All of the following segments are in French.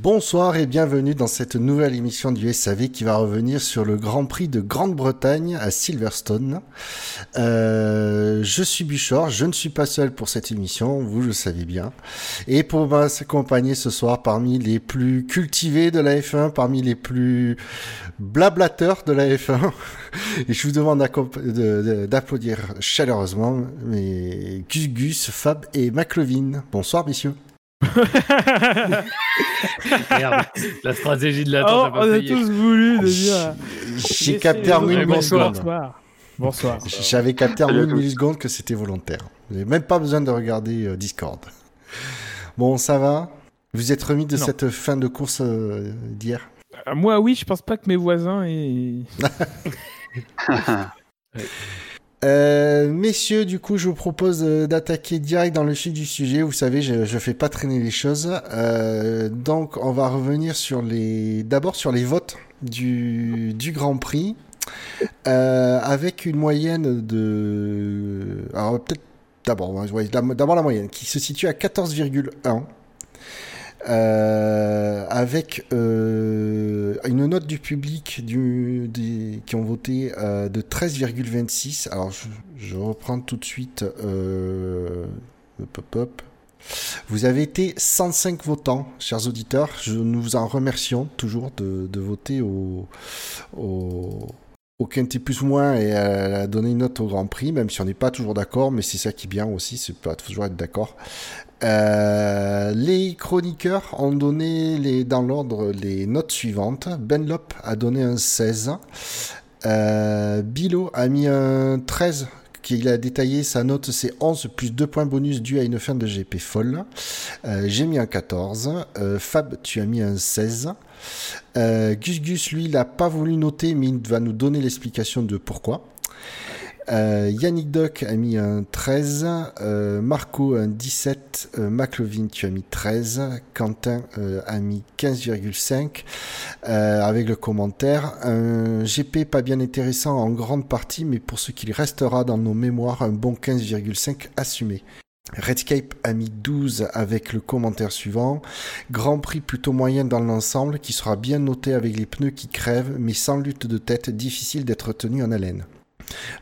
Bonsoir et bienvenue dans cette nouvelle émission du SAV qui va revenir sur le Grand Prix de Grande-Bretagne à Silverstone. Euh, je suis Buchor, je ne suis pas seul pour cette émission, vous le savez bien. Et pour m'accompagner ce soir parmi les plus cultivés de la F1, parmi les plus blablateurs de la F1, et je vous demande d'applaudir chaleureusement mes Gus Gus, Fab et McLevin. Bonsoir messieurs. Merde, la stratégie de la oh, On a tous voulu de dire. J'ai capté en une Bonsoir. Bonsoir. J'avais capté en une milliseconde que c'était volontaire. Vous n'avez même pas besoin de regarder euh, Discord. Bon, ça va? Vous êtes remis de cette fin de course euh, d'hier? Euh, Moi, oui, je pense pas que mes voisins aient. Euh, messieurs, du coup, je vous propose euh, d'attaquer direct dans le du sujet. Vous savez, je, je fais pas traîner les choses. Euh, donc, on va revenir sur les, d'abord sur les votes du, Grand Prix, avec une moyenne de, alors peut-être d'abord, d'abord la moyenne qui se situe à 14,1. Euh, avec euh, une note du public qui ont voté euh, de 13,26. Alors je, reprends tout de suite. Hop, hop, Vous avez été 105 votants, chers auditeurs. Je, nous vous en remercions toujours de, voter au, au, au quintet plus ou moins et a donné une note au Grand Prix, même si on n'est pas toujours d'accord, mais c'est ça qui est bien aussi, c'est pas toujours être d'accord. Euh, les chroniqueurs ont donné les, dans l'ordre les notes suivantes. Benlop a donné un 16. Euh, Bilo a mis un 13 qu'il a détaillé sa note c'est 11 plus 2 points bonus dû à une fin de GP folle. Euh, J'ai mis un 14. Euh, Fab, tu as mis un 16. Euh, Gus Gus, lui, il n'a pas voulu noter, mais il va nous donner l'explication de pourquoi. Euh, Yannick Doc a mis un 13, euh, Marco un 17, euh, McLovin tu as mis 13, Quentin euh, a mis 15,5 euh, avec le commentaire. Un GP pas bien intéressant en grande partie, mais pour ce qu'il restera dans nos mémoires, un bon 15,5 assumé. Redscape a mis 12 avec le commentaire suivant. Grand Prix plutôt moyen dans l'ensemble qui sera bien noté avec les pneus qui crèvent mais sans lutte de tête, difficile d'être tenu en haleine.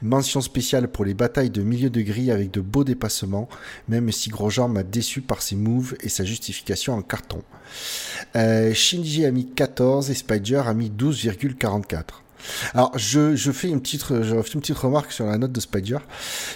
Mention spéciale pour les batailles de milieu de grille avec de beaux dépassements, même si Grosjean m'a déçu par ses moves et sa justification en carton. Euh, Shinji a mis 14 et Spider a mis 12,44. Alors, je, fais une petite, je une petite remarque sur la note de Spider,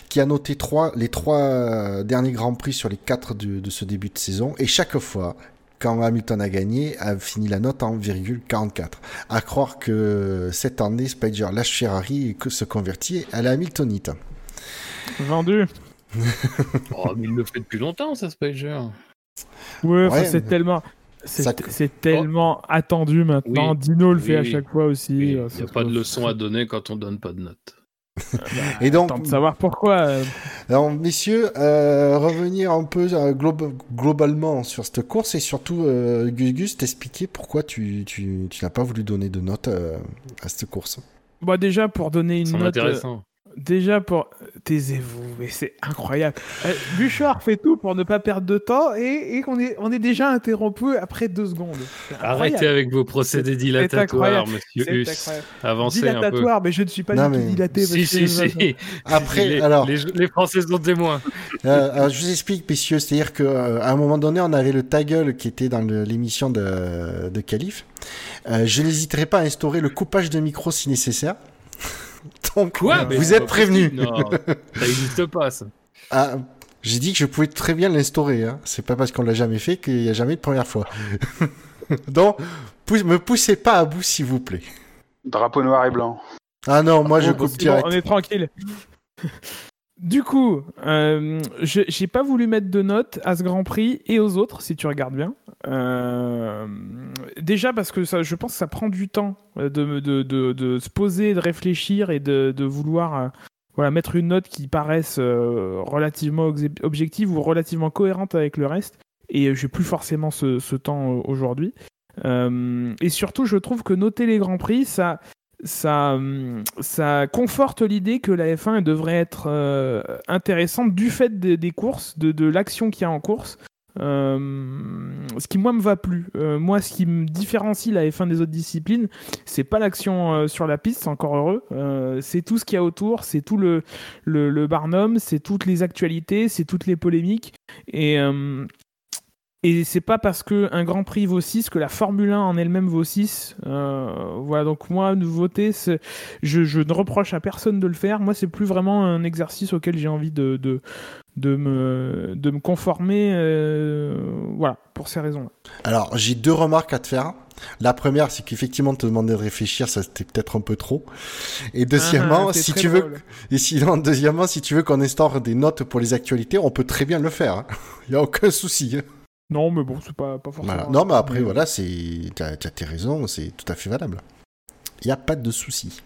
qui a noté les trois derniers grands prix sur les quatre de ce début de saison, et chaque fois, quand Hamilton a gagné, a fini la note en virgule 44. À croire que cette année, Spider lâche Ferrari et que se convertit à la Hamiltonite. Vendu. oh, mais il le fait depuis longtemps, ça, Spider. Ouais, ouais c'est tellement. C'est ça... tellement oh. attendu maintenant. Oui, Dino le oui, fait à chaque fois aussi. Il n'y a pas de leçon à donner quand on donne pas de notes. Bah, et donc, de savoir pourquoi. Euh... Alors, messieurs, euh, revenir un peu euh, globa globalement sur cette course et surtout, euh, Gus Gus, t'expliquer pourquoi tu, tu, tu n'as pas voulu donner de notes euh, à cette course. Bah déjà pour donner une note. Déjà pour taisez-vous, mais c'est incroyable. Euh, Bouchard fait tout pour ne pas perdre de temps et, et qu'on est on est déjà interrompu après deux secondes. Arrêtez avec vos procédés dilatoires, Monsieur Hus. Avancez Dilatatoire, un peu. mais je ne suis pas non, du tout dilaté. Si si si. Après, les, alors les, les, Français sont témoins. Euh, alors, je vous explique, messieurs, c'est-à-dire que euh, un moment donné, on avait le ta gueule qui était dans l'émission de de Calif. Euh, je n'hésiterai pas à instaurer le coupage de micro si nécessaire. Donc, Quoi vous êtes prévenus. Non, ça n'existe pas, ça. Ah, j'ai dit que je pouvais très bien l'instaurer. Hein. C'est pas parce qu'on l'a jamais fait qu'il n'y a jamais de première fois. Donc, me poussez pas à bout, s'il vous plaît. Drapeau noir et blanc. Ah non, moi oh, je coupe direct. Bon, on est tranquille. Du coup, euh, j'ai pas voulu mettre de notes à ce Grand Prix et aux autres, si tu regardes bien. Euh, déjà parce que ça, je pense que ça prend du temps de, de, de, se poser, de réfléchir et de, vouloir euh, mettre une note qui paraisse euh, relativement objective ou relativement cohérente avec le reste. Et j'ai plus forcément ce, ce temps aujourd'hui. et surtout, je trouve que noter les Grands Prix, ça ça, ça conforte l'idée que la F1 devrait être euh, intéressante du fait des, courses, de, de l'action qu'il y a en course. ce qui moi me va plus. moi, ce qui me différencie la F1 des autres disciplines, c'est pas l'action sur la piste, c'est encore heureux. c'est tout ce qu'il y a autour, c'est tout le, le, le Barnum, c'est toutes les actualités, c'est toutes les polémiques. Et et c'est pas parce que un Grand Prix vaut 6 que la Formule 1 en elle-même vaut 6. Euh, voilà, donc moi, voter, je, je, ne reproche à personne de le faire. Moi, c'est plus vraiment un exercice auquel j'ai envie de, de, de, me, de me conformer. Euh, voilà, pour ces raisons-là. Alors, j'ai deux remarques à te faire. La première, c'est qu'effectivement, te demander de réfléchir, ça c'était peut-être un peu trop. Et deuxièmement, ah, si tu veux, et sinon, deuxièmement, si tu veux qu'on instaure des notes pour les actualités, on peut très bien le faire. Hein. Il n'y a aucun souci. Hein. Non, mais bon, c'est pas, pas forcément. Non, mais après, voilà, c'est. Tu as, tes raisons, c'est tout à fait valable. Il n'y a pas de souci.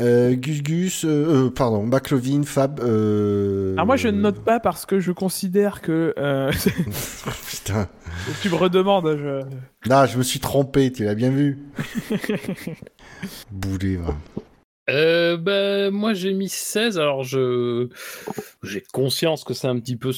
Euh, Gus Gus, euh, euh, pardon, Baclovin, Fab. Euh... Alors moi je ne note pas parce que je considère que. Euh... Putain. tu me redemandes. Je... Non, je me suis trompé, tu l'as bien vu. Boulet, va. Euh, bah, moi j'ai mis 16. Alors je j'ai conscience que c'est un petit peu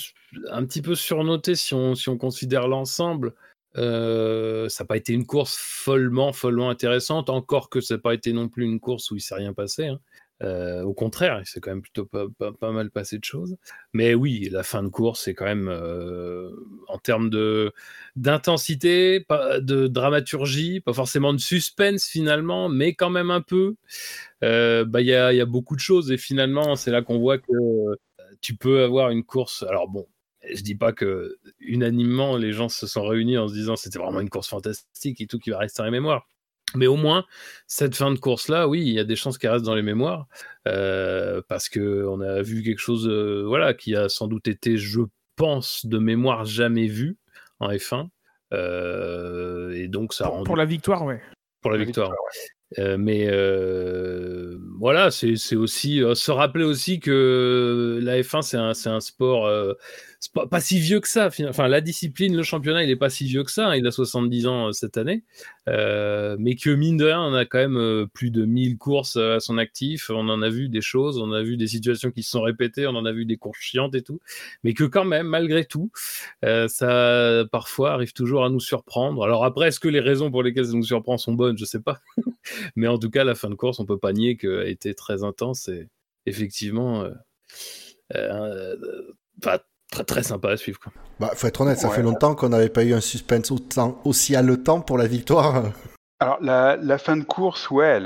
un petit peu surnoté si on si on considère l'ensemble. Euh, ça n'a pas été une course follement follement intéressante. Encore que ça n'a pas été non plus une course où il s'est rien passé. Hein. Euh, au contraire, il s'est quand même plutôt pas, mal passé de choses. Mais oui, la fin de course, c'est quand même euh, en termes d'intensité, de dramaturgie, pas forcément de suspense finalement, mais quand même un peu. Euh, bah il y a, y a, beaucoup de choses et finalement, c'est là qu'on voit que tu peux avoir une course. Alors bon, je dis pas que unanimement les gens se sont réunis en se disant c'était vraiment une course fantastique et tout qui va rester dans les mémoires. Mais au moins, cette fin de course-là, oui, il y a des chances qu'elle reste dans les mémoires, euh, parce qu'on a vu quelque chose euh, voilà, qui a sans doute été, je pense, de mémoire jamais vu en F1. Euh, et donc, ça pour, Pour la victoire, ouais. Pour la, victoire. mais voilà, c'est aussi se rappeler aussi que la F1 c'est un, un, sport c'est pas, pas, si vieux que ça. Enfin, la discipline, le championnat, il est pas si vieux que ça. Hein. il a 70 ans euh, cette année. Euh, mais que mine de rien, on a quand même euh, plus de 1000 courses à son actif. On en a vu des choses, on a vu des situations qui se sont répétées, on en a vu des courses chiantes et tout. Mais que quand même, malgré tout, ça parfois arrive toujours à nous surprendre. Alors après, est-ce que les raisons pour lesquelles ça nous surprend sont bonnes? Je sais pas. mais en tout cas, la fin de course, on peut pas nier qu'elle a été très intense et effectivement. Euh, très très sympa à suivre. Quoi. Bah, faut être honnête, ça fait longtemps qu'on n'avait pas eu un suspense autant, aussi haletant pour la victoire. Alors la, fin de course, ouais,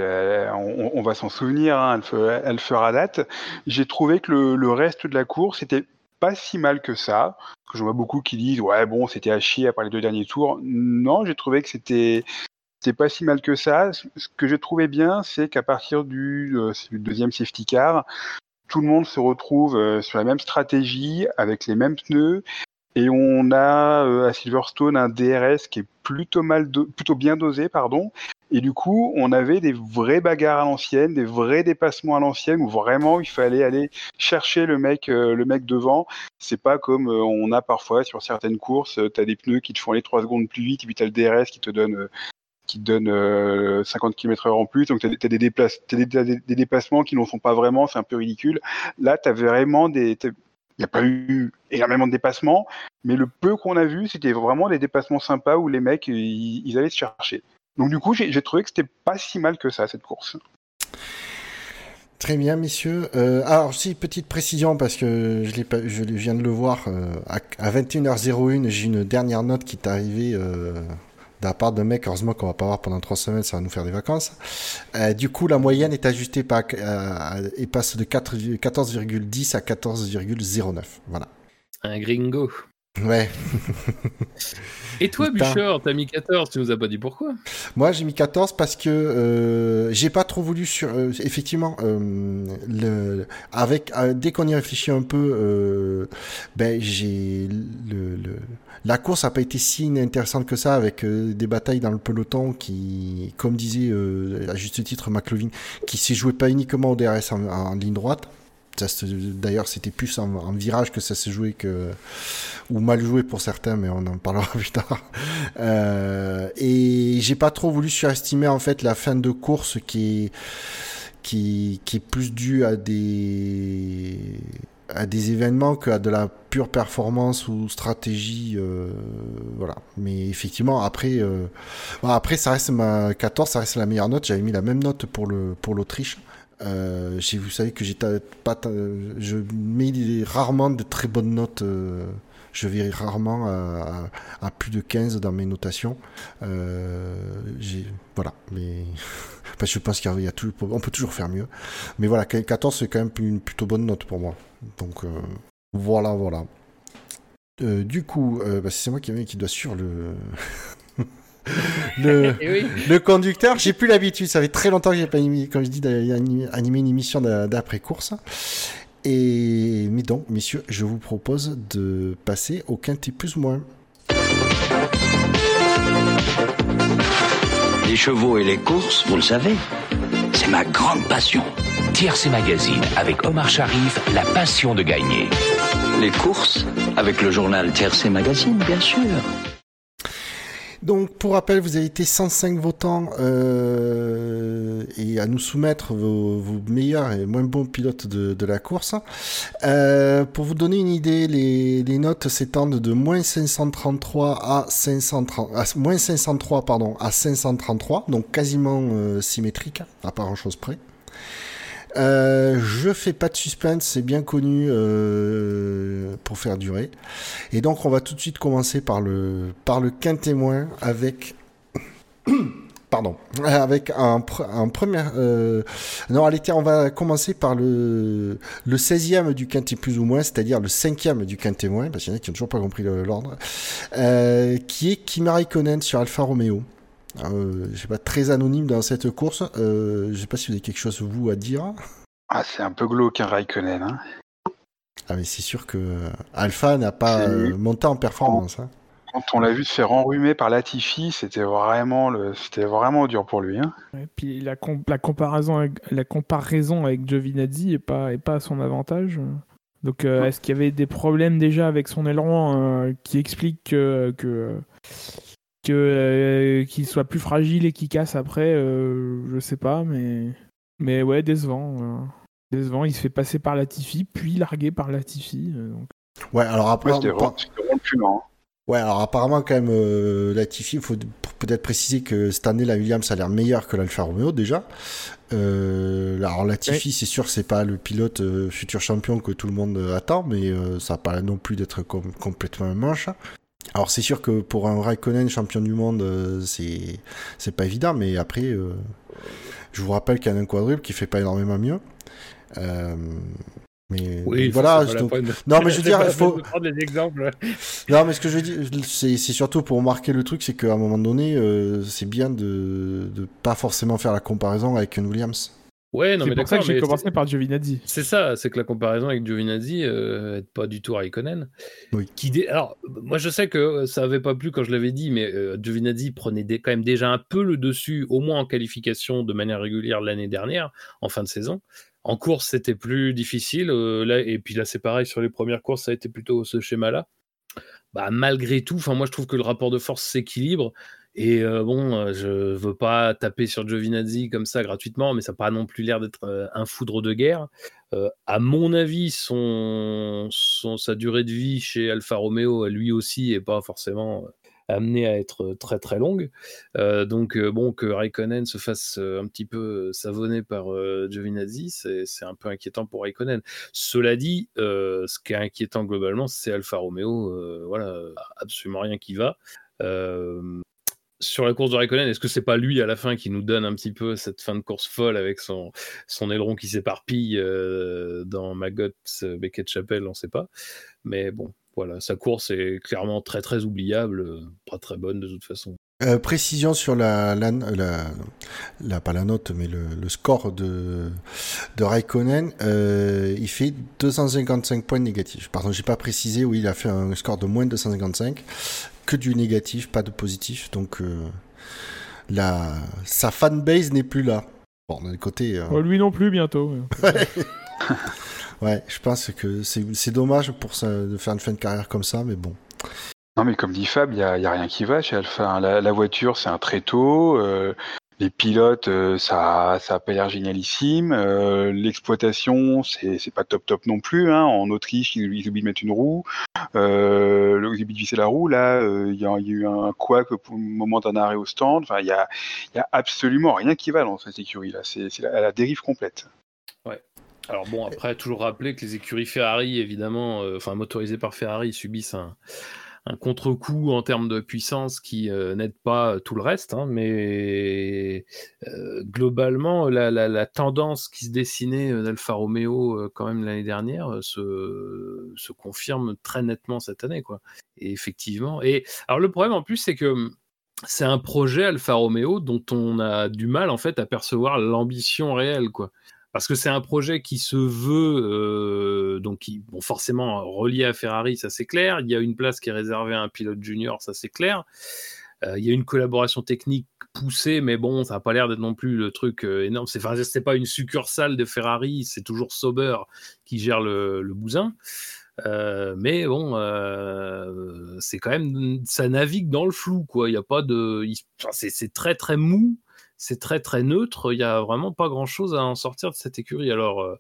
on, va s'en souvenir, hein, elle, fera date. J'ai trouvé que le, reste de la course était pas si mal que ça. Que je vois beaucoup qui disent ouais bon c'était à chier après les deux derniers tours. Non, j'ai trouvé que c'était c'était pas si mal que ça. Ce que j'ai trouvé bien, c'est qu'à partir du, euh, du, deuxième safety car, tout le monde se retrouve euh, sur la même stratégie, avec les mêmes pneus, et on a euh, à Silverstone un DRS qui est plutôt mal, plutôt bien dosé, pardon. Et du coup, on avait des vraies bagarres à l'ancienne, des vrais dépassements à l'ancienne, où vraiment il fallait aller chercher le mec, euh, le mec devant. C'est pas comme on a parfois sur certaines courses, tu as des pneus qui te font aller 3 secondes plus vite, et puis tu as le DRS qui te donne qui donne 50 km/h en plus. Donc, tu as, des, des, déplacements qui n'en sont pas vraiment, c'est un peu ridicule. Là, tu as vraiment des. Il n'y a pas eu énormément de dépassements, mais le peu qu'on a vu, c'était vraiment des dépassements sympas où les mecs, ils, allaient se chercher. Donc, du coup, j'ai trouvé que c'était pas si mal que ça, cette course. Très bien, messieurs. Euh, alors, si, petite précision, parce que je, viens de le voir, euh, à, 21h01, j'ai une dernière note qui est arrivée euh, la part de mec, heureusement qu'on va pas avoir pendant trois semaines, ça va nous faire des vacances. Euh, du coup, la moyenne est ajustée par, euh, et passe de 14,10 à 14,09. Voilà. Un gringo. Ouais. Et toi, Bûcheur, t'as mis 14, tu nous as pas dit pourquoi? Moi, j'ai mis 14 parce que euh, j'ai pas trop voulu sur. Euh, effectivement, euh, le, avec dès qu'on y réfléchit un peu, ben j'ai le, le, la course a pas été si intéressante que ça avec des batailles dans le peloton qui, comme disait à juste titre McLovin, qui s'est joué pas uniquement au DRS en ligne droite. D'ailleurs, c'était plus en, virage que ça s'est joué ou mal joué pour certains, mais on en parlera plus tard. Euh, et j'ai pas trop voulu surestimer en fait la fin de course qui est plus due à des événements qu'à de la pure performance ou stratégie. voilà. Mais effectivement, après, après, ça reste ma 14, ça reste la meilleure note. J'avais mis la même note pour l'Autriche. Euh, vous savez que je mets rarement de très bonnes notes. Euh, je vais rarement à, plus de 15 dans mes notations. Euh, voilà, mais je pense qu'il y a, on peut toujours faire mieux. Mais voilà, 14 c'est quand même une plutôt bonne note pour moi. Donc voilà, voilà. du coup, bah, c'est moi qui, qui dois sur le le, le conducteur, j'ai plus l'habitude. Ça fait très longtemps que j'ai pas animé, comme je dis, animé une émission d'après-course. Et mais donc, messieurs, je vous propose de passer au quintet plus ou moins. Les chevaux et les courses, vous le savez, c'est ma grande passion. Tiercé Magazine avec Omar Sharif, la passion de gagner. Les courses avec le journal Tiercé Magazine, bien sûr. Donc, pour rappel, vous avez été 105 votants euh, et à nous soumettre vos, meilleurs et moins bons pilotes de, la course. Euh, pour vous donner une idée, les, notes s'étendent de moins 533 à 530, moins 503 pardon à 533, donc quasiment euh, symétrique, à pas grand chose près. Euh, je fais pas de suspense, c'est bien connu euh, pour faire durer. Et donc on va tout de suite commencer par le par le témoin avec pardon avec un, premier euh... non tiens on va commencer par le le 16e du quintet plus ou moins c'est-à-dire le 5e du témoin parce qu'il y en a qui n'ont toujours pas compris l'ordre euh, qui est Kimi Raikkonen sur Alfa Romeo euh, je sais pas, très anonyme dans cette course. Euh, je sais pas si vous avez quelque chose vous à dire. Ah, c'est un peu glauque un Raikkonen. Hein. Ah mais c'est sûr que Alpha n'a pas euh, monté en performance. Hein. Quand on l'a vu se faire enrhumer par Latifi, c'était vraiment le, c'était vraiment dur pour lui. Hein. Et puis la, la comparaison, avec, la comparaison avec Giovinazzi est pas, est pas à son avantage. Donc est-ce qu'il y avait des problèmes déjà avec son aileron qui expliquent que, que euh, qu'il soit plus fragile et qu'il casse après, euh, je sais pas, mais mais ouais, décevant. Euh. Décevant, il se fait passer par Latifi, puis largué par Latifi. donc. Ouais, alors après. Ouais, alors apparemment quand même Latifi, il faut peut-être préciser que cette année la Williams a l'air meilleure que l'Alfa Romeo déjà. alors Latifi, c'est sûr, c'est pas le pilote futur champion que tout le monde attend, mais ça n'a pas non plus d'être complètement manche. Alors c'est sûr que pour un Raikkonen champion du monde, euh, c'est c'est pas évident, mais après, euh, je vous rappelle qu'il y a un quadruple qui fait pas énormément mieux. Euh, mais oui, voilà. Non, mais je veux dire, il faut prendre des exemples. non, mais ce que je veux dire, c'est surtout pour marquer le truc, c'est qu'à un moment donné, c'est bien de de pas forcément faire la comparaison avec une Williams. Ouais, non, c'est pour ça que j'ai commencé par Giovinazzi. C'est ça, c'est que la comparaison avec Giovinazzi euh, pas du tout Raikkonen. Oui. Qui Alors, moi je sais que ça avait pas plu quand je l'avais dit, mais euh, Giovinazzi prenait quand même déjà un peu le dessus, au moins en qualification de manière régulière l'année dernière, en fin de saison. En course, c'était plus difficile. Euh, là, et puis là, c'est pareil, sur les premières courses, ça a été plutôt ce schéma-là. Bah, malgré tout, moi je trouve que le rapport de force s'équilibre. Et bon, je veux pas taper sur Giovinazzi comme ça gratuitement, mais ça n'a pas non plus l'air d'être un foudre de guerre. à mon avis, son, sa durée de vie chez Alfa Romeo, lui aussi, est pas forcément amenée à être très très longue. donc bon, que Raikkonen se fasse un petit peu savonner par Giovinazzi, c'est un peu inquiétant pour Raikkonen. Cela dit, ce qui est inquiétant globalement, c'est Alfa Romeo. voilà, absolument rien qui va sur la course de Raikkonen, est-ce que c'est pas lui à la fin qui nous donne un petit peu cette fin de course folle avec son, son aileron qui s'éparpille euh, dans Maggots, euh, Beckett Chapelle, on sait pas. Mais bon, voilà, sa course est clairement très très oubliable, euh, pas très bonne de toute façon. précision sur la, la, pas la note, mais le, score de, de Raikkonen, il fait 255 points négatifs. Pardon, j'ai pas précisé, oui, il a fait un score de moins de 255 que du négatif, pas de positif. Donc euh, la, sa fanbase n'est plus là. Bon, d'un côté. Euh, oh, lui non plus bientôt. ouais, je pense que c'est dommage pour ça, de faire une fin de carrière comme ça, mais bon. Non, mais comme dit Fab, il n'y a, a, rien qui va chez Alpha. Hein. La, voiture, c'est un tréteau. Euh, les pilotes, ça, ça a pas l'air génialissime. L'exploitation, c'est, pas top top non plus. Hein. En Autriche, ils, oublient de mettre une roue. Euh, ils oublient de visser la roue. Là, il y, a, eu un couac au moment d'un arrêt au stand. Enfin, il y a, y a absolument rien qui va dans cette écurie là. C'est, la, la dérive complète. Ouais. Alors bon, après, toujours rappeler que les écuries Ferrari, évidemment, enfin motorisées par Ferrari, subissent un, un contre-coup en termes de puissance qui euh, n'aide pas tout le reste, hein, mais euh, globalement, la, tendance qui se dessinait euh, d'Alfa Romeo euh, quand même l'année dernière euh, se, se, confirme très nettement cette année, quoi. Et effectivement, et alors le problème en plus, c'est que hum, c'est un projet Alfa Romeo dont on a du mal en fait à percevoir l'ambition réelle, quoi parce que c'est un projet qui se veut euh, donc qui, bon, forcément relié à Ferrari, ça c'est clair. Il y a une place qui est réservée à un pilote junior, ça c'est clair. Euh, il y a une collaboration technique poussée, mais bon, ça n'a pas l'air d'être non plus le truc euh, énorme. C'est enfin, c'est pas une succursale de Ferrari, c'est toujours Sauber qui gère le, bousin. Mais bon, c'est quand même, ça navigue dans le flou, quoi. Il y a pas de, c'est très très mou c'est très très neutre. Il n'y a vraiment pas grand chose à en sortir de cette écurie. Alors, euh,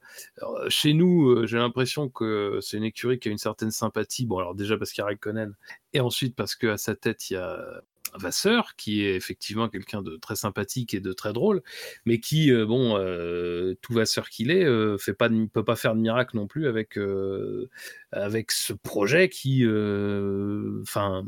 chez nous, euh, j'ai l'impression que c'est une écurie qui a une certaine sympathie. Bon, alors déjà parce qu'il y a Raikkonen, et ensuite parce qu'à sa tête, il y a Vasseur, qui est effectivement quelqu'un de très sympathique et de très drôle, mais qui, euh, bon, euh, tout Vasseur qu'il est, euh, fait pas, peut pas faire de miracle non plus avec, euh, avec ce projet qui, euh, enfin,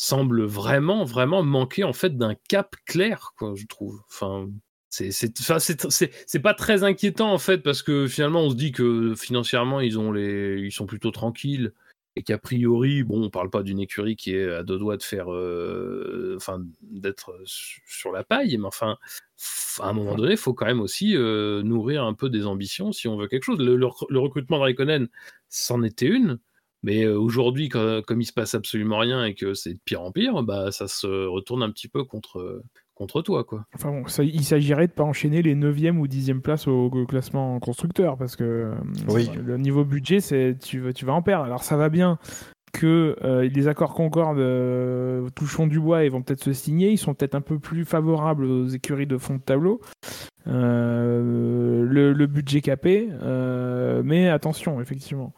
semble vraiment, vraiment manquer en fait d'un cap clair, quoi, je trouve. Enfin, c'est, pas très inquiétant en fait parce que finalement on se dit que financièrement ils ont les, ils sont plutôt tranquilles et qu'a priori, bon, on parle pas d'une écurie qui est à deux doigts de faire, euh, enfin, d'être sur la paille, mais enfin, à un moment donné, il faut quand même aussi euh, nourrir un peu des ambitions si on veut quelque chose. Le, le, le recrutement de Raikkonen, c'en était une. Mais aujourd'hui, comme il se passe absolument rien et que c'est de pire en pire, bah ça se retourne un petit peu contre, contre toi. Quoi. Enfin bon, ça, il s'agirait de pas enchaîner les 9e ou 10e places au, au classement constructeur parce que oui. le niveau budget, c'est tu, tu vas en perdre. Alors ça va bien que euh, les accords Concorde euh, touchons du bois et vont peut-être se signer. Ils sont peut-être un peu plus favorables aux écuries de fond de tableau. Euh, le, le, budget capé, mais attention, effectivement.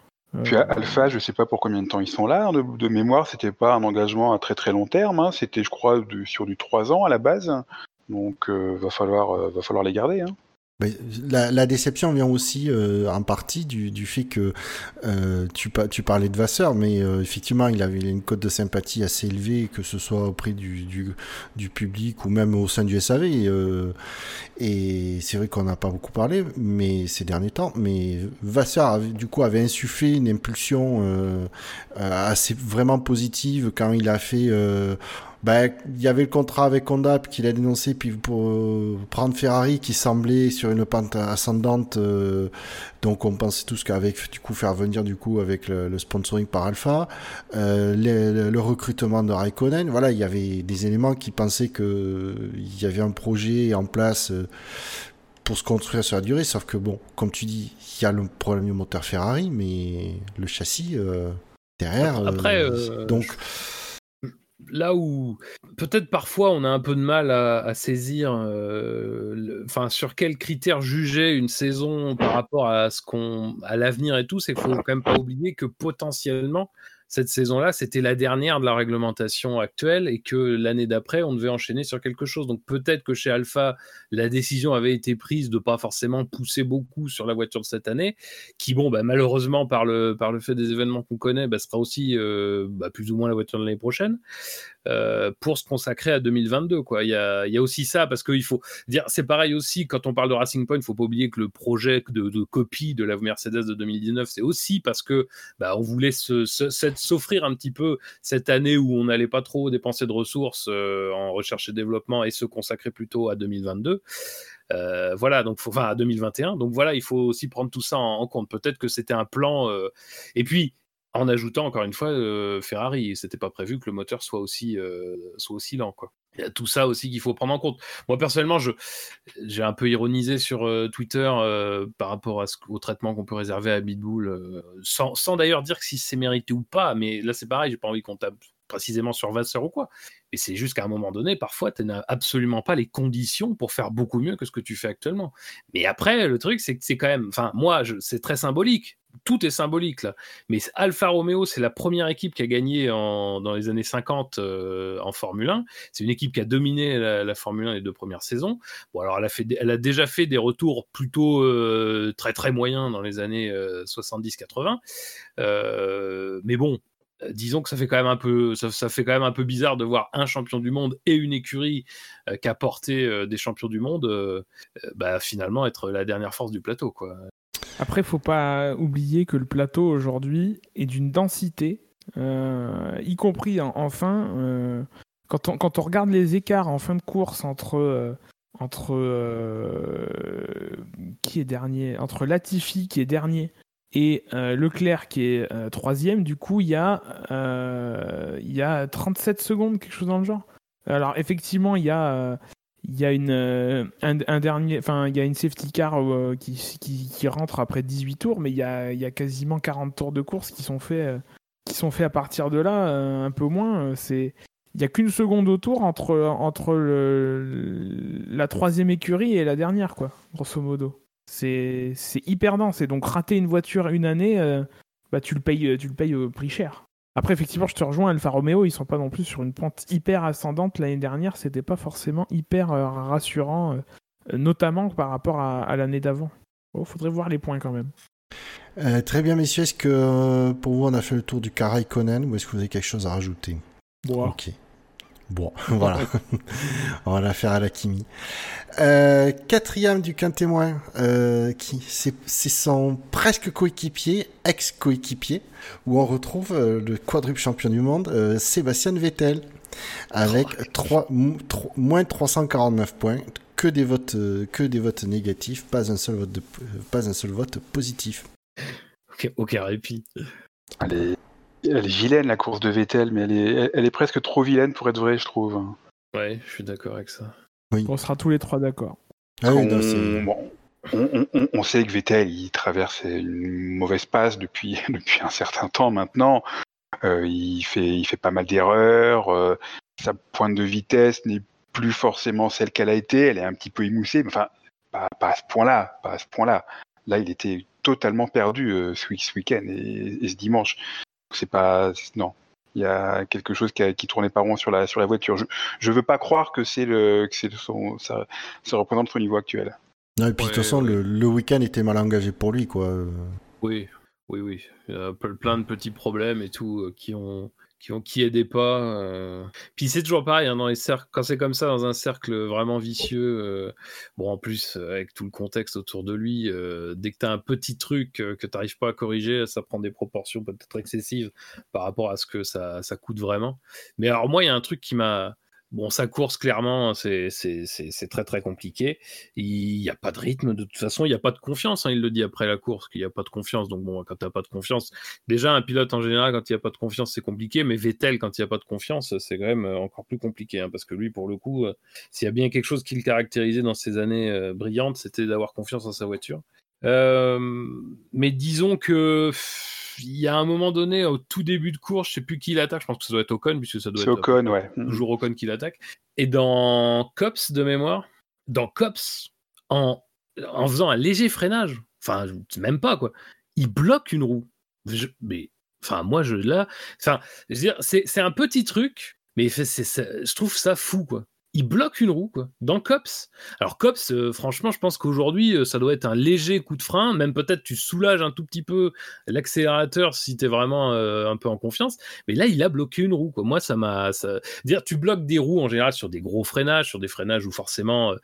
Puis Alpha, je sais pas pour combien de temps ils sont là. De, de mémoire, c'était pas un engagement à très très long terme. Hein. C'était, je crois, de, sur du 3 ans à la base. Donc, euh, va falloir, euh, va falloir les garder. Hein. La, déception vient aussi euh, en partie du, du fait que euh, tu, tu, parlais de Vasseur, mais euh, effectivement, il avait une cote de sympathie assez élevée, que ce soit auprès du, du, du public ou même au sein du SAV. Euh, et c'est vrai qu'on n'a pas beaucoup parlé mais ces derniers temps, mais Vasseur, du coup, avait insufflé une impulsion euh, assez vraiment positive quand il a fait bah, il y avait le contrat avec Honda qu'il a dénoncé, puis pour euh, prendre Ferrari qui semblait sur une pente ascendante, euh, donc on pensait tous qu'avec du coup faire venir du coup avec le, le sponsoring par Alpha, euh, le, le, recrutement de Raikkonen, voilà, il y avait des éléments qui pensaient que il y avait un projet en place euh, pour se construire sur la durée, sauf que bon, comme tu dis, il y a le problème du moteur Ferrari, mais le châssis euh, derrière, après, donc. Je là où peut-être parfois on a un peu de mal à, saisir, euh, sur quels critères juger une saison par rapport à ce qu'on, à l'avenir et tout, c'est qu'il faut quand même pas oublier que potentiellement cette saison-là, c'était la dernière de la réglementation actuelle et que l'année d'après, on devait enchaîner sur quelque chose. Donc peut-être que chez Alpha, la décision avait été prise de pas forcément pousser beaucoup sur la voiture de cette année, qui, bon, bah, malheureusement, par le, par le fait des événements qu'on connaît, bah, sera aussi euh, bah, plus ou moins la voiture de l'année prochaine. Euh, pour se consacrer à 2022. Quoi. Il, y a, aussi ça, parce qu'il faut dire, c'est pareil aussi, quand on parle de Racing Point, il ne faut pas oublier que le projet de, copie de la Mercedes de 2019, c'est aussi parce que bah, on voulait s'offrir un petit peu cette année où on n'allait pas trop dépenser de ressources euh, en recherche et développement et se consacrer plutôt à 2022. Euh, voilà, donc faut, enfin à 2021. Donc voilà, il faut aussi prendre tout ça en, compte. Peut-être que c'était un plan. Et puis, en ajoutant encore une fois euh, Ferrari. C'était pas prévu que le moteur soit aussi, euh, soit aussi lent. Quoi. Il y a tout ça aussi qu'il faut prendre en compte. Moi, personnellement, je, j'ai un peu ironisé sur euh, Twitter euh, par rapport au traitement qu'on peut réserver à Bitbull, sans, sans d'ailleurs dire que si c'est mérité ou pas. Mais là, c'est pareil, j'ai pas envie qu'on tape précisément sur Vasseur ou quoi. Mais c'est juste qu'à un moment donné, parfois, tu n'as absolument pas les conditions pour faire beaucoup mieux que ce que tu fais actuellement. Mais après, le truc, c'est que c'est quand même, enfin, moi, c'est très symbolique tout est symbolique là. Mais Alfa Romeo, c'est la première équipe qui a gagné dans les années 50 euh, en Formule 1. C'est une équipe qui a dominé la, Formule 1 les deux premières saisons. Bon, alors elle a, fait, elle a déjà fait des retours plutôt euh, très très moyens dans les années 70-80. Euh, mais bon, disons que ça fait quand même un peu ça, fait quand même un peu bizarre de voir un champion du monde et une écurie qui a porté des champions du monde bah, finalement être la dernière force du plateau quoi après, faut pas oublier que le plateau aujourd'hui est d'une densité, euh, y compris en, fin. Euh, quand, on, quand on regarde les écarts en fin de course entre euh, entre qui est dernier, entre Latifi qui est dernier et Leclerc qui est troisième, du coup il y a il y a 37 secondes quelque chose dans le genre. Alors effectivement il y a il y a une euh, il y a une safety car euh, qui, qui, rentre après 18 tours mais il y a, quasiment 40 tours de course qui sont faits euh, qui sont faits à partir de là un peu moins il y a qu'une seconde au tour entre la troisième écurie et la dernière quoi grosso modo. C'est c'est hyper dense et donc rater une voiture une année bah tu le payes tu le payes au prix cher après, effectivement, je te rejoins, Alfa Romeo, ils sont pas non plus sur une pente hyper ascendante. L'année dernière, c'était pas forcément hyper euh, rassurant, euh, notamment par rapport à, l'année d'avant. Il oh, faudrait voir les points quand même. Euh, très bien, messieurs. Est-ce que pour vous, on a fait le tour du Conan ou est-ce que vous avez quelque chose à rajouter? Ok. Bon, voilà. on va la faire à la Kimi. Euh, quatrième du quintémoin, euh, qui c'est son presque coéquipier, ex-coéquipier, où on retrouve euh, le quadruple champion du monde, euh, Sébastien Vettel, avec oh, moins 349 points, que des votes, que des votes négatifs, pas un seul vote, pas un seul vote positif. Ok, aucun répit. Allez. Elle est vilaine la course de Vettel, mais elle est, elle est presque trop vilaine pour être vraie, je trouve. Ouais, je suis d'accord avec ça. On sera tous les trois d'accord. Ah on, sait que Vettel, il traverse une mauvaise passe depuis, depuis un certain temps maintenant. Euh, il, fait, il fait pas mal d'erreurs. Euh, sa pointe de vitesse n'est plus forcément celle qu'elle a été. Elle est un petit peu émoussée. Mais enfin, pas, à ce point-là. Pas à ce point-là. Là, il était totalement perdu euh, ce, week-end et, ce dimanche. C'est pas. Non il y a quelque chose qui, qui, tournait pas rond sur la, sur la voiture. Je ne veux pas croire que c'est le que c'est son ça, ça, représente son niveau actuel. Non, et puis de toute façon, le, le week-end était mal engagé pour lui, quoi. Oui, oui, oui. Il y a plein de petits problèmes et tout euh, qui ont qui, ont, qui aidaient pas. Euh. Puis c'est toujours pareil, hein, dans les cercles, quand c'est comme ça, dans un cercle vraiment vicieux, euh, bon, en plus, avec tout le contexte autour de lui, euh, dès que tu un petit truc que tu n'arrives pas à corriger, ça prend des proportions peut-être excessives par rapport à ce que ça, ça coûte vraiment. Mais alors, moi, il y a un truc qui m'a Bon, sa course, clairement, c'est très très compliqué. Il n'y a pas de rythme, de toute façon, il n'y a pas de confiance. Hein, il le dit après la course qu'il n'y a pas de confiance. Donc, bon, quand tu n'as pas de confiance, déjà, un pilote en général, quand il n'y a pas de confiance, c'est compliqué. Mais Vettel, quand il n'y a pas de confiance, c'est quand même euh, encore plus compliqué. Hein, parce que lui, pour le coup, euh, s'il y a bien quelque chose qui le caractérisait dans ses années euh, brillantes, c'était d'avoir confiance en sa voiture. mais disons que il y a un moment donné, au tout début de course, je sais plus qui l'attaque, je pense que ça doit être Ocon, puisque ça doit être Ocon, ouais. toujours Ocon qui l'attaque. Et dans Cops de mémoire, dans Cops, en, en faisant un léger freinage, enfin, même pas quoi, il bloque une roue. mais, enfin, moi, je là, enfin, je veux dire, c'est un petit truc, mais je trouve ça fou quoi il bloque une roue dans Cops. Alors Cops, euh, franchement, je pense qu'aujourd'hui, euh, ça doit être un léger coup de frein, même peut-être tu soulages un tout petit peu l'accélérateur si tu es vraiment euh, un peu en confiance, mais là, il a bloqué une roue. Moi, ça m'a... Dire, tu bloques des roues en général sur des gros freinages, sur des freinages où forcément,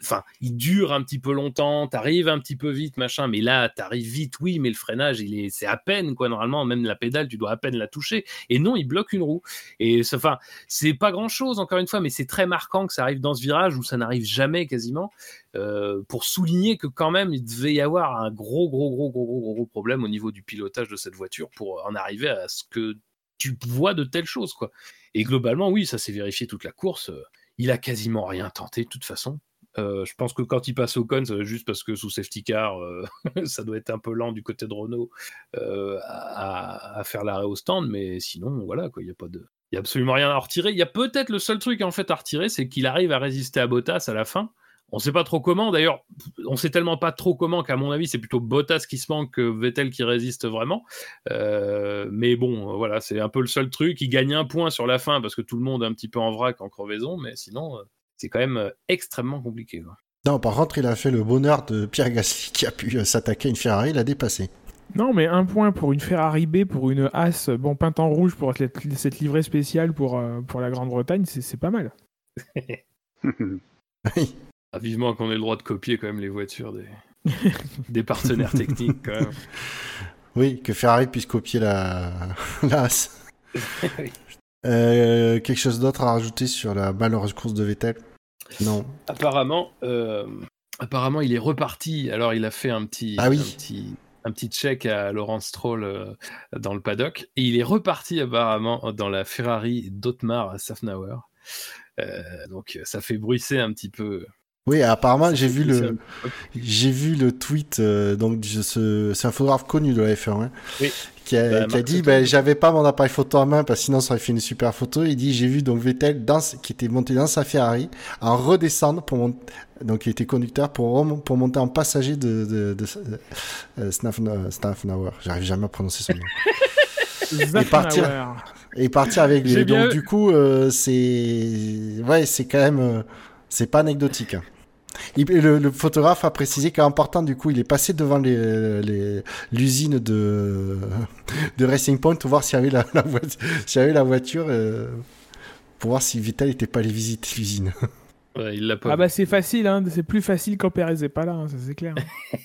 enfin, il dure un petit peu longtemps, tu arrives un petit peu vite, machin, mais là, tu arrives vite, oui, mais le freinage, il est, c'est à peine, quoi, normalement, même la pédale, tu dois à peine la toucher, et non, il bloque une roue. Et enfin, c'est pas grand-chose, encore une fois, mais c'est très marquant que ça arrive dans ce virage où ça n'arrive jamais quasiment, euh, pour souligner que quand même il devait y avoir un gros, gros, gros, gros, gros, gros problème au niveau du pilotage de cette voiture pour en arriver à ce que tu vois de telles choses, quoi. Et globalement, oui, ça s'est vérifié toute la course. Euh, il a quasiment rien tenté de toute façon. Euh, je pense que quand il passe au con, c'est juste parce que sous safety car, ça doit être un peu lent du côté de Renault à, à faire l'arrêt au stand, mais sinon, voilà, quoi, il n'y a pas de. Il y a absolument rien à retirer. Il y a peut-être le seul truc en fait à retirer, c'est qu'il arrive à résister à Bottas à la fin. On sait pas trop comment. D'ailleurs, on sait tellement pas trop comment qu'à mon avis, c'est plutôt Bottas qui se manque que Vettel qui résiste vraiment. Euh, mais bon, voilà, c'est un peu le seul truc. Il gagne un point sur la fin parce que tout le monde est un petit peu en vrac, en crevaison. Mais sinon, euh, c'est quand même euh, extrêmement compliqué. Non, par contre, il a fait le bonheur de Pierre Gasly qui a pu euh, s'attaquer à une Ferrari, il l'a dépassé. Non, mais un point pour une Ferrari B, pour une As, bon, peinte en rouge pour cette, cette livrée spéciale pour, euh, pour la Grande-Bretagne, c'est c'est pas mal. Oui. Ah, vivement qu'on ait le droit de copier quand même les voitures des, des partenaires techniques quand même. Oui, que Ferrari puisse copier la, la As. Oui. Euh, quelque chose d'autre à rajouter sur la malheureuse course de Vettel? Non. Apparemment, euh, apparemment, il est reparti. Alors, il a fait un petit, Ah oui. un petit, un petit check à Laurent Stroll euh, dans le paddock et il est reparti apparemment dans la Ferrari d'Otmar Safnauer. Euh, donc, ça fait bruisser un petit peu. Oui, apparemment, j'ai vu C'est le, j'ai vu le tweet, euh, donc, de ce, c'est un photographe connu de la F1, hein, Oui. qui a, Bah, qui a Marc dit, ben, j'avais pas mon appareil photo en main, parce que sinon ça aurait fait une super photo. Il dit, j'ai vu donc Vettel dans, qui était monté dans sa Ferrari, en redescendre pour monter, donc il était conducteur pour, pour monter en passager de, de, de, euh, Snafna- Snafnauer. J'arrive jamais à prononcer son nom. partir. Zafnauer. et partir avec lui. Et Donc bien- du coup, euh, c'est ouais, c'est quand même, euh, c'est pas anecdotique. hein. Il- le, le photographe a précisé qu'en partant, du coup, il est passé devant les- les- l'usine de, de Racing Point pour voir s'il y avait la, la voiture, s'il y avait la voiture euh, pour voir si Vittel n'était pas allé visiter l'usine. Ouais, il l'a pas. Ah bah c'est facile, hein, c'est plus facile quand Perez est pas là, hein, ça c'est clair.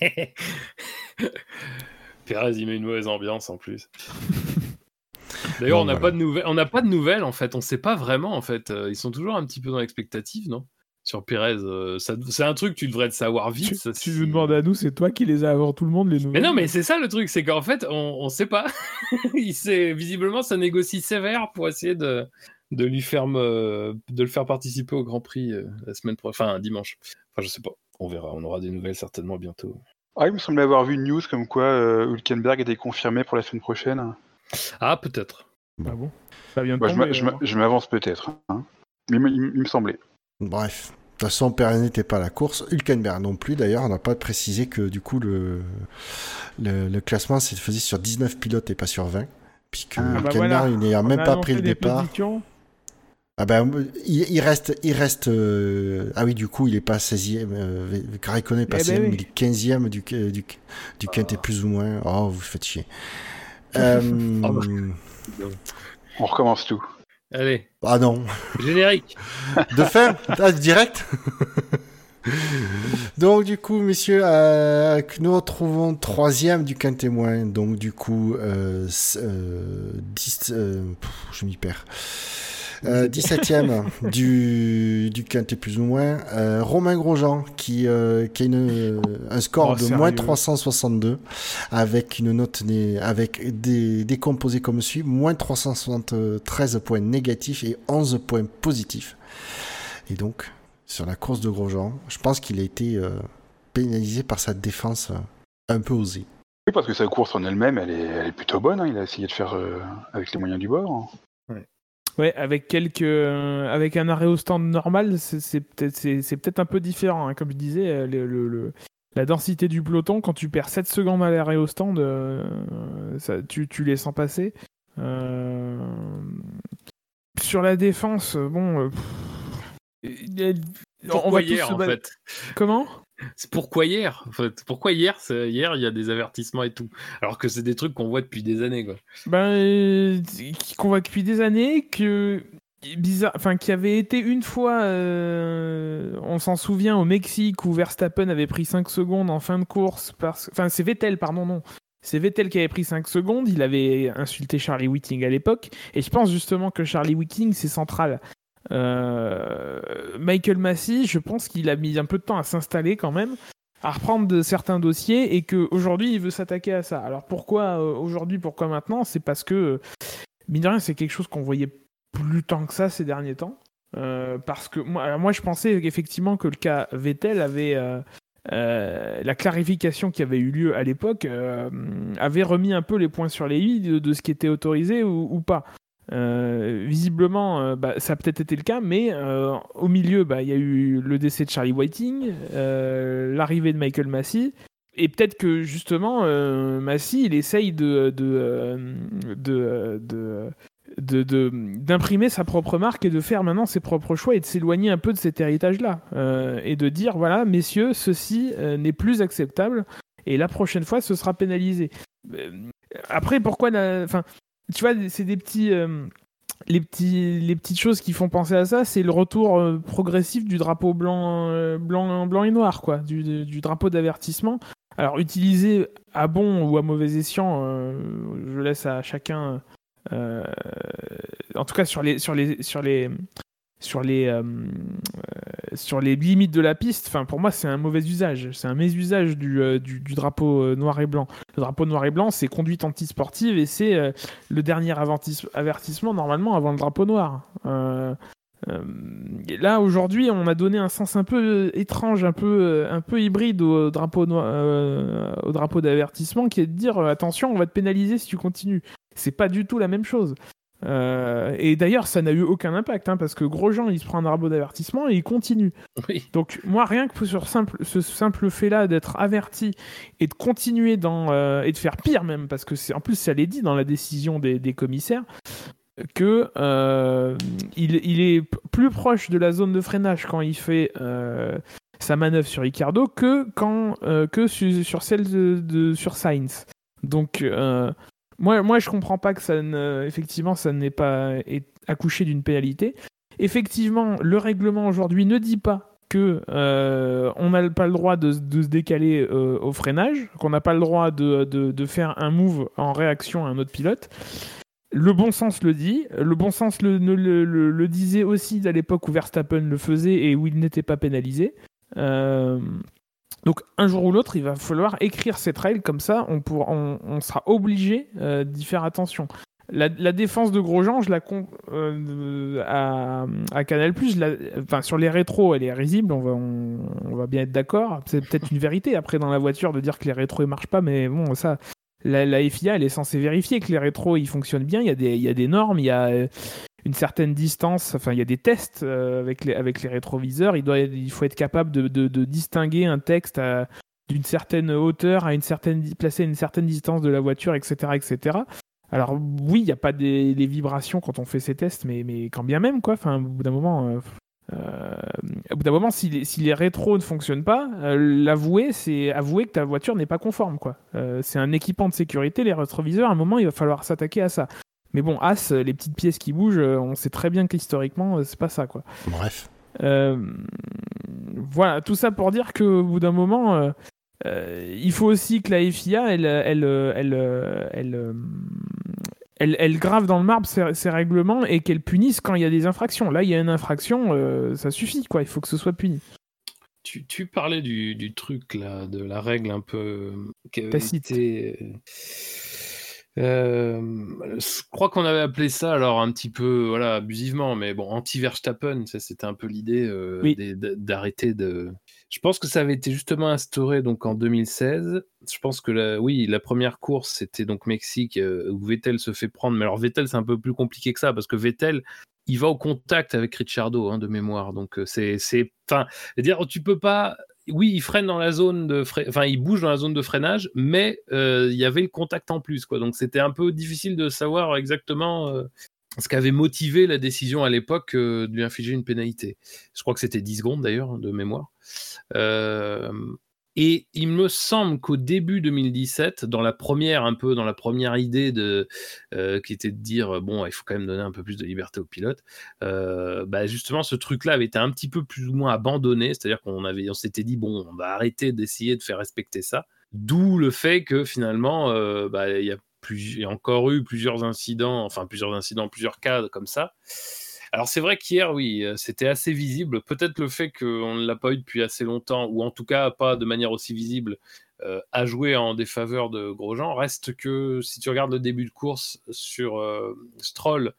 Perez, il met une mauvaise ambiance en plus. D'ailleurs, on n'a voilà. pas de nouvelles. On n'a pas de nouvelles en fait. On sait pas vraiment en fait. Euh, Ils sont toujours un petit peu dans l'expectative, non? Sur Perez, euh, c'est un truc que tu devrais te savoir vite. tu ça, tu nous demandes à nous, c'est toi qui les as avant tout le monde, les Mais non, mais c'est ça le truc, c'est qu'en fait, on, on sait pas. Il sait, visiblement, ça négocie sévère pour essayer de, de lui faire me- de le faire participer au Grand Prix euh, la semaine prochaine, enfin dimanche. Enfin, je sais pas. On verra. On aura des nouvelles certainement bientôt. Ah, il me semblait avoir vu une news comme quoi euh, Hülkenberg était confirmé pour la semaine prochaine. Ah, peut-être. Ah bon? Ça vient de Bah, je tomber, m'avance peut-être. hein. Mais il me semblait. Bref. De toute façon, Perez n'était pas à la course. Hülkenberg non plus. D'ailleurs, on n'a pas précisé que du coup, le, le, le classement se faisait sur 19 pilotes et pas sur 20. Puisque Ah, bah Hülkenberg, voilà. il n'a On même pas pris le départ. positions. Ah ben, il, il reste, il reste. euh, Ah oui, du coup, il est pas 16e. Euh, Raikkonen est pas Eh ben 16e, oui. il est 15e du, du, du quintet plus ou moins. Oh, vous faites chier. Euh, Ah bah. On recommence tout. Allez, ah non. générique. De fin Ah, Direct? Donc du coup, messieurs, euh, nous retrouvons troisième du quintet moins. Donc du coup, euh, euh, dix- euh, pff, je m'y perds. Euh, 17e du, du quintet plus ou moins. Euh, Romain Grosjean qui, euh, qui a une, un score Oh, de sérieux moins 362 avec une note né- avec des, des composés comme suit moins 373 points négatifs et 11 points positifs. Et donc, sur la course de Grosjean, je pense qu'il a été euh, pénalisé par sa défense euh, un peu osée. Oui, parce que sa course en elle-même, elle est, elle est plutôt bonne. hein. Il a essayé de faire euh, avec les moyens du bord. Ouais, avec quelques, euh, avec un arrêt au stand normal, c'est peut-être, c'est c'est peut-être un peu différent. hein. Comme je disais, le, le- le- la densité du peloton, quand tu perds 7 secondes à l'arrêt au stand, euh, ça, tu, tu les sens passer. Euh, Sur la défense, bon, euh, pff, on Pourquoi va hier en fait Comment? C'est pourquoi hier en fait? Pourquoi hier Hier, il y a des avertissements et tout? Alors que c'est des trucs qu'on voit depuis des années quoi. Ben, euh, qu'on voit depuis des années, que bizarre, enfin qui avait été une fois, euh, on s'en souvient au Mexique où Verstappen avait pris 5 secondes en fin de course parce, enfin c'est Vettel, pardon non, c'est Vettel qui avait pris 5 secondes, il avait insulté Charlie Whiting à l'époque et je pense justement que Charlie Whiting c'est central. Euh, Michael Massey, je pense qu'il a mis un peu de temps à s'installer quand même à reprendre de certains dossiers et qu'aujourd'hui il veut s'attaquer à ça. Alors pourquoi euh, aujourd'hui, pourquoi maintenant? C'est parce que, euh, mine de rien, c'est quelque chose qu'on voyait plus tant que ça ces derniers temps. parce que moi, moi, je pensais effectivement que le cas Vettel avait la clarification qui avait eu lieu à l'époque avait remis un peu les points sur les i de, ce qui était autorisé ou pas. Euh, visiblement, euh, bah, ça a peut-être été le cas, mais euh, au milieu, bah, il y a eu le décès de Charlie Whiting, l'arrivée de Michael Massey, et peut-être que justement, Massey, il essaye de, d'imprimer sa propre marque et de faire maintenant ses propres choix et de s'éloigner un peu de cet héritage-là et de dire voilà messieurs ceci n'est plus acceptable et la prochaine fois ce sera pénalisé. Après pourquoi enfin tu vois, c'est des petits. Euh, les, petits, les petites choses qui font penser à ça, c'est le retour euh, progressif du drapeau blanc, euh, blanc, blanc et noir, quoi, du, du drapeau d'avertissement. Alors, utilisé à bon ou à mauvais escient, je laisse à chacun. en tout cas, sur les, sur les, sur les, sur les, euh, euh, sur les limites de la piste, enfin, pour moi, c'est un mauvais usage. C'est un mésusage du, euh, du, drapeau noir et blanc. Le drapeau noir et blanc, c'est conduite antisportive et c'est le dernier avertissement normalement avant le drapeau noir. là, aujourd'hui, on a donné un sens un peu étrange, un peu, un peu hybride au drapeau, noir, au drapeau d'avertissement qui est de dire attention, on va te pénaliser si tu continues. C'est pas du tout la même chose. Euh, et d'ailleurs, ça n'a eu aucun impact, hein, parce que Grosjean, il se prend un arbre d'avertissement et il continue. Donc, moi, rien que sur simple, ce simple fait-là d'être averti et de continuer dans. Euh, et de faire pire même, parce que c'est en plus, ça l'est dit dans la décision des, commissaires, que euh, il, est plus proche de la zone de freinage quand il fait sa manœuvre sur Ricardo que, quand, que sur, celle de, de, sur Sainz. Donc. Moi, moi, je comprends pas que ça ne, effectivement, ça n'ait pas accouché d'une pénalité. Effectivement, le règlement aujourd'hui ne dit pas que euh, on n'a pas le droit de, se décaler euh, au freinage, qu'on n'a pas le droit de, de, faire un move en réaction à un autre pilote. Le bon sens le dit. Le bon sens le, le, le, disait aussi à l'époque où Verstappen le faisait et où il n'était pas pénalisé. Euh, donc un jour ou l'autre, il va falloir écrire cette règle comme ça, on, on, sera obligé euh, d'y faire attention. La, défense de Grosjean, je la euh, à, Canal+, enfin sur les rétros, elle est risible, on va, on, va bien être d'accord. C'est peut-être une vérité après dans la voiture de dire que les rétros ne marchent pas, mais bon ça, la, FIA elle est censée vérifier que les rétros ils fonctionnent bien. Il y a des, il y a des normes, il y a une certaine distance. Enfin, il y a des tests euh, avec, les, rétroviseurs. Il, doit, faut être capable de, distinguer un texte d'une certaine hauteur, à une certaine, placé à une certaine distance de la voiture, etc. etc. Alors oui, il n'y a pas des, vibrations quand on fait ces tests, mais, quand bien même, quoi. Enfin, au bout d'un moment, euh, euh, bout d'un moment, si les, si les, rétros ne fonctionnent pas, l'avouer, c'est avouer que ta voiture n'est pas conforme, quoi. c'est un équipement de sécurité, les rétroviseurs. À un moment, il va falloir s'attaquer à ça. Mais bon, As, les petites pièces qui bougent, euh, on sait très bien qu'historiquement, euh, c'est pas ça, quoi. Bref. Euh, voilà, tout ça pour dire qu'au bout d'un moment, il faut aussi que la FIA, elle, elle, elle, elle, elle, grave dans le marbre ses, règlements et qu'elle punisse quand il y a des infractions. Là, il y a une infraction, ça suffit, quoi. Il faut que ce soit puni. Tu, tu parlais du, du, truc, là, de la règle un peu. Tacite. Euh, je crois qu'on avait appelé ça alors un petit peu voilà abusivement, mais bon anti-Verstappen, c'était un peu l'idée euh, d'arrêter de. Je pense que ça avait été justement instauré donc en 2016. Je pense que la, oui la première course c'était donc Mexique euh, où Vettel se fait prendre, mais alors Vettel c'est un peu plus compliqué que ça parce que Vettel il va au contact avec Ricciardo hein, de mémoire, donc c'est c'est enfin dire tu peux pas oui, il freine dans la zone de enfin, il bouge dans la zone de freinage, mais euh, il y avait le contact en plus, quoi. Donc c'était un peu difficile de savoir exactement euh, ce qui avait motivé la décision à l'époque euh, de lui infliger une pénalité. Je crois que c'était 10 secondes d'ailleurs, de mémoire. Et il me semble qu'au début 2017, dans la première, un peu dans la première idée de, euh, qui était de dire bon, il faut quand même donner un peu plus de liberté aux pilotes, euh, bah justement, ce truc-là avait été un petit peu plus ou moins abandonné, c'est-à-dire qu'on avait, on s'était dit bon, on va arrêter d'essayer de faire respecter ça. D'où le fait que finalement, euh, bah, il y a y a encore eu plusieurs incidents, enfin plusieurs incidents, plusieurs cas comme ça. Alors c'est vrai qu'hier, oui, euh, c'était assez visible. Peut-être le fait qu'on ne l'a pas eu depuis assez longtemps, ou en tout cas pas de manière aussi visible, euh, à jouer en défaveur de Grosjean. Reste que si tu regardes le début de course sur euh, Stroll,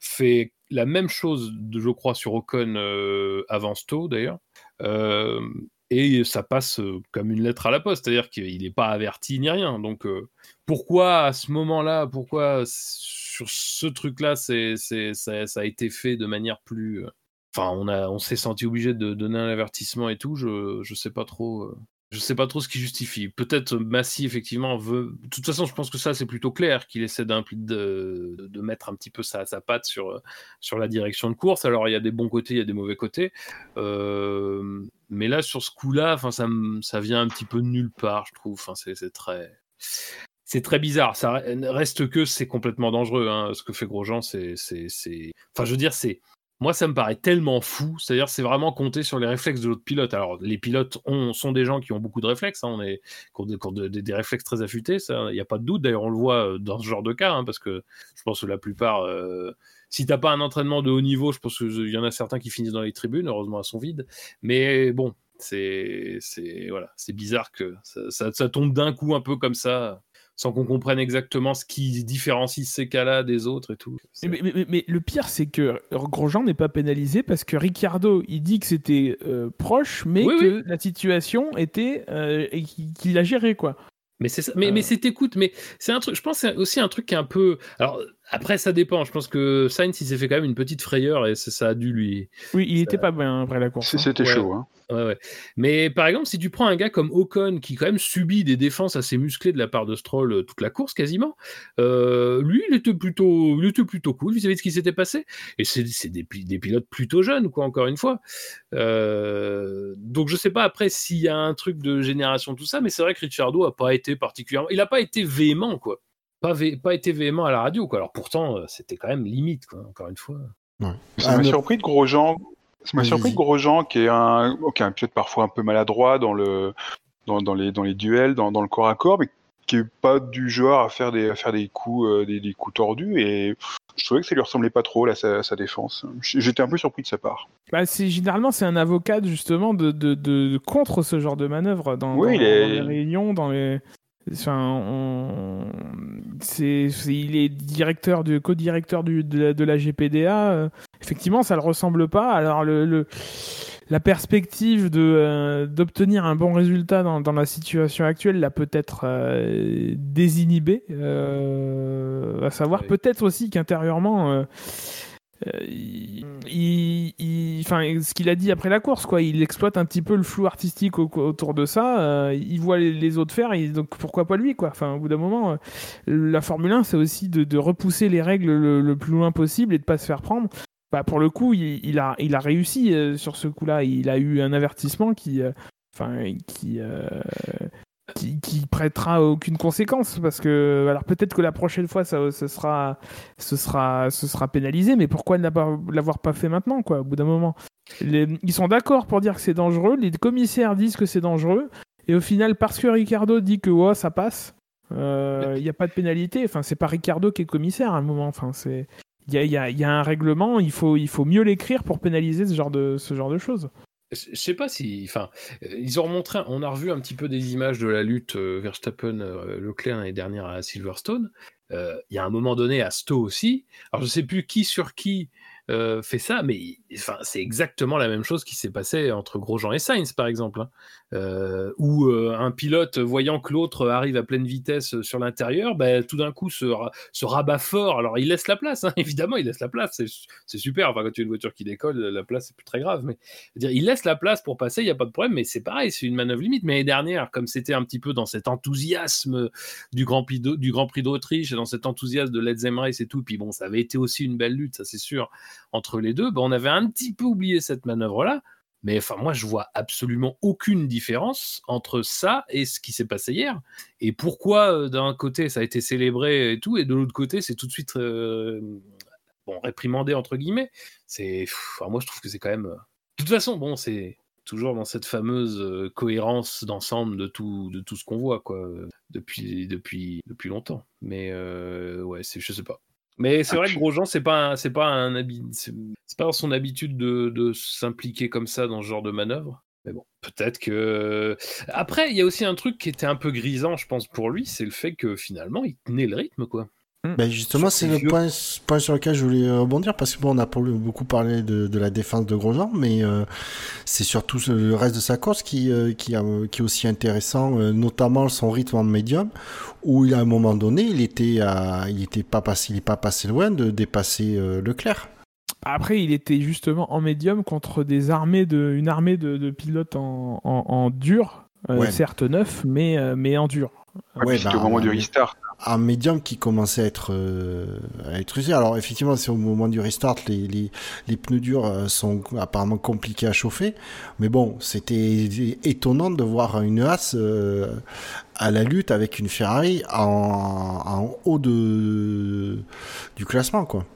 fait la même chose, je crois, sur Ocon avant Stowe d'ailleurs. Et ça passe comme une lettre à la poste, c'est-à-dire qu'il n'est pas averti ni rien. Donc pourquoi à ce moment-là, pourquoi sur ce truc-là, c'est, ça, a été fait de manière plus. Enfin, on, a, on s'est senti obligé de donner un avertissement et tout. Je, je sais pas trop. Je sais pas trop ce qui justifie. Peut-être Massy, effectivement, veut. De toute façon, je pense que ça, c'est plutôt clair qu'il essaie de, mettre un petit peu sa, sa patte sur, sur la direction de course. Alors, il y a des bons côtés, il y a des mauvais côtés. Euh, mais là, sur ce coup-là, ça, ça vient un petit peu de nulle part, je trouve. C'est très. C'est très bizarre. Ça reste que c'est complètement dangereux. Hein. Ce que fait Grosjean, c'est. Enfin, je veux dire, c'est moi, ça me paraît tellement fou. C'est-à-dire, c'est vraiment compter sur les réflexes de l'autre pilote. Alors, les pilotes ont, sont des gens qui ont beaucoup de réflexes, hein. on est, qui ont, des, réflexes très affûtés, il n'y a pas de doute. D'ailleurs, on le voit euh, dans ce genre de cas, hein, parce que je pense que la plupart, euh, si t'as pas un entraînement de haut niveau, je pense qu'il y en a certains qui finissent dans les tribunes, heureusement elles sont vides. Mais bon, c'est bizarre que ça tombe d'un coup un peu comme ça sans qu'on comprenne exactement ce qui différencie ces cas-là des autres et tout. Mais, le pire, c'est que Grosjean n'est pas pénalisé parce que Ricciardo, il dit que c'était euh, proche, mais que la situation était euh, et qu'il a géré quoi. Mais c'est mais, mais euh. c'est écoute, mais c'est un truc. Je pense c'est aussi un truc qui est un peu. Alors après, ça dépend. Je pense que Sainz, il s'est fait quand même une petite frayeur et ça a dû lui. Oui, il n'était pas bien après la course. Hein. C'était chaud. Hein. Ouais, ouais. Mais par exemple, si tu prends un gars comme Ocon, qui quand même subit des défenses assez musclées de la part de Stroll euh, toute la course quasiment, euh, lui, il était plutôt, il était plutôt cool vis-à-vis de ce qui s'était passé. Et c'est des, des, pilotes plutôt jeunes, quoi, encore une fois. Euh, donc je sais pas après s'il y a un truc de génération, tout ça, mais c'est vrai que Ricciardo a pas été particulièrement. Il a pas été véhément, quoi pas, pas été véhément à la radio. Quoi. Alors pourtant, euh, c'était quand même limite, quoi, encore une fois. Ça m'a surpris de Grosjean. Ça m'a surpris de Grosjean, qui est un, qui est un pilote parfois un peu maladroit dans le, dans, dans les, dans les duels, dans, dans, le corps à corps, mais qui est pas du genre à faire des, à faire des coups, euh, des, des, coups tordus. Et je trouvais que ça lui ressemblait pas trop là sa, sa défense. J'étais un peu surpris de sa part. Bah, c'est généralement c'est un avocat justement de, de, de, contre ce genre de manœuvre dans, dans, dans les réunions, dans les Enfin, c'est, il est directeur du co-directeur de, de, la GPDA. Euh, effectivement, ça le ressemble pas. Alors le, la perspective de euh, d'obtenir un bon résultat dans, dans, la situation actuelle l'a peut-être euh, désinhibé. à savoir peut-être aussi qu'intérieurement euh, il, enfin, ce qu'il a dit après la course, quoi. Il exploite un petit peu le flou artistique autour de ça. Euh, il voit les, autres faire, donc pourquoi pas lui, quoi. Enfin, au bout d'un moment, euh, la Formule 1, c'est aussi de, repousser les règles le, plus loin possible et de pas se faire prendre. Bah, pour le coup, il, a, il a réussi sur ce coup-là. Il a eu un avertissement qui, enfin, qui qui, prêtera aucune conséquence parce que alors peut-être que la prochaine fois ça, ce sera ce sera ce sera pénalisé mais pourquoi ne l'avoir pas fait maintenant quoi au bout d'un moment? Ils sont d'accord pour dire que c'est dangereux les commissaires disent que c'est dangereux et au final parce que Ricardo dit que oh, ça passe euh, il n'y a pas de pénalité enfin c'est pas Ricardo qui est commissaire à un moment enfin c'est il y a, y, a, y a, un règlement il faut il faut mieux l'écrire pour pénaliser ce genre de ce genre de choses je sais pas si, enfin, euh, ils ont montré, on a revu un petit peu des images de la lutte euh, Verstappen-Leclerc euh, l'année dernière à Silverstone. Il y a un moment donné à Stowe aussi. Alors je sais plus qui sur qui fait ça, mais enfin, c'est exactement la même chose qui s'est passé entre Grosjean et Sainz, par exemple, hein. Euh, où euh, un pilote, voyant que l'autre arrive à pleine vitesse sur l'intérieur, ben, tout d'un coup se, rabat fort. Alors il laisse la place, hein, évidemment, il laisse la place, c'est super. Enfin, quand tu as une voiture qui décolle, la place c'est plus très grave, mais dire, il laisse la place pour passer, il n'y a pas de problème, mais c'est pareil, c'est une manœuvre limite. Mais l'année dernière, comme c'était un petit peu dans cet enthousiasme du Grand Prix d'Autriche et dans cet enthousiasme de Let's Race et tout, puis bon, ça avait été aussi une belle lutte, ça c'est sûr entre les deux, ben, on avait un petit peu oublié cette manœuvre-là. Mais moi, je vois absolument aucune différence entre ça et ce qui s'est passé hier. Et pourquoi, euh, d'un côté, ça a été célébré et tout, et de l'autre côté, c'est tout de suite euh, réprimandé, entre guillemets. C'est, enfin, moi, je trouve que c'est quand même. Euh, de toute façon, bon, c'est toujours dans cette fameuse cohérence d'ensemble de tout, de tout ce qu'on voit, quoi, depuis, depuis, depuis longtemps. Mais ouais, c'est, je sais pas. Mais c'est vrai que Grosjean, c'est pas, c'est pas un c'est pas son habitude de, de s'impliquer comme ça dans ce genre de manœuvre. Mais bon, peut-être que. Après, il y a aussi un truc qui était un peu grisant, je pense, pour lui, c'est le fait que finalement, il tenait le rythme, quoi. Hmm. Ben justement, c'est le point, point sur lequel je voulais rebondir parce que bon, on a beaucoup parlé de, de la défense de Grosjean, mais euh, c'est surtout le reste de sa course qui, euh, qui, qui, est aussi intéressant, euh, notamment son rythme en médium, où il, à un moment donné, il était, à, il était pas passé, il est pas passé loin de dépasser Leclerc. Après, il était justement en médium contre des armées de, une armée de, de pilotes en, en, en dur, certes neuf, mais, mais en dur. Ouais, bah, au moment du restart un médium qui commençait à être, euh, à être usé. Alors effectivement, c'est au moment du restart, les, les, pneus durs euh, sont apparemment compliqués à chauffer. Mais bon, c'était étonnant de voir une Haas euh, à la lutte avec une Ferrari en, haut de, du classement, quoi.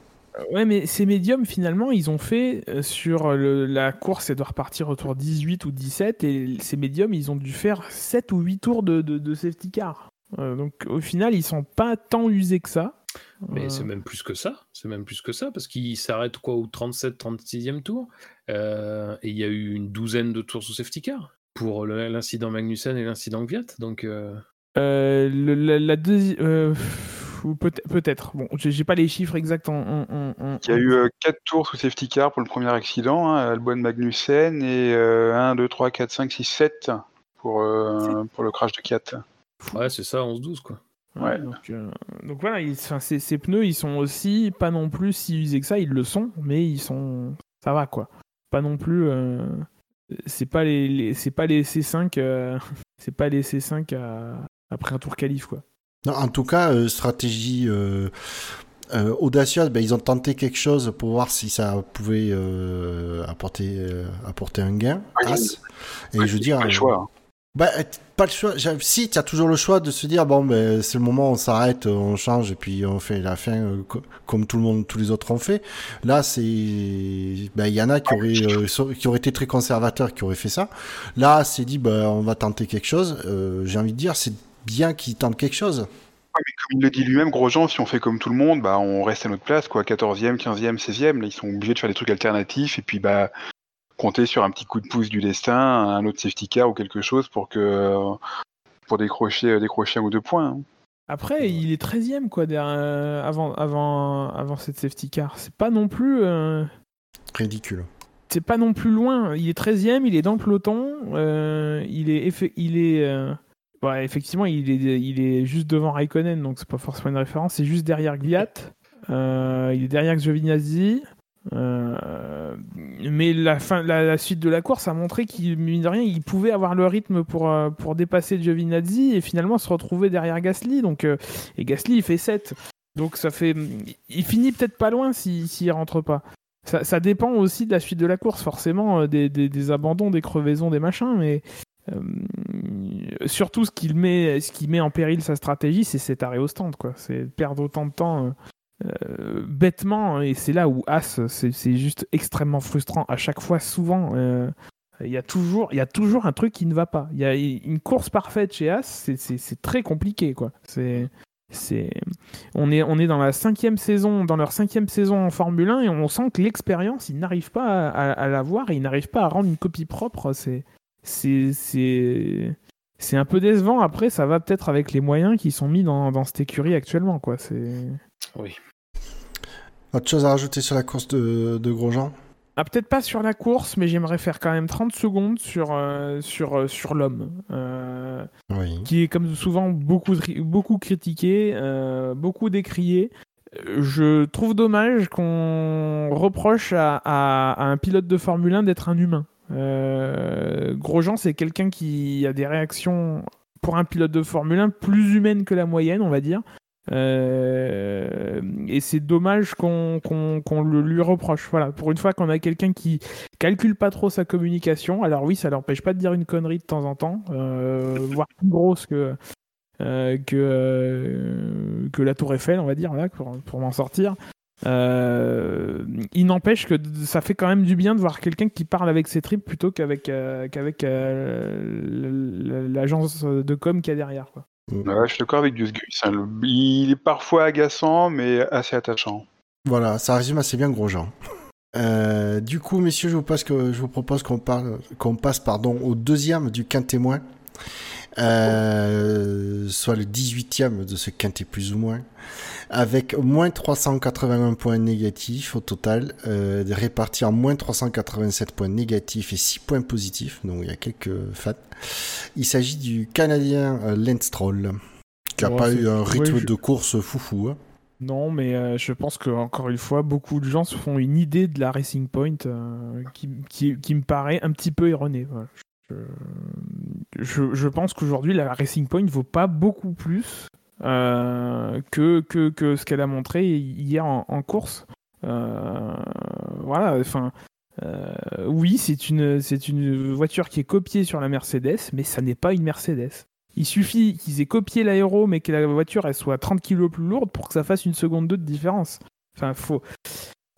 Ouais, mais ces médiums, finalement, ils ont fait sur la course, elle doit repartir autour 18 ou 17, et ces médiums, ils ont dû faire 7 ou 8 tours de, de safety car. Euh, donc au final, ils sont pas tant usés que ça. Mais euh, c'est même plus que ça. C'est même plus que ça parce qu'ils s'arrêtent quoi au 37, 36e tour. Euh, et il y a eu une douzaine de tours sous safety car pour l'incident Magnussen et l'incident Gviat. Donc la, deuxième. Peut-être. bon, j'ai pas les chiffres exacts en. Il y a eu 4 tours sous safety car pour le premier accident, hein, Albon Magnussen, et 1, 2, 3, 4, 5, 6, 7 pour, pour le crash de Kiat. Ouais, c'est ça, 11-12 quoi. Ouais, donc, euh, donc, voilà, ces, pneus, ils sont aussi pas non plus si usés que ça, ils le sont, mais ils sont. Ça va quoi. Pas non plus. Euh, c'est pas les, c'est pas les C5 euh, c'est pas les C5 après un tour qualif quoi. Non, en tout cas stratégie audacieuse ben, ils ont tenté quelque chose pour voir si ça pouvait apporter apporter un gain et je veux dire choix. Bah, pas le choix. Si, tu as toujours le choix de se dire bon, ben c'est le moment, on s'arrête, on change et puis on fait la fin euh, comme tout le monde, tous les autres ont fait. Là, c'est, ben il y en a qui auraient, euh, qui auraient été très conservateurs, qui auraient fait ça. Là, c'est dit ben on va tenter quelque chose. Euh, j'ai envie de dire, c'est bien qu'ils tentent quelque chose. mais comme il le dit lui-même, Grosjean, si on fait comme tout le monde, bah, on reste à notre place, quoi. 14e, 15e, 16e. Là, ils sont obligés de faire des trucs alternatifs. Et puis, bah, compter sur un petit coup de pouce du destin, un autre safety car ou quelque chose pour que pour décrocher, décrocher un ou deux points. Hein. Après, il est 13ème quoi, euh, avant, avant, avant cette safety car. C'est pas non plus. Euh, Ridicule. C'est pas non plus loin. Il est 13ème, il est dans le peloton. Euh, il est. Il est effectivement, il est, il est juste devant Raikkonen, donc c'est pas forcément une référence. C'est juste derrière Gliat. il est derrière Giovinazzi. Euh, mais la, fin, la, suite de la course a montré qu'il, il pouvait avoir le rythme pour, euh, pour dépasser Giovinazzi et finalement se retrouver derrière Gasly. Donc, euh, et Gasly, il fait 7. Donc ça fait. Il finit peut-être pas loin s'il si, rentre pas. Ça, dépend aussi de la suite de la course, forcément, des, des, abandons, des crevaisons, des machins, mais. surtout, ce, met, ce qui met en péril sa stratégie, c'est cet arrêt au stand. C'est perdre autant de temps euh, bêtement, hein, et c'est là où As, c'est juste extrêmement frustrant à chaque fois, souvent. Euh, il y, a toujours, il y a toujours un truc qui ne va pas. Il y a une course parfaite chez As, c'est très compliqué. quoi. On est, on est dans la cinquième saison, dans leur cinquième saison en Formule 1 et on sent que l'expérience, ils n'arrivent pas à, à, l'avoir et ils n'arrivent pas à rendre une copie propre. C'est, un peu décevant. Après, ça va peut-être avec les moyens qui sont mis dans, dans cette écurie actuellement, quoi. Oui. Autre chose à rajouter sur la course de, de Grosjean ah, Peut-être pas sur la course, mais j'aimerais faire quand même 30 secondes sur, euh, sur, euh, sur l'homme. Euh, qui est comme souvent beaucoup, beaucoup critiqué, beaucoup décrié. Je trouve dommage qu'on reproche à, à, un pilote de Formule 1 d'être un humain. Grosjean, c'est quelqu'un qui a des réactions pour un pilote de Formule 1 plus humaines que la moyenne, on va dire. Euh, et c'est dommage qu'on le lui reproche. Voilà, pour une fois qu'on a quelqu'un qui calcule pas trop sa communication. Alors oui, ça l'empêche pas de dire une connerie de temps en temps, euh, voire plus grosse que euh, que que la Tour Eiffel, on va dire, là, pour, pour m'en sortir. il n'empêche que ça fait quand même du bien de voir quelqu'un qui parle avec ses tripes plutôt qu'avec qu'avec l'agence de com qu'il y a derrière. Quoi. Je suis d'accord avec Gus Gus. Hein. Il est parfois agaçant, mais assez attachant. Voilà, ça résume assez bien Grosjean. Euh, du coup, messieurs, je vous, passe que, je vous propose qu'on, parle, qu'on passe pardon, au deuxième du quintémoin. Euh, soit le 18e de ce quintet plus ou moins, avec moins 381 points négatifs au total, euh, répartis en moins 387 points négatifs et 6 points positifs, donc il y a quelques fans. Il s'agit du Canadien euh, Lance Stroll, qui n'a Ouais, pas eu un rythme ouais, je- de course foufou. hein. Non, mais euh, je pense que encore une fois, beaucoup de gens se font une idée de la Racing Point euh, qui, qui, qui me paraît un petit peu erronée. voilà. Je, je, pense qu'aujourd'hui, la Racing Point vaut pas beaucoup plus euh, que, ce qu'elle a montré hier en, course. Euh, voilà, enfin. euh, oui, c'est une, voiture qui est copiée sur la Mercedes, mais ça n'est pas une Mercedes. Il suffit qu'ils aient copié l'aéro, mais que la voiture soit 30 kg plus lourde pour que ça fasse une seconde 2 de différence. Enfin, faut.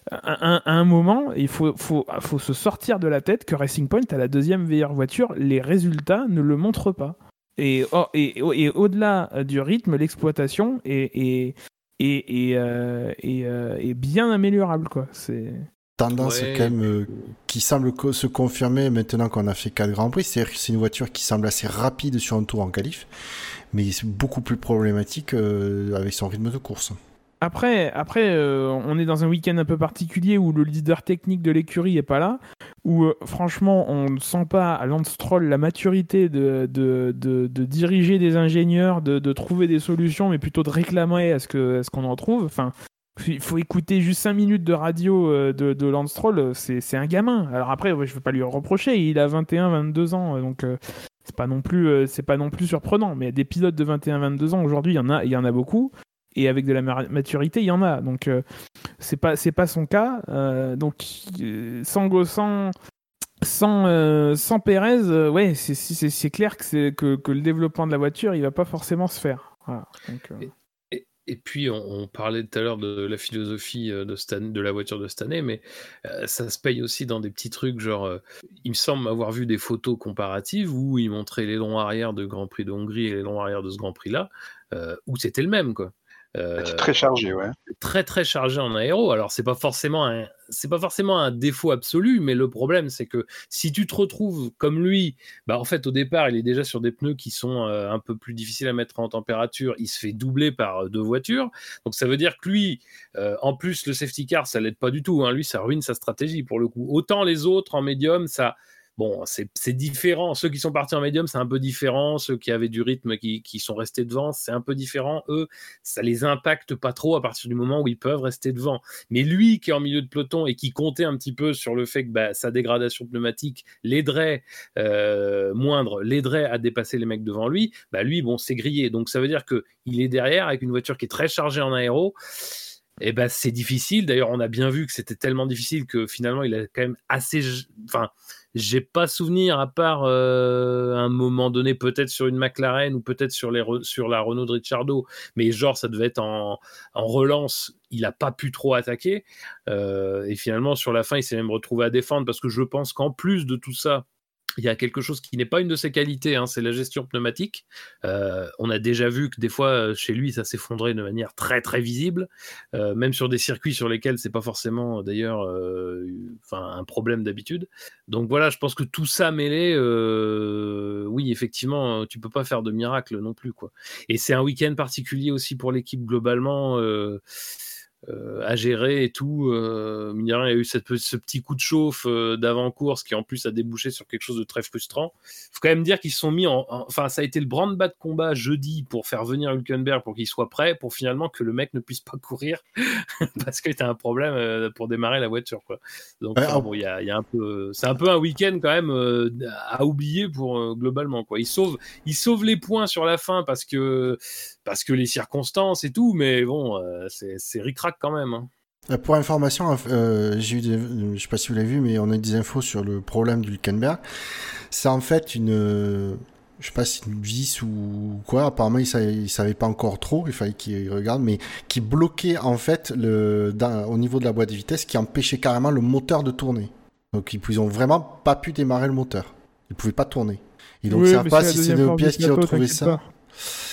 À un, moment, il faut, faut, faut se sortir de la tête que Racing Point a la deuxième meilleure voiture. Les résultats ne le montrent pas. Et, oh, et, et au-delà euh, du rythme, l'exploitation est, est, est, est, euh, est, euh, est bien améliorable. Quoi. C'est... Tendance Ouais. quand même euh, qui semble co- se confirmer maintenant qu'on a fait 4 Grands Prix, c'est-à-dire que c'est une voiture qui semble assez rapide sur un tour en qualif, mais c'est beaucoup plus problématique euh, avec son rythme de course. Après, après euh, on est dans un week-end un peu particulier où le leader technique de l'écurie est pas là, où euh, franchement on ne sent pas à Lance Stroll la maturité de, de, de, diriger des ingénieurs, de, trouver des solutions, mais plutôt de réclamer à ce que- à qu'on en trouve. Enfin, il faut écouter juste 5 minutes de radio euh, de, de Lance Stroll, euh, c'est un gamin. Alors après, je ne veux pas lui reprocher, il a 21-22 ans, donc euh, c'est pas non plus pas non plus surprenant. Mais des pilotes de 21-22 ans aujourd'hui, il y y en a beaucoup et avec de la ma- maturité, il y en a. Donc euh, c'est pas c'est pas son cas. Euh, donc sans sans sans, euh, sans Pérez, euh, ouais, c'est- clair que, que le développement de la voiture, il va pas forcément se faire. Et, puis, on, parlait tout à l'heure de la philosophie de, année- de la voiture de cette année, mais ça se paye aussi dans des petits trucs, genre, il me semble avoir vu des photos comparatives où ils montraient l'aileron arrière de Grand Prix de Hongrie et l'aileron arrière de ce Grand Prix-là, où c'était le même, quoi. Euh, très chargé, ouais. très très chargé en aéro. Alors c'est pas forcément un, c'est pas forcément un défaut absolu, mais le problème c'est que si tu te retrouves comme lui, bah en fait au départ il est déjà sur des pneus qui sont euh, un peu plus difficiles à mettre en température. Il se fait doubler par euh, deux voitures, donc ça veut dire que lui, en plus le safety car ça l'aide pas du tout. Hein. Lui ça ruine sa stratégie pour le coup. Autant les autres en médium ça Bon, c'est différent. Ceux qui sont partis en médium, c'est un peu différent. Ceux qui avaient du rythme, qui, qui sont restés devant, c'est un peu différent. Eux, ça les impacte pas trop à partir du moment où ils peuvent rester devant. Mais lui qui est en milieu de peloton et qui comptait un petit peu sur le fait que bah, sa dégradation pneumatique l'aiderait euh, moindre, l'aiderait à dépasser les mecs devant lui, bah lui, bon, c'est grillé. Donc ça veut dire que il est derrière avec une voiture qui est très chargée en aéro. Et ben c'est difficile. D'ailleurs, on a bien vu que c'était tellement difficile que finalement, il a quand même assez. Enfin, j'ai pas souvenir à part euh, un moment donné, peut-être sur une McLaren ou peut-être sur, les sur la Renault de Ricciardo, mais genre ça devait être en, en relance. Il a pas pu trop attaquer. Euh, et finalement, sur la fin, il s'est même retrouvé à défendre parce que je pense qu'en plus de tout ça, il y a quelque chose qui n'est pas une de ses qualités, hein, c'est la gestion pneumatique. Euh, on a déjà vu que des fois, euh, chez lui, ça s'effondrait de manière très très visible, euh, même sur des circuits sur lesquels c'est pas forcément d'ailleurs euh, un problème d'habitude. Donc voilà, je pense que tout ça mêlé, oui, effectivement, tu peux pas faire de miracle non plus. quoi. Et c'est un week-end particulier aussi pour l'équipe globalement. Euh, euh, à gérer et tout. Euh, il y a eu cette, ce petit coup de chauffe euh, d'avant-course qui en plus a débouché sur quelque chose de très frustrant. faut quand même dire qu'ils se sont mis en, en- Enfin, ça a été le branle-bas de combat jeudi pour faire venir Hülkenberg pour qu'il soit prêt, pour finalement que le mec ne puisse pas courir parce qu'il y a un problème euh, pour démarrer la voiture. Quoi. Donc, Ouais, enfin, en- bon, il y a, y a un peu... C'est un peu un week-end quand même euh, à oublier pour euh, globalement. Quoi. Il, sauve, il sauve les points sur la fin parce que parce que les circonstances et tout, mais bon, euh, c'est ric-rac quand même. hein. Euh, Pour information, euh, j'ai eu des, je sais pas si vous l'avez vu, mais on a eu des infos sur le problème du Hülkenberg. C'est en fait une, euh, je sais pas si c'est une vis ou quoi. Apparemment, il savait, il savait pas encore trop. Il fallait qu'il regarde, mais qui bloquait en fait le, dans- au niveau de la boîte de vitesse, qui empêchait carrément le moteur de tourner. Donc ils, ils ont vraiment pas pu démarrer le moteur. Ils pouvaient pas tourner. Et donc Oui, mais pas si c'est deuxième une fois pièce du qui retrouvé t'inquiète ça. pas.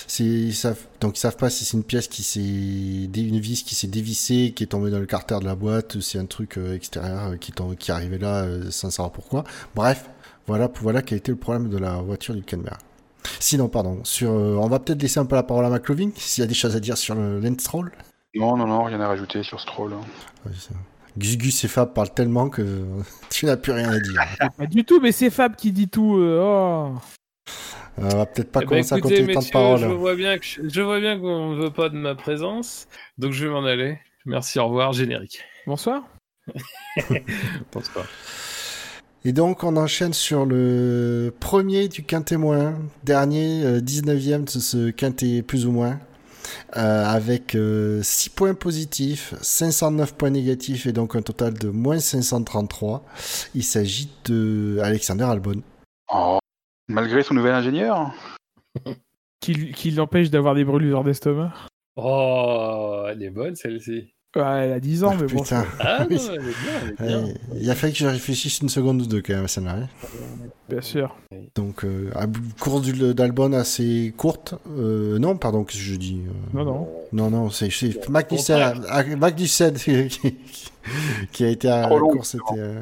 C'est, ils savent, donc ils savent pas si c'est une pièce qui s'est, une vis qui s'est dévissée, qui est tombée dans le carter de la boîte, ou c'est un truc euh, extérieur euh, qui, tom- qui est arrivé là euh, sans savoir pourquoi. Bref, voilà, voilà quel était le problème de la voiture du Kenberg. Sinon, pardon, sur, euh, on va peut-être laisser un peu la parole à McLovin, s'il y a des choses à dire sur le. Non, non, non, rien à rajouter sur Stroll. hein. Ouais, c'est- Gus Gus et Fab parlent tellement que tu n'as plus rien à dire. Pas du tout, mais c'est Fab qui dit tout. euh, oh. Euh, on va peut-être pas Eh ben, commencer à écoutez, compter tant de paroles. Je vois bien que je, je vois bien qu'on ne veut pas de ma présence, donc je vais m'en aller. Merci, au revoir, générique. Bonsoir. Bonsoir. Et donc, on enchaîne sur le premier du quintet moins, dernier, euh, 19e de ce quintet plus ou moins, euh, avec 6 points positifs, 509 points négatifs et donc un total de moins 533. Il s'agit de Alexander Albon. Oh. Malgré son nouvel ingénieur Qui, qui l'empêche d'avoir des brûlures d'estomac. Oh, elle est bonne celle-ci. Ouais, elle a 10 ans, mais bon. Putain, Ah Oui. non, elle est bien, elle est bien. Ouais, il a fallu que je réfléchisse une seconde ou deux quand même à celle-là. hein. Bien sûr. Donc, euh, course d'Albon assez courte. Euh, non, pardon, qu'est-ce que je dis euh, Non, non. Non, non, c'est Magnussen, ah, Magnussen qui, qui a été à Trop la long, course était euh,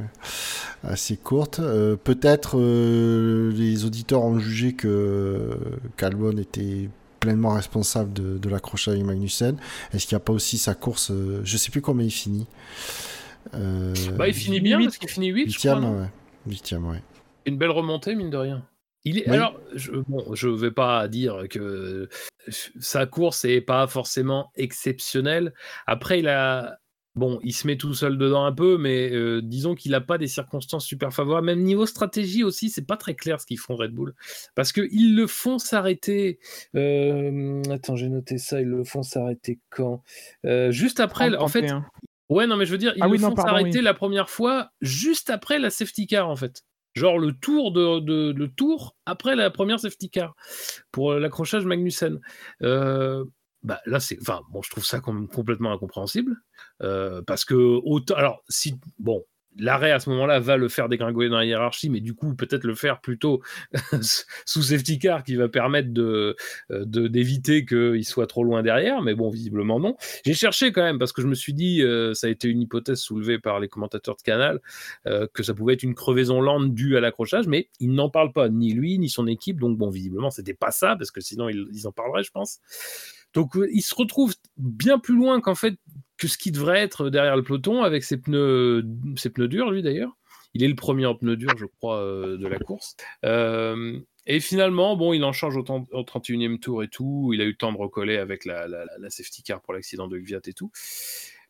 assez courte. Euh, Peut-être euh, les auditeurs ont jugé que qu'Albon était pleinement responsable de, de l'accrochage avec Magnussen. Est-ce qu'il n'y a pas aussi sa course euh, Je sais plus comment il finit. Euh, Bah, il finit bien Huit. parce qu'il finit 8, je crois. huitième, non ouais. Huitième, ouais. Une belle remontée, mine de rien. Il est, Oui. Alors, je, bon, je vais pas dire que sa course est pas forcément exceptionnelle. Après, il a. Bon, il se met tout seul dedans un peu, mais euh, disons qu'il n'a pas des circonstances super favorables. Même niveau stratégie aussi, c'est pas très clair ce qu'ils font Red Bull. Parce qu'ils le font s'arrêter. euh, attends, j'ai noté ça. Ils le font s'arrêter quand? Euh, Juste après, en fait, 31. Ouais, non, mais je veux dire, ils Ah le oui, font s'arrêter oui. la première fois juste après la safety car, en fait. Genre le tour de, de- le tour après la première safety car pour l'accrochage Magnussen. Bah là, c'est, enfin, bon, je trouve ça complètement incompréhensible euh, parce que autant, alors si, bon, l'arrêt à ce moment-là va le faire dégringoler dans la hiérarchie, mais du coup peut-être le faire plutôt sous safety car qui va permettre euh, de d'éviter qu'il soit trop loin derrière. Mais bon, visiblement non. J'ai cherché quand même parce que je me suis dit, euh, ça a été une hypothèse soulevée par les commentateurs de Canal, euh, que ça pouvait être une crevaison lente due à l'accrochage, mais ils n'en parlent pas, ni lui, ni son équipe. Donc bon, visiblement, c'était pas ça, parce que sinon ils, en parleraient, je pense. Donc il se retrouve bien plus loin qu'en fait que ce qui devrait être derrière le peloton avec ses pneus, ses pneus durs, lui d'ailleurs. Il est le premier en pneus durs, je crois, euh, de la course. Euh, et finalement, bon, il en change au, temps- au 31e tour et tout. Il a eu le temps de recoller avec la safety car pour l'accident de Gviat et tout.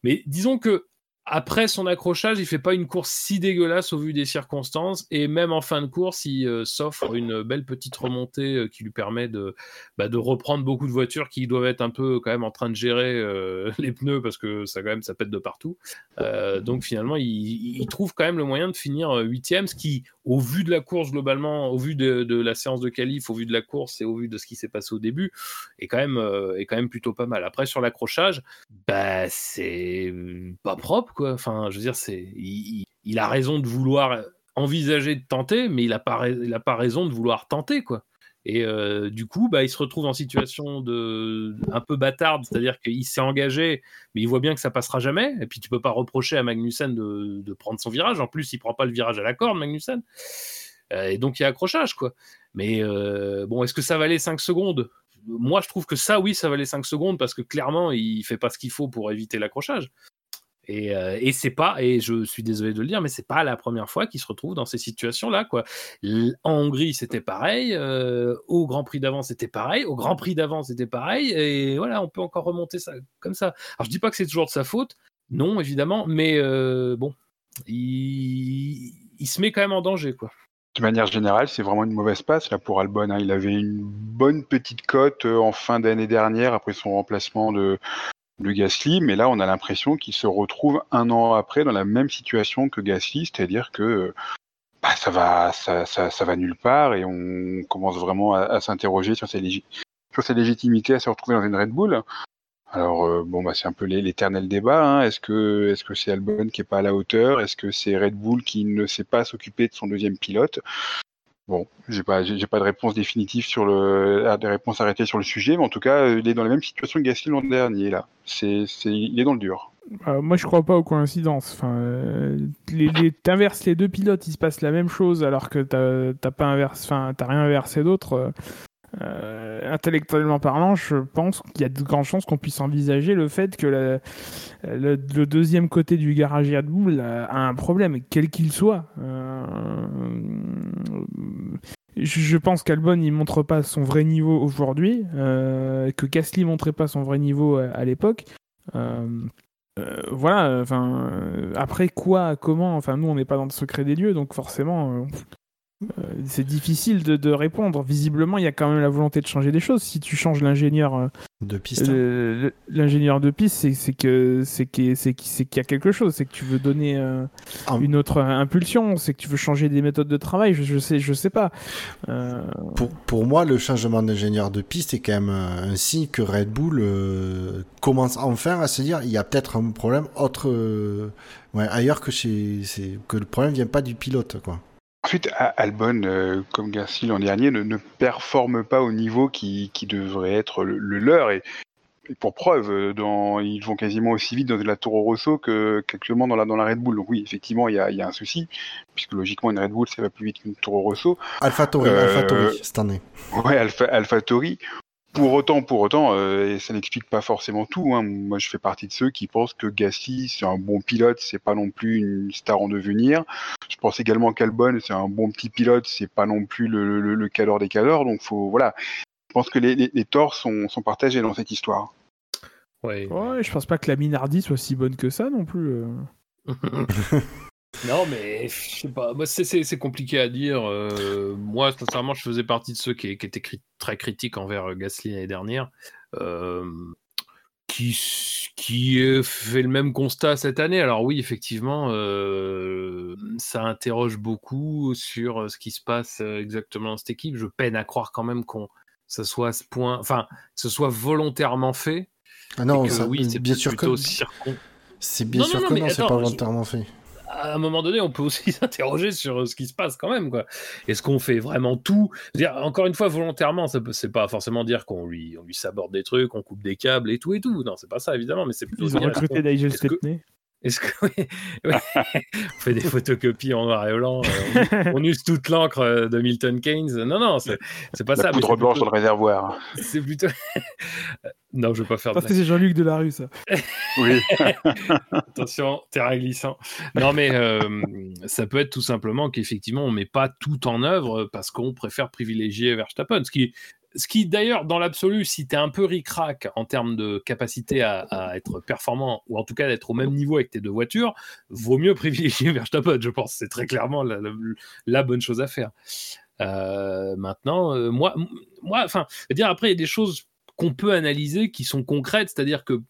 Mais disons que après son accrochage, il fait pas une course si dégueulasse au vu des circonstances. Et même en fin de course, il euh, s'offre une belle petite remontée euh, qui lui permet de, bah, de reprendre beaucoup de voitures qui doivent être un peu quand même en train de gérer euh, les pneus parce que ça quand même ça pète de partout. Donc finalement, il, trouve quand même le moyen de finir huitième, ce qui, au vu de la course globalement, au vu de, la séance de qualif, au vu de la course et au vu de ce qui s'est passé au début, est quand même est quand même plutôt pas mal. Après sur l'accrochage, bah c'est pas propre Enfin, je veux dire, il, a raison de vouloir envisager de tenter, mais il a pas a pas raison de vouloir tenter quoi. Et euh, du coup, bah, il se retrouve en situation de un peu bâtarde, c'est-à-dire qu'il s'est engagé, mais il voit bien que ça passera jamais. Et puis tu peux pas reprocher à Magnussen de, de prendre son virage. En plus, il prend pas le virage à la corde, Magnussen. Euh, et donc il y a accrochage, quoi. Mais euh, bon, est-ce que ça valait 5 secondes? Moi, je trouve que ça, oui, ça valait 5 secondes parce que clairement, il fait pas ce qu'il faut pour éviter l'accrochage. Et, euh, et c'est pas, et je suis désolé de le dire, mais c'est pas la première fois qu'il se retrouve dans ces situations-là, quoi. En Hongrie, c'était pareil. euh, au Grand Prix d'avant, c'était pareil. Au Grand Prix d'avant, c'était pareil. Et voilà, on peut encore remonter ça comme ça. Alors, je dis pas que c'est toujours de sa faute. Non, évidemment. Mais euh, bon, il... se met quand même en danger, quoi. De manière générale, c'est vraiment une mauvaise passe là pour Albon. hein. Il avait une bonne petite cote en fin d'année dernière après son remplacement de, de Gasly, mais là on a l'impression qu'il se retrouve un an après dans la même situation que Gasly, c'est-à-dire que bah, ça va, va nulle part et on commence vraiment à, s'interroger sur sa, légitimité à se retrouver dans une Red Bull. Alors euh, bon bah c'est un peu l'é- l'éternel débat. Hein. Est-ce que est-ce que c'est Albon qui est pas à la hauteur? Est-ce que c'est Red Bull qui ne sait pas s'occuper de son deuxième pilote? Bon, j'ai pas j'ai pas de réponse définitive sur le des réponses arrêtées sur le sujet, mais en tout cas euh, il est dans la même situation que Gasly l'an dernier là. C'est c'est il est dans le dur. Euh, moi, je crois pas aux coïncidences. Enfin, euh, t'inverses les deux pilotes, il se passe la même chose alors que t'as, t'as pas inversé, enfin, t'as rien inversé d'autre. Euh, intellectuellement parlant, je pense qu'il y a de grandes chances qu'on puisse envisager le fait que le, deuxième côté du garage Red Bull a, un problème, quel qu'il soit. Euh, je, pense qu'Albon il montre pas son vrai niveau aujourd'hui, euh, que Gasly montrait pas son vrai niveau à, l'époque. voilà, enfin, après quoi, comment, enfin, nous on n'est pas dans le secret des lieux, donc forcément, c'est difficile de, répondre. Visiblement, il y a quand même la volonté de changer des choses. Si tu changes l'ingénieur euh, de piste, hein. l'ingénieur de piste, c'est que c'est qu'il y a quelque chose. C'est que tu veux donner euh, ah. une autre impulsion. C'est que tu veux changer des méthodes de travail. Je, je sais, je sais pas. Pour, pour moi, le changement d'ingénieur de piste est quand même un signe que Red Bull commence enfin à se dire il y a peut-être un problème autre, ouais, ailleurs que chez, que le problème vient pas du pilote, quoi. Ensuite, Albon, euh, comme Gasly l'an dernier, ne, performe pas au niveau qui, devrait être le, leur. Et, pour preuve, euh, dans, ils vont quasiment aussi vite dans la Toro Rosso qu'actuellement dans la, dans la Red Bull. Donc oui, effectivement, il y a, un souci, puisque logiquement, une Red Bull, ça va plus vite qu'une Toro Rosso. Alpha Tori, euh, cette année. Ouais, Alpha, Alpha Tori. Pour autant, pour autant, euh, ça n'explique pas forcément tout. Hein. Moi, je fais partie de ceux qui pensent que Gasly, c'est un bon pilote, c'est pas non plus une star en devenir. Je pense également qu'Albon, c'est un bon petit pilote, c'est pas non plus le, le, le calor des calors. Donc, faut, voilà. Je pense que les, les, torts sont, sont, partagés dans cette histoire. Ouais. ouais, je pense pas que la Minardi soit si bonne que ça non plus. Non, mais je sais pas. Moi, c'est compliqué à dire. Euh, moi, sincèrement, je faisais partie de ceux qui, étaient très critiques envers euh, Gasly l'année dernière. Euh, qui, qui fait le même constat cette année. Alors oui, effectivement, ça interroge beaucoup sur ce qui se passe exactement dans cette équipe. Je peine à croire quand même qu'on ça soit à ce point, enfin, que ce soit volontairement fait. Ah non, ça, oui, c'est bien sûr que c'est bien sûr que non, c'est pas volontairement fait à un moment donné, on peut aussi s'interroger sur ce qui se passe quand même. Quoi. Est-ce qu'on fait vraiment tout? Dire, Encore une fois, volontairement, ça c'est pas forcément dire qu'on lui, on lui saborde des trucs, on coupe des câbles et tout et tout. Non, c'est pas ça, évidemment, mais c'est plutôt. Ils ont recruté Nigel Stepney. Est-ce que on fait des photocopies en noir et blanc, euh, on, use toute l'encre euh, de Milton Keynes Non, non, c'est pas La ça. Poudre blanche dans le réservoir. C'est plutôt. non, je vais pas faire. Parce que c'est Jean-Luc Delarue, ça. oui. Attention, terrain glissant. Non, mais euh, ça peut être tout simplement qu'effectivement, on met pas tout en œuvre parce qu'on préfère privilégier Verstappen, ce qui ce qui d'ailleurs, dans l'absolu, si tu es un peu ric-rac en termes de capacité à, être performant, ou en tout cas d'être au même niveau avec tes deux voitures, vaut mieux privilégier Verstappen, je pense. C'est très clairement la, bonne chose à faire. Euh, maintenant, euh, moi, moi, enfin, dire après, il y a des choses qu'on peut analyser qui sont concrètes, c'est-à-dire que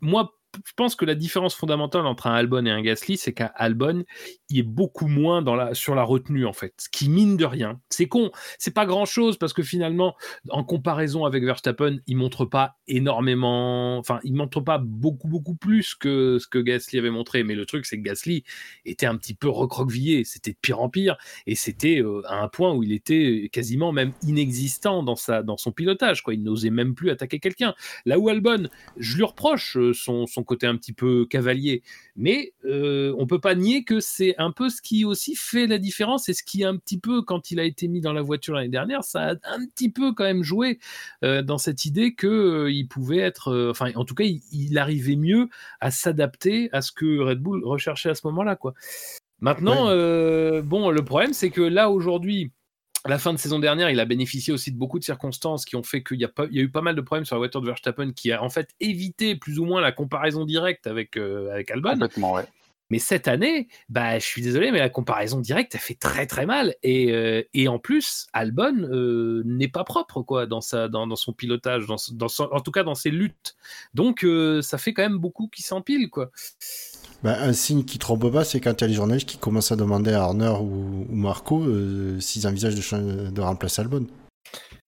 moi, je pense que la différence fondamentale entre un Albon et un Gasly, c'est qu'un Albon, il est beaucoup moins dans la, sur la retenue, en fait. Ce qui mine de rien. C'est con. C'est pas grand chose parce que finalement, en comparaison avec Verstappen, il montre pas énormément, enfin, il montre pas beaucoup, beaucoup plus que ce que Gasly avait montré. Mais le truc, c'est que Gasly était un petit peu recroquevillé. C'était de pire en pire. Et c'était euh, à un point où il était quasiment même inexistant dans, sa, dans son pilotage, quoi. Il n'osait même plus attaquer quelqu'un. Là où Albon, je lui reproche euh, son, son côté un petit peu cavalier. Mais euh, on peut pas nier que c'est un peu ce qui aussi fait la différence et ce qui un petit peu, quand il a été mis dans la voiture l'année dernière, ça a un petit peu quand même joué euh, dans cette idée que euh, il pouvait être, enfin en tout cas, il, arrivait mieux à s'adapter à ce que Red Bull recherchait à ce moment-là, quoi. Maintenant, bon, le problème c'est que là aujourd'hui la fin de saison dernière, il a bénéficié aussi de beaucoup de circonstances qui ont fait qu'il y, a eu pas mal de problèmes sur la voiture de Verstappen qui a en fait évité plus ou moins la comparaison directe avec, euh, avec. Complètement, ouais. Mais cette année, bah, je suis désolé, mais la comparaison directe a fait très très mal. Et, euh, et en plus, Albon euh, n'est pas propre quoi dans, sa, dans, dans son pilotage, dans, dans en tout cas dans ses luttes. Donc ça fait quand même beaucoup qui s'empilent. quoi. Bah, un signe qui trompe pas, c'est quand il y a les journalistes qui commencent à demander à Horner ou, Marco euh, s'ils envisagent de, de remplacer Albon.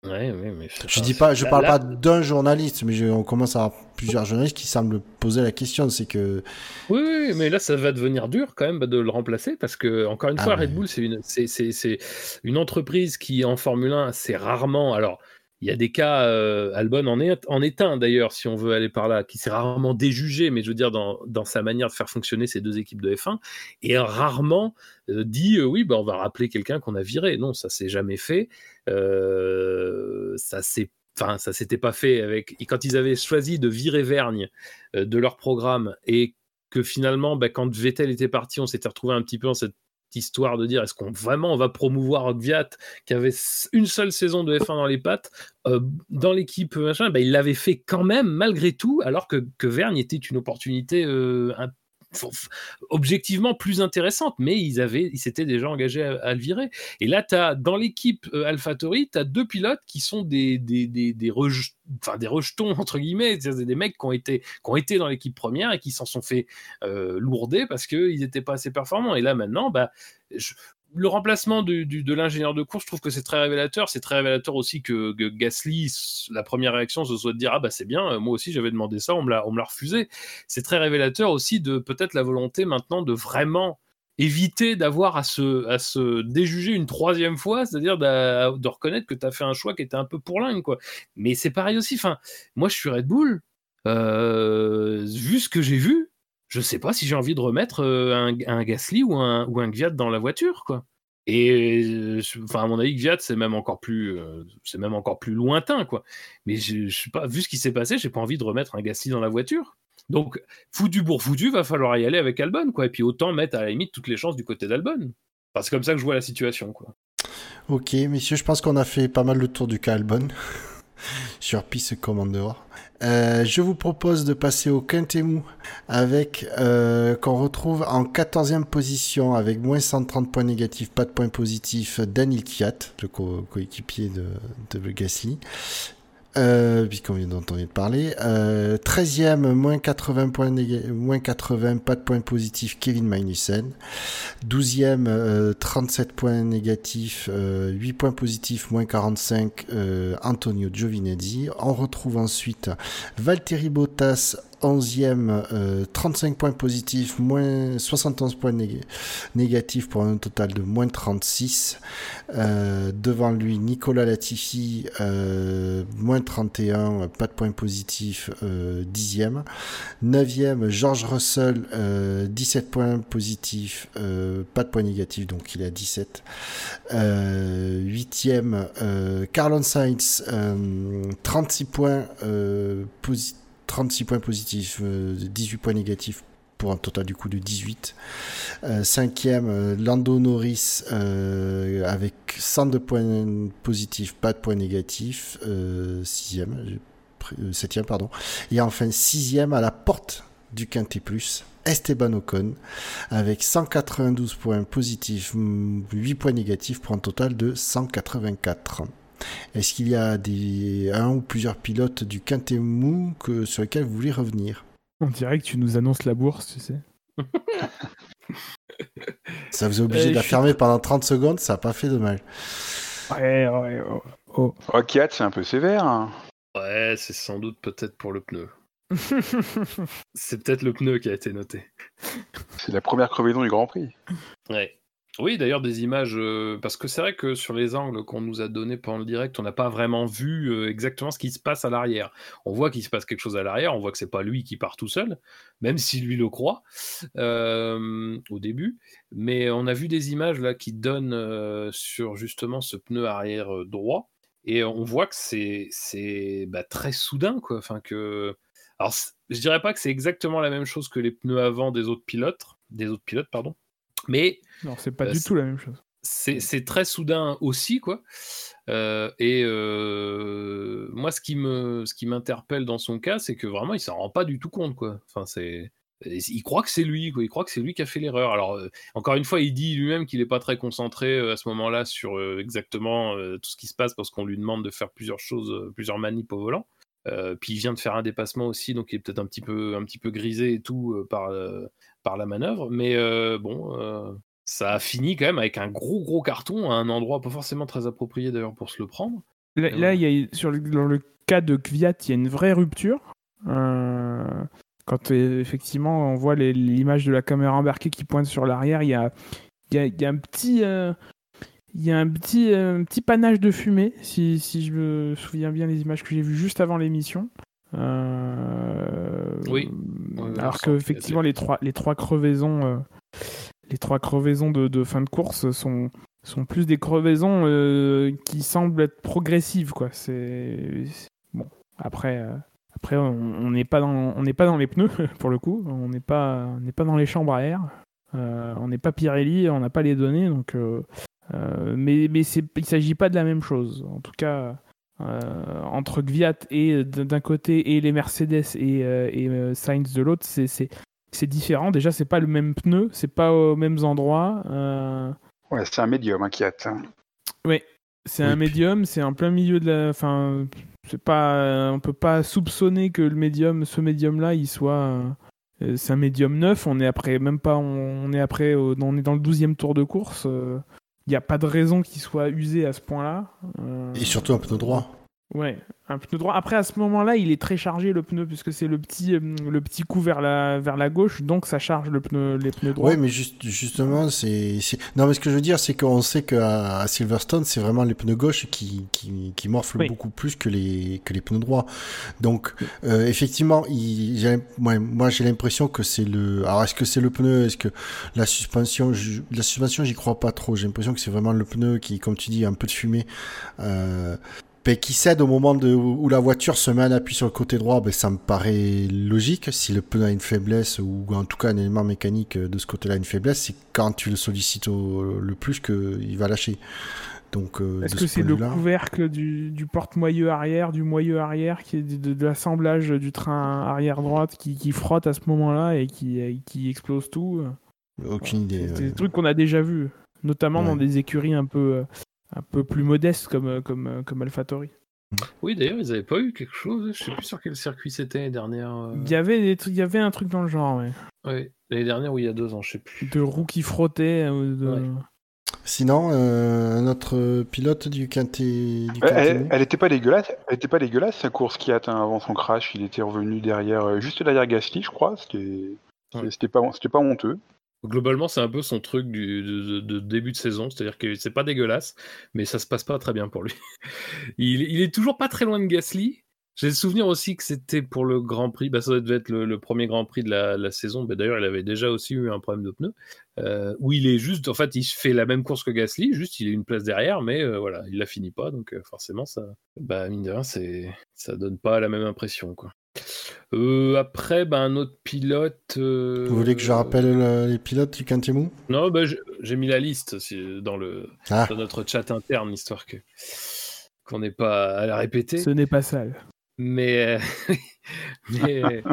Ouais, ouais, mais je dis pas, je parle pas d'un journaliste, mais on commence à avoir plusieurs journalistes qui semblent poser la question. C'est que. Oui, oui, mais là, ça va devenir dur quand même de le remplacer parce que, encore une ah fois, Red Bull, c'est une, c'est, une entreprise qui, en Formule 1, c'est rarement. Alors, Il y a des cas, Albon en est, en un d'ailleurs, si on veut aller par là, qui s'est rarement déjugé, mais je veux dire dans, dans, sa manière de faire fonctionner ces deux équipes de F1, et rarement dit oui, bah, on va rappeler quelqu'un qu'on a viré. Non, ça s'est jamais fait. ça s'est enfin ça s'était pas fait avec quand ils avaient choisi de virer Vergne de leur programme et que finalement bah, quand Vettel était parti on s'était retrouvé un petit peu dans cette histoire de dire est-ce qu'on vraiment va promouvoir Gviat qui avait une seule saison de F1 dans les pattes euh, dans l'équipe machin bah, il l'avait fait quand même malgré tout alors que, que Vergne était une opportunité euh, objectivement plus intéressante, mais ils avaient, ils s'étaient déjà engagés à, le virer. Et là, dans l'équipe euh, AlphaTauri, tu as deux pilotes qui sont des, des, des, des, des rejetons, entre guillemets, des mecs qui ont été, qui ont été dans l'équipe première et qui s'en sont fait euh, lourder parce qu'ils n'étaient pas assez performants. Et là, maintenant, bah, je, le remplacement de l'ingénieur de course, je trouve que c'est très révélateur. C'est très révélateur aussi que, Gasly, la première réaction, ce soit de dire Ah bah c'est bien, moi aussi j'avais demandé ça, on me l'a refusé. C'est très révélateur aussi de peut-être la volonté maintenant de vraiment éviter d'avoir à se, se déjuger une troisième fois, c'est-à-dire de, reconnaître que tu as fait un choix qui était un peu pour l'un. Quoi. Mais c'est pareil aussi. Enfin, moi je suis Red Bull. Euh, vu ce que j'ai vu, je sais pas si j'ai envie de remettre euh, un, Gasly ou un, Gviat dans la voiture, quoi. Et euh, enfin, à mon avis, Gviat, c'est même encore plus, euh, c'est même encore plus lointain, quoi. Mais je, pas, vu ce qui s'est passé, j'ai pas envie de remettre un Gasly dans la voiture. Donc, foutu pour foutu, va falloir y aller avec Albon, quoi. Et puis autant mettre à la limite toutes les chances du côté d'Albon. Enfin, c'est comme ça que je vois la situation, quoi. Ok, messieurs, je pense qu'on a fait pas mal le tour du cas Albon sur Peace Commander. Euh, je vous propose de passer au Quintemou avec euh, qu'on retrouve en 14e position avec moins 130 points négatifs, pas de points positifs, Daniel Kiat, le coéquipier de, de Gasly euh, puisqu'on vient d'entendre parler. Euh, 13e, moins 80 points moins 80, pas de points positifs, Kevin Magnussen. 12e, euh, 37 points négatifs, 8 euh, points positifs, moins 45, euh, Antonio Giovinazzi. On retrouve ensuite Valtteri Bottas 11e, 35 euh, points positifs, moins 71 points négatifs pour un total de moins 36. Euh, devant lui, Nicolas Latifi, euh, moins 31, pas de points positifs, 10e. 9e, George Russell, 17 points positifs, pas de points négatifs, donc il est à 17. 8e, Carlon Sainz, 36 points positifs 36 points positifs, 18 euh, points négatifs pour un total du coup de 18. Euh, cinquième, euh, Lando Norris avec 102 points positifs, pas de points négatifs. sixième, septième, pardon. Et enfin sixième à la porte du Quintet Plus. Esteban Ocon avec 192 points positifs, 8 points négatifs pour un total de 184. Est-ce qu'il y a des, un ou plusieurs pilotes du Quintet Mou que, sur lesquels vous voulez revenir? On dirait que tu nous annonces la bourse, tu sais. ça vous a obligé de la fermer pendant 30 secondes, ça n'a pas fait de mal. Ouais, ouais, oh. oh. oh c'est un peu sévère. Hein. Ouais, c'est sans doute peut-être pour le pneu. c'est peut-être le pneu qui a été noté. C'est la première crevaison du Grand Prix. Ouais. Oui, d'ailleurs, des images, euh, parce que c'est vrai que sur les angles qu'on nous a donnés pendant le direct, on n'a pas vraiment vu euh, exactement ce qui se passe à l'arrière. On voit qu'il se passe quelque chose à l'arrière, on voit que c'est pas lui qui part tout seul, même si lui le croit euh, au début. Mais on a vu des images là qui donnent sur justement ce pneu arrière droit, et on voit que c'est bah, très soudain, quoi. Enfin que, alors je dirais pas que c'est exactement la même chose que les pneus avant des autres pilotes, des autres pilotes, pardon mais. Non, c'est pas du tout la même chose. C'est très soudain aussi, quoi. Euh, et euh, moi, ce qui me, ce qui m'interpelle dans son cas, c'est que vraiment, il s'en rend pas du tout compte, quoi. Enfin, c'est, il croit que c'est lui, quoi. Il croit que c'est lui qui a fait l'erreur. Alors, euh, encore une fois, il dit lui-même qu'il n'est pas très concentré à ce moment-là sur exactement tout ce qui se passe parce qu'on lui demande de faire plusieurs choses, plusieurs manips au volant. puis il vient de faire un dépassement aussi, donc il est peut-être un petit peu, un petit peu grisé et tout par par la manœuvre. Mais euh, bon, euh, ça a fini quand même avec un gros gros carton à un endroit pas forcément très approprié d'ailleurs pour se le prendre. Là, il y a, sur le, dans le cas de Kvyat, il y a une vraie rupture. Euh, quand effectivement on voit l'image de la caméra embarquée qui pointe sur l'arrière, il y a, y, un petit. il y a un petit, un petit panache de fumée, si, si je me souviens bien des images que j'ai vues juste avant l'émission. Euh, Oui. alors que effectivement les trois, les trois crevaisons, euh, les trois crevaisons de, de fin de course sont, sont plus des crevaisons euh, qui semblent être progressives, quoi. C'est bon. Après, euh, après on n'est pas dans, on n'est pas dans les pneus pour le coup. On n'est pas, on n'est pas dans les chambres à air. Euh, on n'est pas Pirelli, on n'a pas les données, donc. euh, euh, mais mais c'est, il s'agit pas de la même chose. En tout cas, euh, entre Gviat et d'un côté et les Mercedes et, euh, et euh, Sainz de l'autre, c'est, c'est, c'est différent. Déjà, c'est pas le même pneu, c'est pas aux mêmes endroits. Euh, Ouais, c'est un médium, hein, Kiat. c'est Oui, un puis- médium, c'est en plein milieu de la. Enfin, c'est pas, on peut pas soupçonner que le médium, ce médium-là, il soit. euh, c'est un médium neuf. On est après, même pas, on, est après, on est dans le 12e tour de course. Il n'y a pas de raison qu'il soit usé à ce point-là. Euh, Et surtout un pneu droit. Ouais, un pneu droit. Après, à ce moment-là, il est très chargé le pneu, puisque c'est le petit, euh, le petit coup vers la, vers la gauche, donc ça charge le pneu, les pneus droits. Oui, mais juste, justement, c'est. Non, mais ce que je veux dire, c'est qu'on sait qu'à à Silverstone, c'est vraiment les pneus gauches qui, qui, qui morflent Oui. beaucoup plus que les, que les pneus droits. Donc, euh, effectivement, il, j'ai- ouais, moi, j'ai l'impression que c'est le. Alors, est-ce que c'est le pneu Est-ce que la suspension je- La suspension, j'y crois pas trop. J'ai l'impression que c'est vraiment le pneu qui, comme tu dis, a un peu de fumée. Euh, ben, qui cède au moment de, où la voiture se met en appui sur le côté droit, ben, ça me paraît logique. Si le pneu a une faiblesse, ou en tout cas un élément mécanique de ce côté-là a une faiblesse, c'est quand tu le sollicites au- le plus qu'il va lâcher. Donc, euh, Est-ce que ce c'est le couvercle du, du porte-moyeu arrière, du moyeu arrière, qui est de, de- de l'assemblage du train arrière droite qui, qui frotte à ce moment-là et qui, explose tout? Aucune idée. C'est ouais. des trucs qu'on a déjà vus, notamment dans des écuries un peu, euh, un peu plus modestes comme, euh, comme, euh, comme AlphaTauri. Oui, d'ailleurs, ils avaient pas eu quelque chose. Je sais plus sur quel circuit c'était l'année dernière. euh, Il y avait des il y avait un truc dans le genre, ouais. ouais, l'année dernière ou il y a deux ans, je sais plus. De roues qui frottaient. euh, de- Ouais. Sinon, euh, notre pilote du Quintet. Du Elle, Quintet elle, elle était pas dégueulasse. Elle était pas dégueulasse sa course Kiat hein, avant son crash. Il était revenu derrière, juste derrière Gasly, je crois. C'était, Ouais. c'était pas, c'était pas honteux. Globalement, c'est un peu son truc du, de, début de saison, c'est-à-dire que c'est pas dégueulasse, mais ça se passe pas très bien pour lui. il, est toujours pas très loin de Gasly. J'ai le souvenir aussi que c'était pour le Grand Prix, bah, ça devait être le, premier Grand Prix de la, saison. Bah, D'ailleurs, il avait déjà aussi eu un problème de pneus, euh, où il est juste, en fait, il fait la même course que Gasly, juste il est une place derrière, mais euh, voilà, il la finit pas, donc euh, forcément, ça, bah, mine de rien, ça donne pas la même impression, quoi. Euh, après, bah, un autre pilote. euh, Vous voulez que je rappelle le- les pilotes du non, bah, j'ai- mis la liste dans, le, Ah. dans notre chat interne, histoire que qu'on n'ait pas à la répéter. Ce n'est pas sale. Mais, euh, mais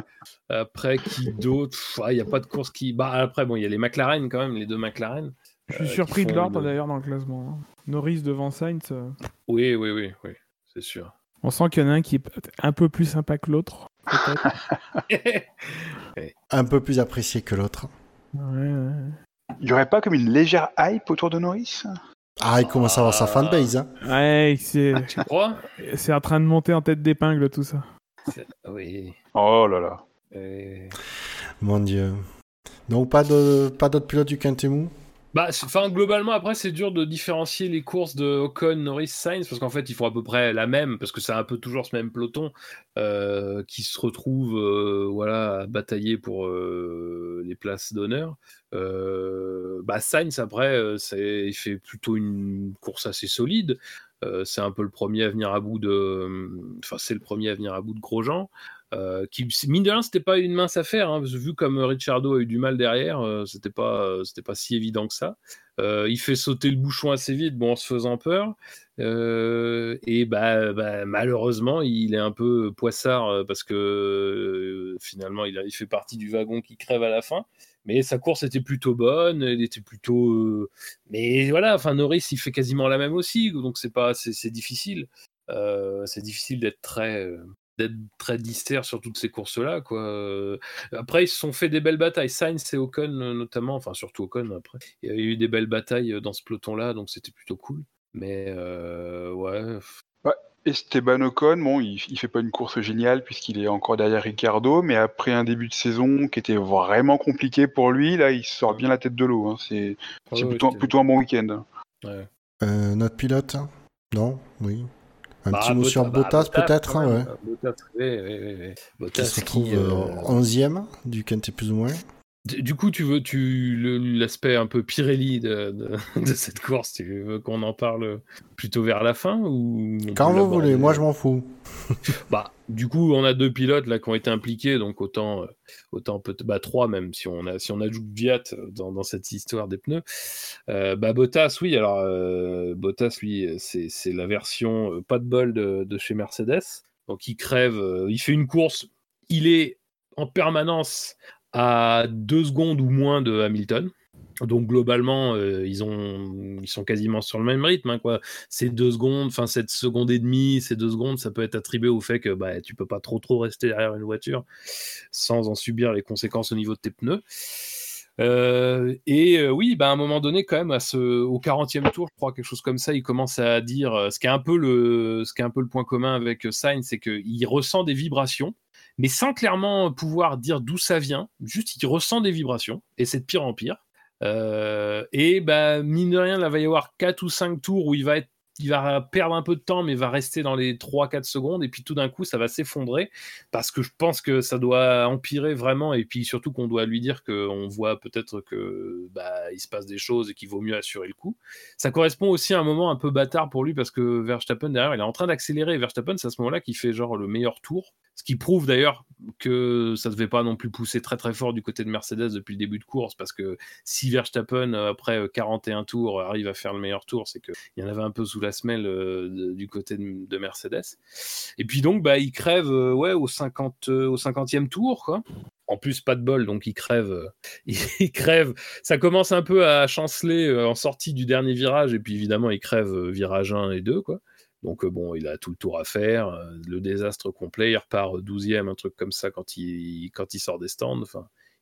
après, qui d'autre? Ah, Il n'y a pas de course qui. Bah, après, bon, il y a les McLaren quand même, les deux McLaren. Je suis Euh, surpris de l'ordre le- d'ailleurs dans le classement. hein. Norris devant Sainz. euh, Oui, oui, oui, oui, c'est sûr. On sent qu'il y en a un qui est peut-être un peu plus sympa que l'autre. peut-être. Un peu plus apprécié que l'autre. Ouais, ouais. Il y aurait pas comme une légère hype autour de Norris? Ah, il commence à avoir sa Ah. fanbase. Hein. Ouais, c'est Tu crois? C'est en train de monter en tête d'épingle tout ça. Oui. Oh là là. Euh, Mon dieu. Donc, pas de pas d'autres pilotes du Quintet Mou Bah, enfin, globalement, après, c'est dur de différencier les courses de Ocon, Norris, Sainz, parce qu'en fait, ils font à peu près la même, parce que c'est un peu toujours ce même peloton euh, qui se retrouve euh, voilà, à batailler pour euh, les places d'honneur. Bah, Sainz, après, il fait plutôt une course assez solide. C'est un peu le premier à venir à bout de. Enfin, c'est le premier à venir à bout de Grosjean. Euh, qui, mine de rien, c'était pas une mince affaire, hein, vu comme Ricciardo a eu du mal derrière, euh, c'était pas, euh, c'était pas si évident que ça. Euh, il fait sauter le bouchon assez vite, bon, en se faisant peur. Et bah, bah, malheureusement, il est un peu poissard parce que finalement, il, a- il fait partie du wagon qui crève à la fin. Mais sa course était plutôt bonne, elle était plutôt. Mais voilà, enfin Norris, il fait quasiment la même aussi, donc c'est pas, c'est difficile. C'est difficile d'être très, d'être très disert sur toutes ces courses-là, quoi. Euh, Après, ils se sont fait des belles batailles. Sainz et Ocon, euh, notamment, enfin surtout Ocon. Après, il y a eu des belles batailles euh, dans ce peloton-là, donc c'était plutôt cool. Mais euh, ouais, Esteban Ocon, bon, il, il fait pas une course géniale puisqu'il est encore derrière Ricardo, mais après un début de saison qui était vraiment compliqué pour lui, là, il sort bien la tête de l'eau. hein. C'est plutôt, un bon week-end. ouais. Euh, notre pilote? Non? Oui. Un Bah, petit mot Bottas- sur bah, Bottas, peut-être quand hein, ouais. Bottas, oui, oui, oui, oui. Qui Bottas se retrouve qui, euh, 11e du quintet plus ou moins. Du coup, tu veux tu l'aspect un peu Pirelli de, de, de cette course, tu veux qu'on en parle plutôt vers la fin ou on Quand peut vous voulez, moi je m'en fous. Bah, du coup, on a deux pilotes là qui ont été impliqués, donc autant, euh, autant peut-être, bah trois même si on a, si on ajoute Viat dans, dans cette histoire des pneus. Euh, bah Bottas, oui. Alors euh, Bottas, lui, c'est c'est la version euh, pas de bol de, de chez Mercedes. Donc il crève, euh, il fait une course, il est en permanence à deux secondes ou moins de Hamilton. Donc globalement, euh, ils, ont, ils sont quasiment sur le même rythme. hein. Ces deux secondes, enfin cette seconde et demie, ces deux secondes, ça peut être attribué au fait que bah, tu peux pas trop trop rester derrière une voiture sans en subir les conséquences au niveau de tes pneus. Euh, et euh, oui, bah, à un moment donné, quand même, à ce, au 40e tour, je crois, quelque chose comme ça, il commence à dire ce qui est un peu le, point commun avec Sainz, c'est qu'il ressent des vibrations, mais sans clairement pouvoir dire d'où ça vient. Juste, il ressent des vibrations, et c'est de pire en pire. Euh, et bah, mine de rien, là, va y avoir 4 ou 5 tours où il va être il va perdre un peu de temps, mais va rester dans les 3-4 secondes, et puis tout d'un coup, ça va s'effondrer, parce que je pense que ça doit empirer vraiment, et puis surtout qu'on doit lui dire qu'on voit peut-être que bah, il se passe des choses et qu'il vaut mieux assurer le coup. Ça correspond aussi à un moment un peu bâtard pour lui, parce que Verstappen, derrière, il est en train d'accélérer, Verstappen, c'est à ce moment-là qu'il fait genre le meilleur tour, ce qui prouve d'ailleurs que ça ne devait pas non plus pousser très très fort du côté de Mercedes depuis le début de course, parce que si Verstappen, après 41 tours, arrive à faire le meilleur tour, c'est qu'il y en avait un peu sous la semelle euh, du côté de, de Mercedes. Et puis donc, bah, il crève euh, ouais, au, 50, euh, au 50e tour, quoi. En plus, pas de bol, donc il crève. il crève. Ça commence un peu à chanceler en sortie du dernier virage, et puis évidemment, il crève virage 1 et 2, quoi. Donc bon, il a tout le tour à faire, le désastre complet, il repart 12e, un truc comme ça quand il, quand il sort des stands.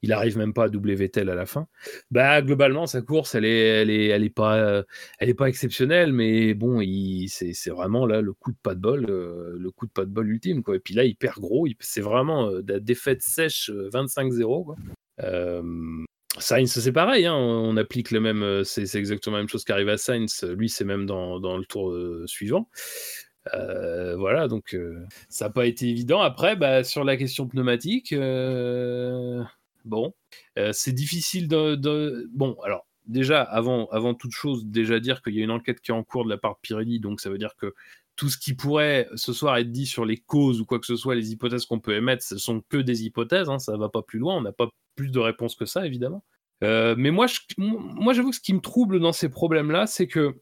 Il arrive même pas à doubler Vettel à la fin. Bah globalement, sa course, elle est, elle est, elle est pas, euh, elle est pas exceptionnelle, mais bon, c'est, c'est vraiment là le coup de pas de bol, euh, le coup de pas de bol ultime quoi. Et puis là, il perd gros, c'est vraiment euh, la défaite sèche euh, 25-0 quoi. Sainz, c'est pareil, hein, on applique le même, c'est exactement la même chose qui arrive à Sainz. Lui, c'est même dans, dans le tour suivant. Voilà, donc ça n'a pas été évident. Après, bah, sur la question pneumatique, bon, euh, c'est difficile de, Bon, alors déjà, avant, avant toute chose, déjà dire qu'il y a une enquête qui est en cours de la part de Pirelli, donc ça veut dire que tout ce qui pourrait ce soir être dit sur les causes ou quoi que ce soit, les hypothèses qu'on peut émettre, ce sont que des hypothèses, hein, ça va pas plus loin, on n'a pas plus de réponses que ça, évidemment. Euh, mais moi, moi, j'avoue que ce qui me trouble dans ces problèmes-là, c'est que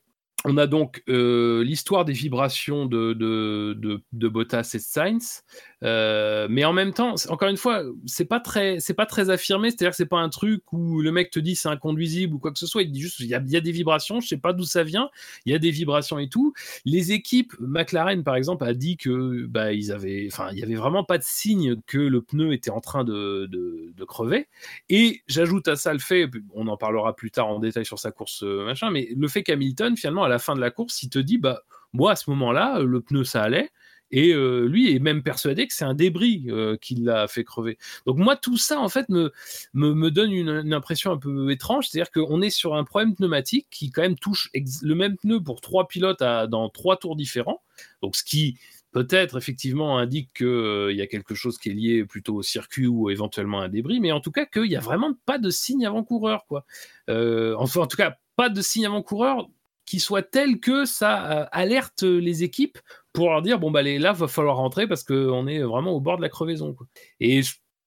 on a donc euh, l'histoire des vibrations de, de, de, Bottas et Sainz, euh, mais en même temps, encore une fois, c'est pas très, c'est pas très affirmé. C'est-à-dire que c'est pas un truc où le mec te dit c'est inconduisible ou quoi que ce soit. Il dit juste il y a, des vibrations, je sais pas d'où ça vient. Il y a des vibrations et tout. Les équipes, McLaren par exemple, a dit que bah ils avaient, enfin il y avait vraiment pas de signe que le pneu était en train de, de, de crever. Et j'ajoute à ça le fait, on en parlera plus tard en détail sur sa course euh, machin, mais le fait qu'Hamilton finalement à la fin de la course, il te dit bah moi à ce moment-là le pneu ça allait. Et euh, lui est même persuadé que c'est un débris euh, qui l'a fait crever. Donc moi, tout ça, en fait, me, me, me donne une, impression un peu étrange. C'est-à-dire qu'on est sur un problème pneumatique qui quand même touche le même pneu pour trois pilotes dans trois tours différents. Donc ce qui peut-être effectivement indique qu'il y a quelque chose qui est lié plutôt au circuit ou éventuellement à un débris, mais en tout cas qu'il n'y a vraiment pas de signe avant-coureur. quoi. Euh, enfin, en tout cas, pas de signe avant-coureur qui soit tel que ça euh, alerte les équipes pour leur dire bon bah les, là va falloir rentrer parce qu'on est vraiment au bord de la crevaison et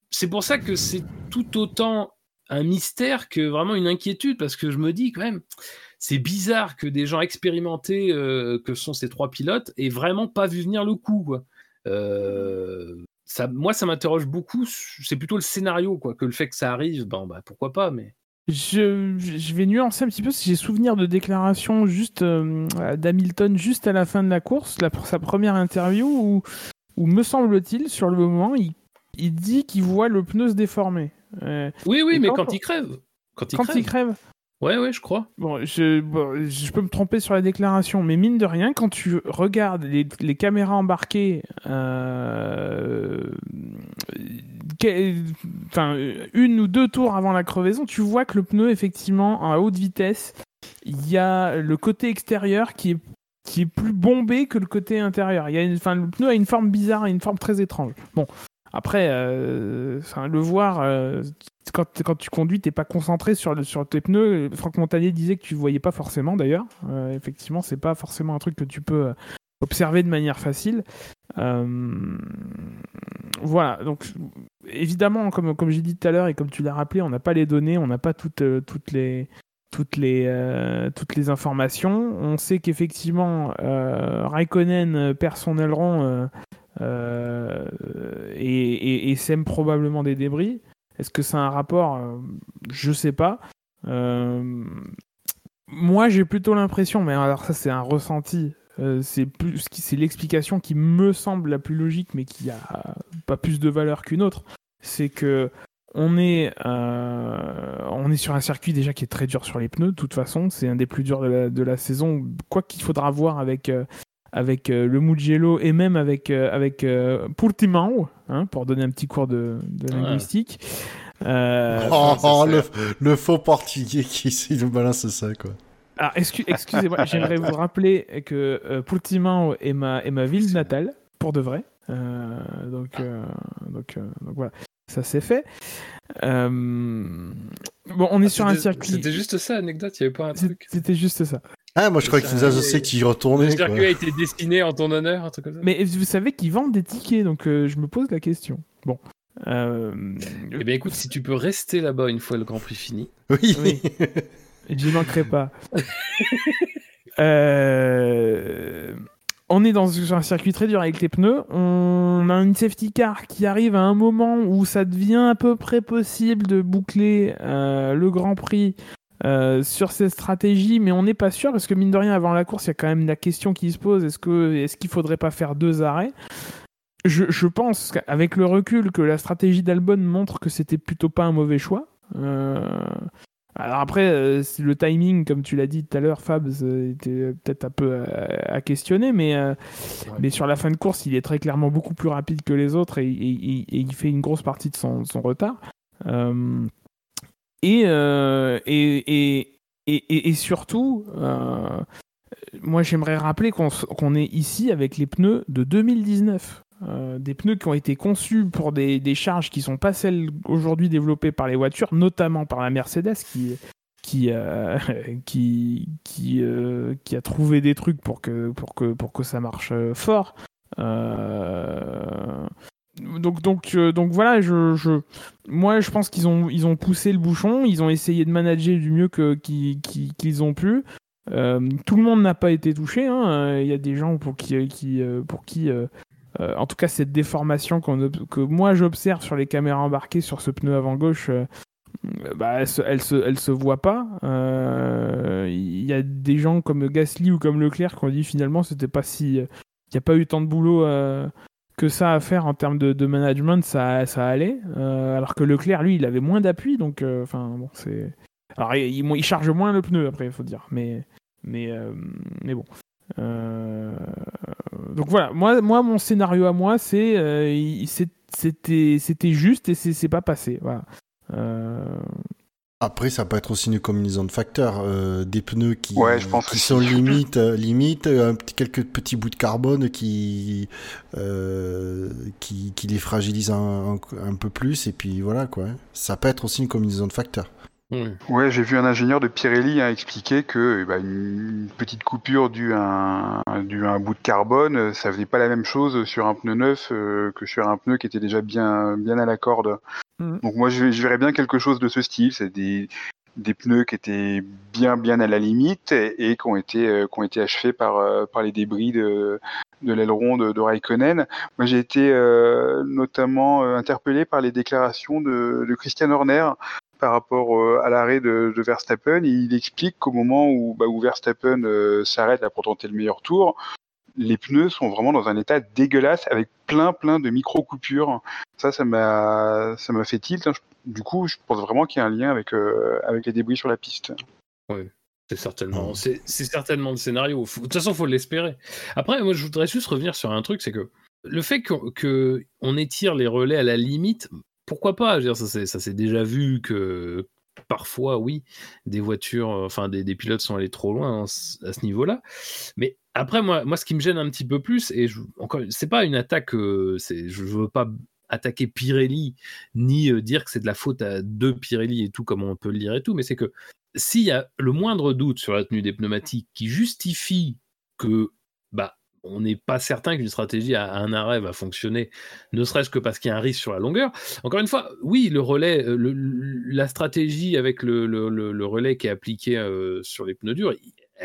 c'est pour ça que c'est tout autant un mystère que vraiment une inquiétude parce que je me dis quand même c'est bizarre que des gens expérimentés euh, que sont ces trois pilotes aient vraiment pas vu venir le coup quoi. Euh, ça, moi ça m'interroge beaucoup c'est plutôt le scénario quoi que le fait que ça arrive bon bah pourquoi pas mais Je, je vais nuancer un petit peu si j'ai souvenir de déclaration juste euh, d'Hamilton juste à la fin de la course, la, pour sa première interview, où, où me semble-t-il, sur le moment, il, il dit qu'il voit le pneu se déformer. Euh, oui oui mais quand- quand, il crève quand il quand crève il crève. ouais ouais je crois Bon je, bon, je peux me tromper sur la déclaration, mais mine de rien, quand tu regardes les, les caméras embarquées euh, enfin, une ou deux tours avant la crevaison, tu vois que le pneu, effectivement, à haute vitesse, il y a le côté extérieur qui est, qui est plus bombé que le côté intérieur. Il y a une, enfin, le pneu a une forme bizarre une forme très étrange. Bon, après, euh, le voir, euh, quand, quand, tu conduis, t'es pas concentré sur, sur tes pneus. Franck Montagnier disait que tu voyais pas forcément d'ailleurs. Euh, effectivement, c'est pas forcément un truc que tu peux observer de manière facile. voilà, donc évidemment, comme, comme j'ai dit tout à l'heure et comme tu l'as rappelé, on n'a pas les données, on n'a pas toutes, toutes les, toutes les, toutes les informations. On sait qu'effectivement, Raikkonen perd son aileron euh, et, sème probablement des débris. Est-ce que c'est un rapport? Euh, Je sais pas. Euh, moi, j'ai plutôt l'impression, mais alors ça, c'est un ressenti. C'est plus, c'est l'explication qui me semble la plus logique, mais qui a pas plus de valeur qu'une autre. C'est que on est, on est sur un circuit déjà qui est très dur sur les pneus. De toute façon, c'est un des plus durs de la, de la saison. Quoi qu'il faudra voir avec avec euh, le Mugello et même avec, euh, avec euh, Portimão, hein, pour donner un petit cours de, linguistique. Oh, oh, le, faux portugais qui essaie de balancer ça, quoi. Alors, excusez-moi, j'aimerais vous rappeler que est ma, est ma ville natale, pour de vrai. donc, donc, donc, voilà, ça c'est fait. bon, on est ah, sur un circuit. C'était juste ça, anecdote, il n'y avait pas un truc. C'était juste ça. Ah, moi je croyais que vous sais qu'il retournait. Le circuit a été destiné en ton honneur, un truc comme ça. Mais vous savez qu'ils vendent des tickets, donc euh, je me pose la question. Bon. Euh... Eh bien écoute, si tu peux rester là-bas une fois le Grand Prix fini. Oui. oui. J'y manquerai pas. euh... On est dans un circuit très dur avec les pneus. On a une safety car qui arrive à un moment où ça devient à peu près possible de boucler euh, le Grand Prix euh, sur ces stratégies, mais on n'est pas sûr parce que mine de rien, avant la course, il y a quand même la question qui se pose est-ce que est-ce qu'il faudrait pas faire deux arrêts? Je, pense qu'avec le recul que la stratégie d'Albon montre que c'était plutôt pas un mauvais choix. Alors après, euh, le timing, comme tu l'as dit tout à l'heure, Fab, était peut-être un peu à, questionner, mais, mais sur la fin de course, il est très clairement beaucoup plus rapide que les autres et, il fait une grosse partie de son, son retard. Euh, et, et, et, et, surtout, euh, moi j'aimerais rappeler qu'on est ici avec les pneus de 2019. Euh, des pneus qui ont été conçus pour des, des charges qui sont pas celles aujourd'hui développées par les voitures, notamment par la Mercedes qui, qui, qui, qui, qui, a trouvé des trucs pour que, pour que, pour que ça marche fort. Euh, donc donc euh, donc voilà je, je moi je pense qu'ils ont ils ont poussé le bouchon ils ont essayé de manager du mieux que qu'ils ont pu euh, tout le monde n'a pas été touché hein. il y a des gens pour qui euh, pour qui en tout cas cette déformation que moi j'observe sur les caméras embarquées sur ce pneu avant gauche bah, elle, se, se, voit pas. Il y a des gens comme Gasly ou comme Leclerc qui ont dit finalement c'était pas si. Il n'y a pas eu tant de boulot que ça à faire en termes de, management, ça, allait. Euh, alors que Leclerc, lui, il avait moins d'appui, donc euh, enfin bon, c'est. Alors il, charge moins le pneu après, il faut dire, euh, mais bon. Donc voilà, moi moi mon scénario à moi c'est c'était c'était juste et c'est pas passé, voilà. Après, ça peut être aussi une combinaison de facteurs, euh, des pneus qui, qui sont limite, euh, limite, un petit, quelques petits bouts de carbone qui, euh, qui, qui, les fragilisent un, un, peu plus, et puis voilà quoi. Ça peut être aussi une combinaison de facteurs. Ouais, j'ai vu un ingénieur de Pirelli hein, expliquer que bah, une petite coupure due à, un, due à un bout de carbone, ça faisait pas la même chose sur un pneu neuf que sur un pneu qui était déjà bien, bien à la corde. Mm. Donc moi, je, verrais bien quelque chose de ce style. C'est des, des pneus qui étaient bien bien à la limite et, qui ont été euh, qui ont été achevés par euh, par les débris de de l'aileron de, de, Raikkonen. Moi, j'ai été euh, notamment interpellé par les déclarations de, de Christian Horner par rapport à l'arrêt de, de, Verstappen. il explique qu'au moment où, bah, où Verstappen s'arrête pour tenter le meilleur tour, les pneus sont vraiment dans un état dégueulasse avec plein plein de micro coupures. Ça, ça m'a ça m'a fait tilt. Hein. Du coup, je pense vraiment qu'il y a un lien avec euh, avec les débris sur la piste. Oui. C'est certainement, c'est, certainement le scénario. de toute façon, faut l'espérer. Après, moi, je voudrais juste revenir sur un truc, c'est que le fait qu'on que on étire les relais à la limite, pourquoi pas? Ça s'est déjà vu que parfois, oui, des voitures, enfin des, pilotes sont allés trop loin à ce niveau-là. Mais après, moi, moi, ce qui me gêne un petit peu plus, et je, encore, c'est pas une attaque, c'est, je veux pas attaquer Pirelli ni dire que c'est de la faute à deux Pirelli et tout comme on peut le dire et tout, mais c'est que s'il y a le moindre doute sur la tenue des pneumatiques qui justifie que bah on n'est pas certain qu'une stratégie à un arrêt va fonctionner, ne serait-ce que parce qu'il y a un risque sur la longueur. Encore une fois, oui, le relais, la stratégie avec le, relais qui est appliqué sur les pneus durs,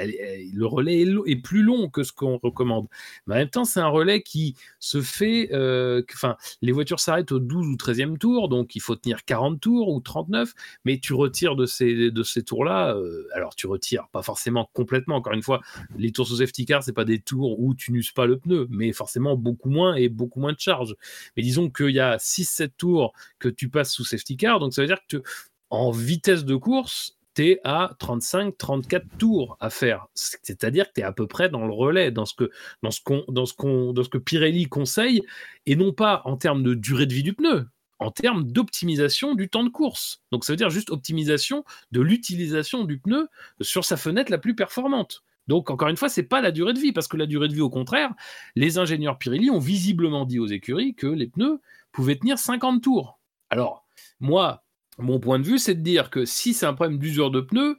le relais est, plus long que ce qu'on recommande. Mais en même temps, c'est un relais qui se fait. Euh, enfin, les voitures s'arrêtent au 12 ou 13e tour, donc il faut tenir 40 tours ou 39, mais tu retires de ces, de ces tours-là. Euh, alors, tu retires pas forcément complètement. Encore une fois, les tours sous safety car, c'est pas des tours où tu n'uses pas le pneu, mais forcément beaucoup moins et beaucoup moins de charge. Mais disons qu'il y a 6-7 tours que tu passes sous safety car, donc ça veut dire que en vitesse de course, à 35-34 tours à faire. C'est-à-dire que tu es à peu près dans le relais, dans ce que, dans ce qu'on, dans ce qu'on, dans ce que Pirelli conseille, et non pas en termes de durée de vie du pneu, en termes d'optimisation du temps de course. Donc ça veut dire juste optimisation de l'utilisation du pneu sur sa fenêtre la plus performante. Donc encore une fois, c'est pas la durée de vie, parce que la durée de vie, au contraire, les ingénieurs Pirelli ont visiblement dit aux écuries que les pneus pouvaient tenir 50 tours. Alors, moi, mon point de vue, c'est de dire que si c'est un problème d'usure de pneus,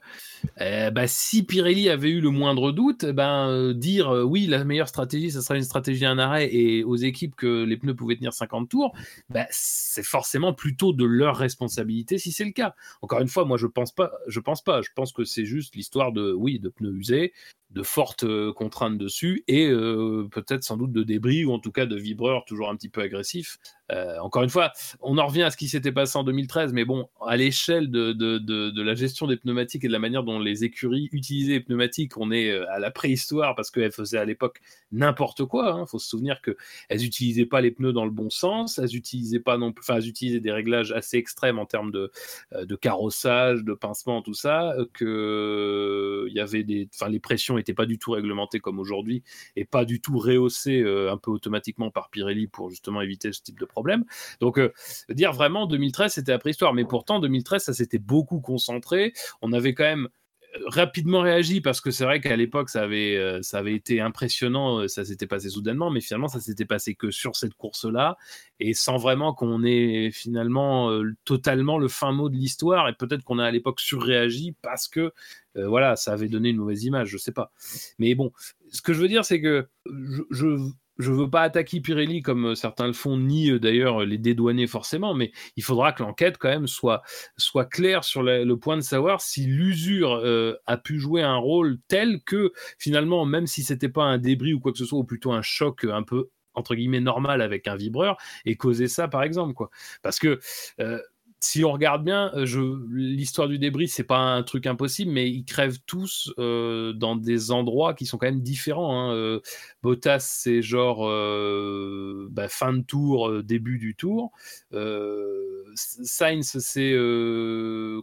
eh ben, si Pirelli avait eu le moindre doute, eh ben, euh, dire euh, oui, la meilleure stratégie, ce serait une stratégie un arrêt et aux équipes que les pneus pouvaient tenir 50 tours, ben, c'est forcément plutôt de leur responsabilité si c'est le cas. Encore une fois, moi je pense pense pas, je pense que c'est juste l'histoire de oui, de pneus usés, de fortes euh, contraintes dessus et peut-être sans doute de débris ou en tout cas de vibreurs toujours un petit peu agressifs. encore une fois, on en revient à ce qui s'était passé en 2013, mais bon, à l'échelle de, de, de, la gestion des pneumatiques et de la manière dont les écuries utilisaient les pneumatiques, on est euh, à la préhistoire parce qu'elles faisaient à l'époque n'importe quoi. Il hein. faut se souvenir qu'elles n'utilisaient pas les pneus dans le bon sens, elles utilisaient pas non plus, enfin, elles utilisaient des réglages assez extrêmes en termes de, euh, carrossage, de pincement, tout ça, euh, que y avait des, les pressions n'étaient pas du tout réglementées comme aujourd'hui et pas du tout rehaussées un peu automatiquement par Pirelli pour justement éviter ce type de problème. Donc, dire vraiment 2013 c'était la préhistoire, mais pourtant 2013 ça s'était beaucoup concentré. On avait quand même rapidement réagi parce que c'est vrai qu'à l'époque ça avait euh, ça avait été impressionnant, euh, ça s'était passé soudainement, mais finalement ça s'était passé que sur cette course-là et sans vraiment qu'on ait finalement euh, totalement le fin mot de l'histoire et peut-être qu'on a à l'époque surréagi parce que voilà ça avait donné une mauvaise image, je sais pas. Mais bon, ce que je veux dire c'est que je je veux pas attaquer Pirelli comme euh, certains le font, ni euh, d'ailleurs les dédouaner forcément, mais il faudra que l'enquête quand même soit, claire sur le point de savoir si l'usure euh, a pu jouer un rôle tel que finalement, même si c'était pas un débris ou quoi que ce soit, ou plutôt un choc un peu entre guillemets normal avec un vibreur et causer ça par exemple quoi. Parce que si on regarde bien, euh, l'histoire du débris, c'est pas un truc impossible, mais ils crèvent tous euh, dans des endroits qui sont quand même différents. Hein. Euh, Bottas, c'est genre bah, fin de tour, début du tour. Sainz, c'est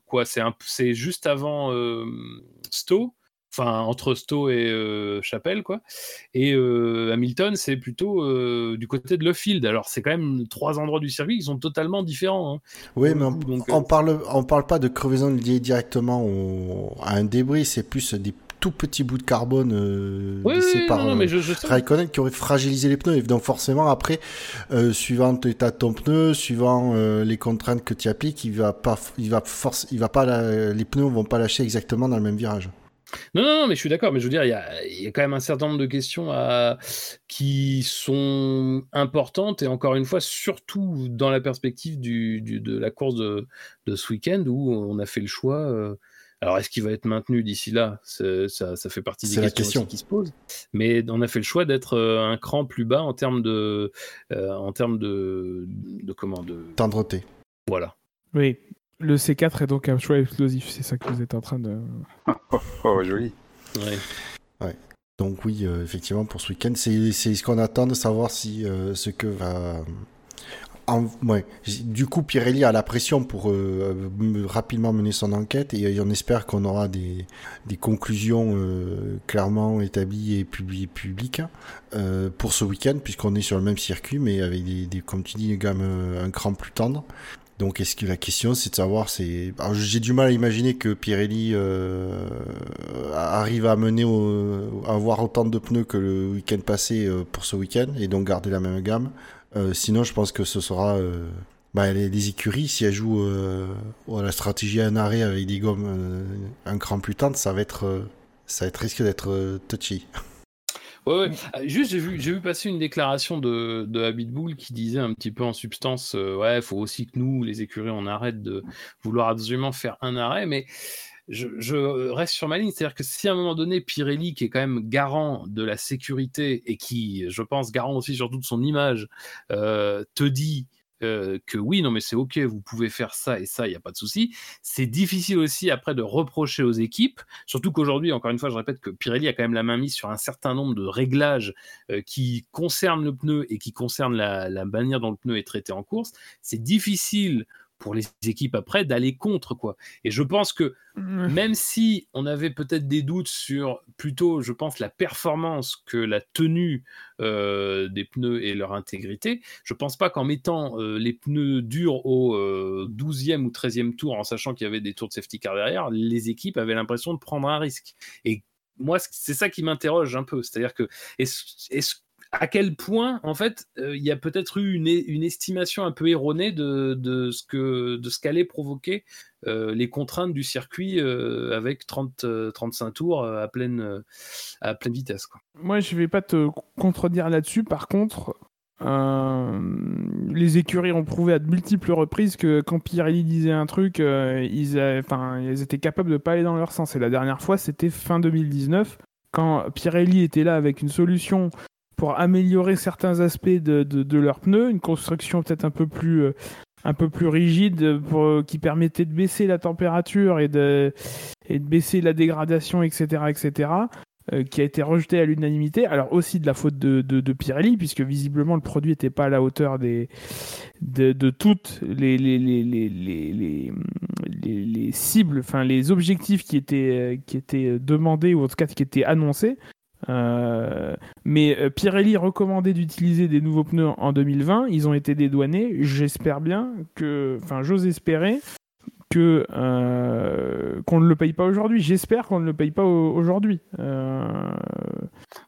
quoi C'est juste avant Stowe enfin entre Stowe et euh, Chapelle quoi. Et euh, Hamilton, c'est plutôt euh, du côté de Le Field. Alors c'est quand même trois endroits du circuit qui sont totalement différents. Hein. Oui, mais on, parle on parle pas de crevaison liée directement à un débris, c'est plus des tout petits bouts de carbone oui, par non, mais je, Raikkonen qui aurait fragilisé les pneus. Et donc forcément après, suivant l'état de ton pneu, suivant les contraintes que tu appliques, il va pas, il va force, il va pas, les pneus vont pas lâcher exactement dans le même virage. Non, non, non, mais je suis d'accord. Mais je veux dire, il y a, quand même un certain nombre de questions à, qui sont importantes et encore une fois, surtout dans la perspective du, de la course de, de, ce week-end où on a fait le choix. Euh, alors, est-ce qu'il va être maintenu d'ici là? Ça, ça, fait partie des questions qui se posent. Mais on a fait le choix d'être euh, un cran plus bas en termes de, euh, en termes de, de comment de tendreté. Voilà. Oui, le C4 est donc un choix explosif, c'est ça que vous êtes en train de. oh, oh, joli. Ouais. Donc oui, euh, effectivement, pour ce week-end, c'est ce qu'on attend de savoir si euh, ce que va... ouais. Du coup, Pirelli a la pression pour euh, rapidement mener son enquête et on espère qu'on aura des, des conclusions clairement établies et publiques pour ce week-end, puisqu'on est sur le même circuit, mais avec des, des comme tu dis, un cran plus tendre. Donc, est-ce que la question, c'est de savoir, c'est, j'ai du mal à imaginer que Pirelli arrive à mener, à avoir autant de pneus que le week-end passé pour ce week-end et donc garder la même gamme. sinon, je pense que ce sera bah, les, écuries, si elles jouent à la stratégie à un arrêt avec des gommes un cran plus tendre, ça va être, ça va être risque d'être touchy. Ouais. Ah, juste, j'ai vu, j'ai vu passer une déclaration de, de Habitbull qui disait un petit peu en substance, euh, ouais, faut aussi que nous, les écuries, on arrête de vouloir absolument faire un arrêt, mais je, je reste sur ma ligne, c'est-à-dire que si à un moment donné, Pirelli, qui est quand même garant de la sécurité et qui, je pense, garant aussi surtout de son image, euh, te dit euh, que oui, non, mais c'est ok, vous pouvez faire ça et ça, il n'y a pas de souci. C'est difficile aussi après de reprocher aux équipes, surtout qu'aujourd'hui, encore une fois, je répète que Pirelli a quand même la main mise sur un certain nombre de réglages euh, qui concernent le pneu et qui concernent la, la manière dont le pneu est traité en course. C'est difficile pour les équipes après d'aller contre quoi. Et je pense que même si on avait peut-être des doutes sur plutôt, je pense, la performance que la tenue euh, des pneus et leur intégrité, je pense pas qu'en mettant euh, les pneus durs au 12e euh, ou 13e tour, en sachant qu'il y avait des tours de safety car derrière, les équipes avaient l'impression de prendre un risque. Et moi, c'est ça qui m'interroge un peu. C'est-à-dire que est-ce à quel point, en fait, euh, il y a peut-être eu une, estimation un peu erronée de, ce que de ce qu'allaient provoquer euh, les contraintes du circuit euh, avec 30, 35 tours à pleine, à pleine vitesse. Moi, je vais pas te contredire là-dessus. Par contre, les écuries ont prouvé à de multiples reprises que quand Pirelli disait un truc, ils, ils étaient capables de pas aller dans leur sens. Et la dernière fois, c'était fin 2019 quand Pirelli était là avec une solution pour améliorer certains aspects de, de, leurs pneus, une construction peut-être un peu plus euh, un peu plus rigide pour, euh, qui permettait de baisser la température et de, et de baisser la dégradation, etc., etc., euh, qui a été rejeté à l'unanimité. Alors aussi de la faute de, de, Pirelli, puisque visiblement le produit n'était pas à la hauteur des, de, de toutes les, les, les, les, les, cibles, enfin les objectifs qui étaient, qui étaient demandés, ou en tout cas qui étaient annoncés. Euh, mais euh, Pirelli recommandait d'utiliser des nouveaux pneus en 2020. Ils ont été dédouanés. J'espère bien que, enfin, j'ose espérer que euh, qu'on ne le paye pas aujourd'hui. J'espère qu'on ne le paye pas aujourd'hui.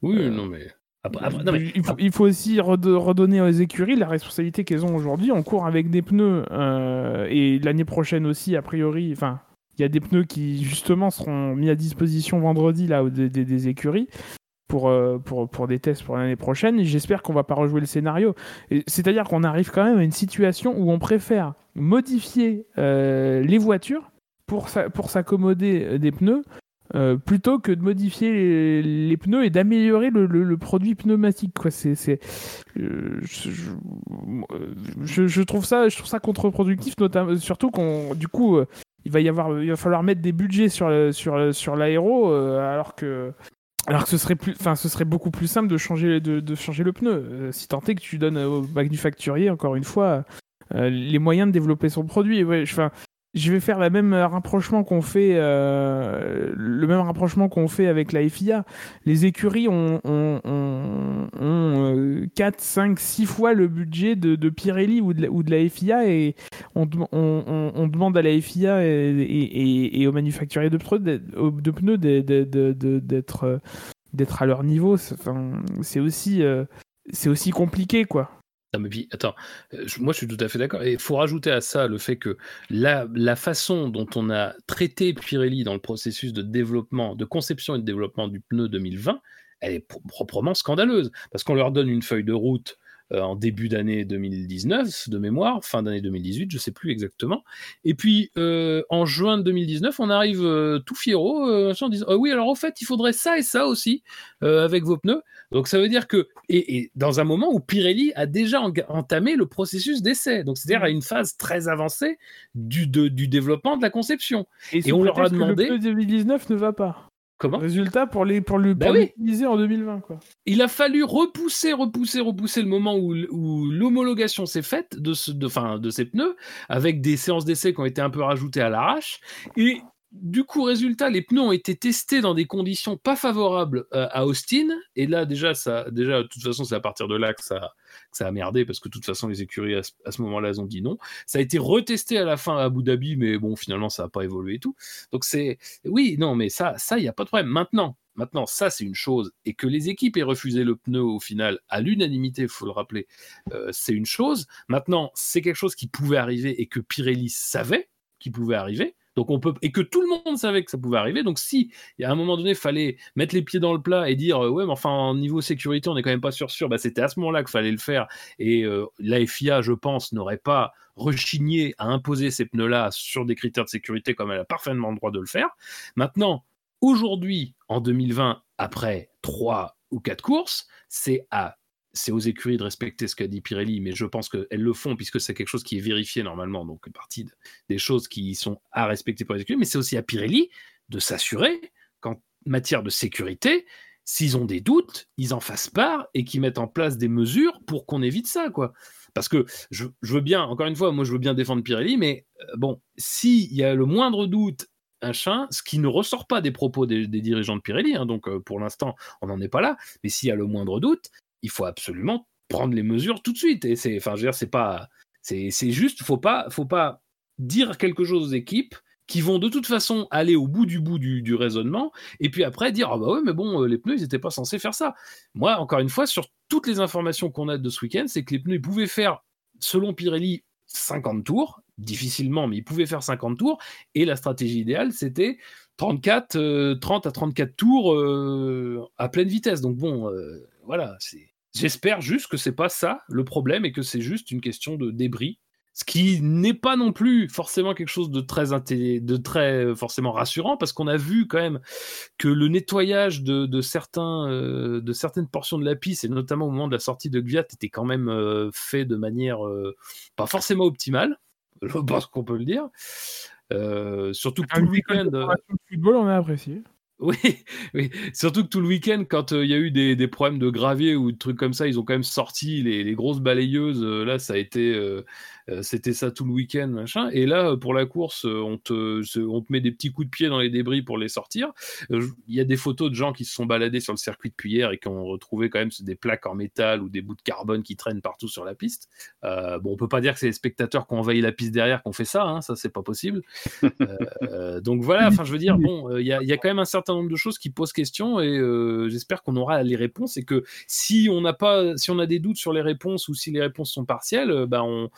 oui, non mais. il, faut, aussi redonner aux écuries la responsabilité qu'elles ont aujourd'hui. On court avec des pneus et l'année prochaine aussi, a priori. Enfin, il y a des pneus qui justement seront mis à disposition vendredi là des écuries pour, euh, pour, pour des tests pour l'année prochaine. J'espère qu'on va pas rejouer le scénario. C'est-à-dire qu'on arrive quand même à une situation où on préfère modifier euh, les voitures pour, pour s'accommoder euh, des pneus plutôt que de modifier les, pneus et d'améliorer le, le, produit pneumatique. Quoi. C'est, c'est, je, je, trouve ça, je trouve ça contre-productif, notamment, surtout qu'on, du coup, il va y avoir, il va falloir mettre des budgets sur, sur, sur l'aéro, alors que alors que ce serait plus, enfin, ce serait beaucoup plus simple de changer, de, changer le pneu. Euh, si tant est que tu donnes au manufacturier, encore une fois, euh, les moyens de développer son produit. Ouais, enfin, je vais faire la même rapprochement qu'on fait, euh, le même rapprochement qu'on fait avec la FIA. Les écuries ont, ont, ont, 4, 5, 6 fois le budget de, Pirelli ou de, la, FIA et on, demande à la FIA et, aux manufacturiers de pneus d'être d'être à leur niveau. C'est aussi, euh, c'est aussi compliqué, quoi. Puis, attends, euh, moi je suis tout à fait d'accord. Et il faut rajouter à ça le fait que la, façon dont on a traité Pirelli dans le processus de développement, de conception et de développement du pneu 2020, elle est proprement scandaleuse. Parce qu'on leur donne une feuille de route euh, en début d'année 2019, de mémoire, fin d'année 2018, je sais plus exactement. Et puis euh, en juin 2019, on arrive tout fiero en disant ah oui, alors au fait, il faudrait ça et ça aussi avec vos pneus. Donc ça veut dire que, et, dans un moment où Pirelli a déjà entamé le processus d'essai, donc c'est-à-dire à mmh. une phase très avancée du, du développement de la conception. Et, on leur a demandé. Que le 2019 ne va pas. Comment? Résultat pour les pour le bah l'utiliser en 2020 quoi. Il a fallu repousser, repousser, repousser le moment où, où l'homologation s'est faite de ce, de, fin, de ces pneus avec des séances d'essai qui ont été un peu rajoutées à l'arrache et du coup, résultat, les pneus ont été testés dans des conditions pas favorables euh, à Austin. Et là, déjà, ça, déjà, de toute façon, c'est à partir de là que ça, ça a merdé parce que de toute façon, les écuries à ce, moment-là, elles ont dit non. Ça a été retesté à la fin à Abu Dhabi, mais bon, finalement, ça n'a pas évolué et tout. Donc c'est, oui, non, mais ça, ça, il n'y a pas de problème. Maintenant, maintenant, ça, c'est une chose. Et que les équipes aient refusé le pneu au final à l'unanimité, il faut le rappeler, euh, c'est une chose. Maintenant, c'est quelque chose qui pouvait arriver et que Pirelli savait qui pouvait arriver. Donc on peut et que tout le monde savait que ça pouvait arriver. Donc si il y a un moment donné fallait mettre les pieds dans le plat et dire euh, ouais mais enfin niveau sécurité on n'est quand même pas sûr sûr, bah, c'était à ce moment-là qu'il fallait le faire. Et euh, la FIA je pense n'aurait pas rechigné à imposer ces pneus-là sur des critères de sécurité comme elle a parfaitement le droit de le faire. Maintenant aujourd'hui en 2020 après trois ou quatre courses, c'est à c'est aux écuries de respecter ce qu'a dit Pirelli, mais je pense qu'elles le font puisque c'est quelque chose qui est vérifié normalement, donc partie des choses qui sont à respecter pour les écuries, mais c'est aussi à Pirelli de s'assurer qu'en matière de sécurité, s'ils ont des doutes, ils en fassent part et qu'ils mettent en place des mesures pour qu'on évite ça, quoi. Parce que je, veux bien, encore une fois, moi je veux bien défendre Pirelli, mais euh, bon, s'il y a le moindre doute chien, ce qui ne ressort pas des propos des, dirigeants de Pirelli, hein, donc euh, pour l'instant on n'en est pas là, mais s'il y a le moindre doute, il faut absolument prendre les mesures tout de suite. Et c'est, enfin, je veux dire, c'est pas, c'est, c'est juste, faut pas, faut pas dire quelque chose aux équipes qui vont de toute façon aller au bout du bout du, raisonnement, et puis après dire ah bah ouais mais bon euh, les pneus ils n'étaient pas censés faire ça. Moi encore une fois sur toutes les informations qu'on a de ce week-end, c'est que les pneus pouvaient faire selon Pirelli 50 tours, difficilement mais ils pouvaient faire 50 tours, et la stratégie idéale c'était 34, 30 euh, à 34 tours euh, à pleine vitesse. Donc bon voilà, J'espère juste que c'est pas ça le problème et que c'est juste une question de débris, ce qui n'est pas non plus forcément quelque chose de très de très euh, forcément rassurant parce qu'on a vu quand même que le nettoyage de, certains euh, de certaines portions de la piste et notamment au moment de la sortie de Gviat était quand même euh, fait de manière pas forcément optimale, je pense qu'on peut le dire. Surtout que tout le week-end. football, on a apprécié. Oui, oui, surtout que tout le week-end, quand euh, il y a eu des, problèmes de gravier ou de trucs comme ça, ils ont quand même sorti les, grosses balayeuses. Euh, là, ça a été, euh, c'était ça tout le week-end, machin. Et là, pour la course, on te, on te met des petits coups de pied dans les débris pour les sortir. Il y a des photos de gens qui se sont baladés sur le circuit depuis hier et qui ont retrouvé quand même des plaques en métal ou des bouts de carbone qui traînent partout sur la piste. bon, on peut pas dire que c'est les spectateurs qui ont envahi la piste derrière qui ont fait ça, hein, ça c'est pas possible. donc voilà, enfin je veux dire, bon, il y a, quand même un certain nombre de choses qui posent question et euh, j'espère qu'on aura les réponses et que si on n'a pas, si on a des doutes sur les réponses ou si les réponses sont partielles, euh, bah on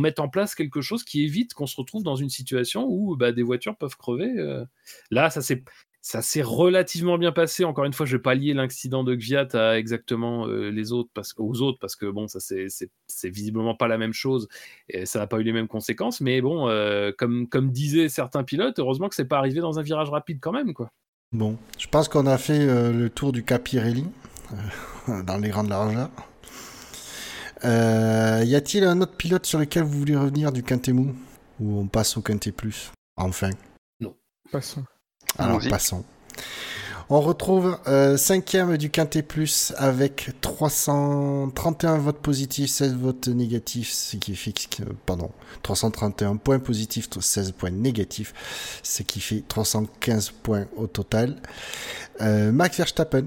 met en place quelque chose qui évite qu'on se retrouve dans une situation où bah, des voitures peuvent crever. Euh. Là, ça c'est ça s'est relativement bien passé. Encore une fois, je vais pas lier l'incident de Gviat à exactement les autres parce, aux autres parce que bon, ça c'est visiblement pas la même chose et ça n'a pas eu les mêmes conséquences. Mais bon, comme, comme disaient certains pilotes, heureusement que c'est pas arrivé dans un virage rapide quand même, quoi. Bon, je pense qu'on a fait euh, le tour du Capirelli euh, dans les grandes largeurs. Euh, y a-t-il un autre pilote sur lequel vous voulez revenir du Quintet-Mou Ou on passe au Quintet Plus Enfin. Non. Passons. Alors, passons. On retrouve euh, cinquième du Quintet Plus avec 331 votes positifs, 16 votes négatifs, ce qui fait, pardon, 331 points positifs, 16 points négatifs, ce qui fait 315 points au total. Euh, Max Verstappen,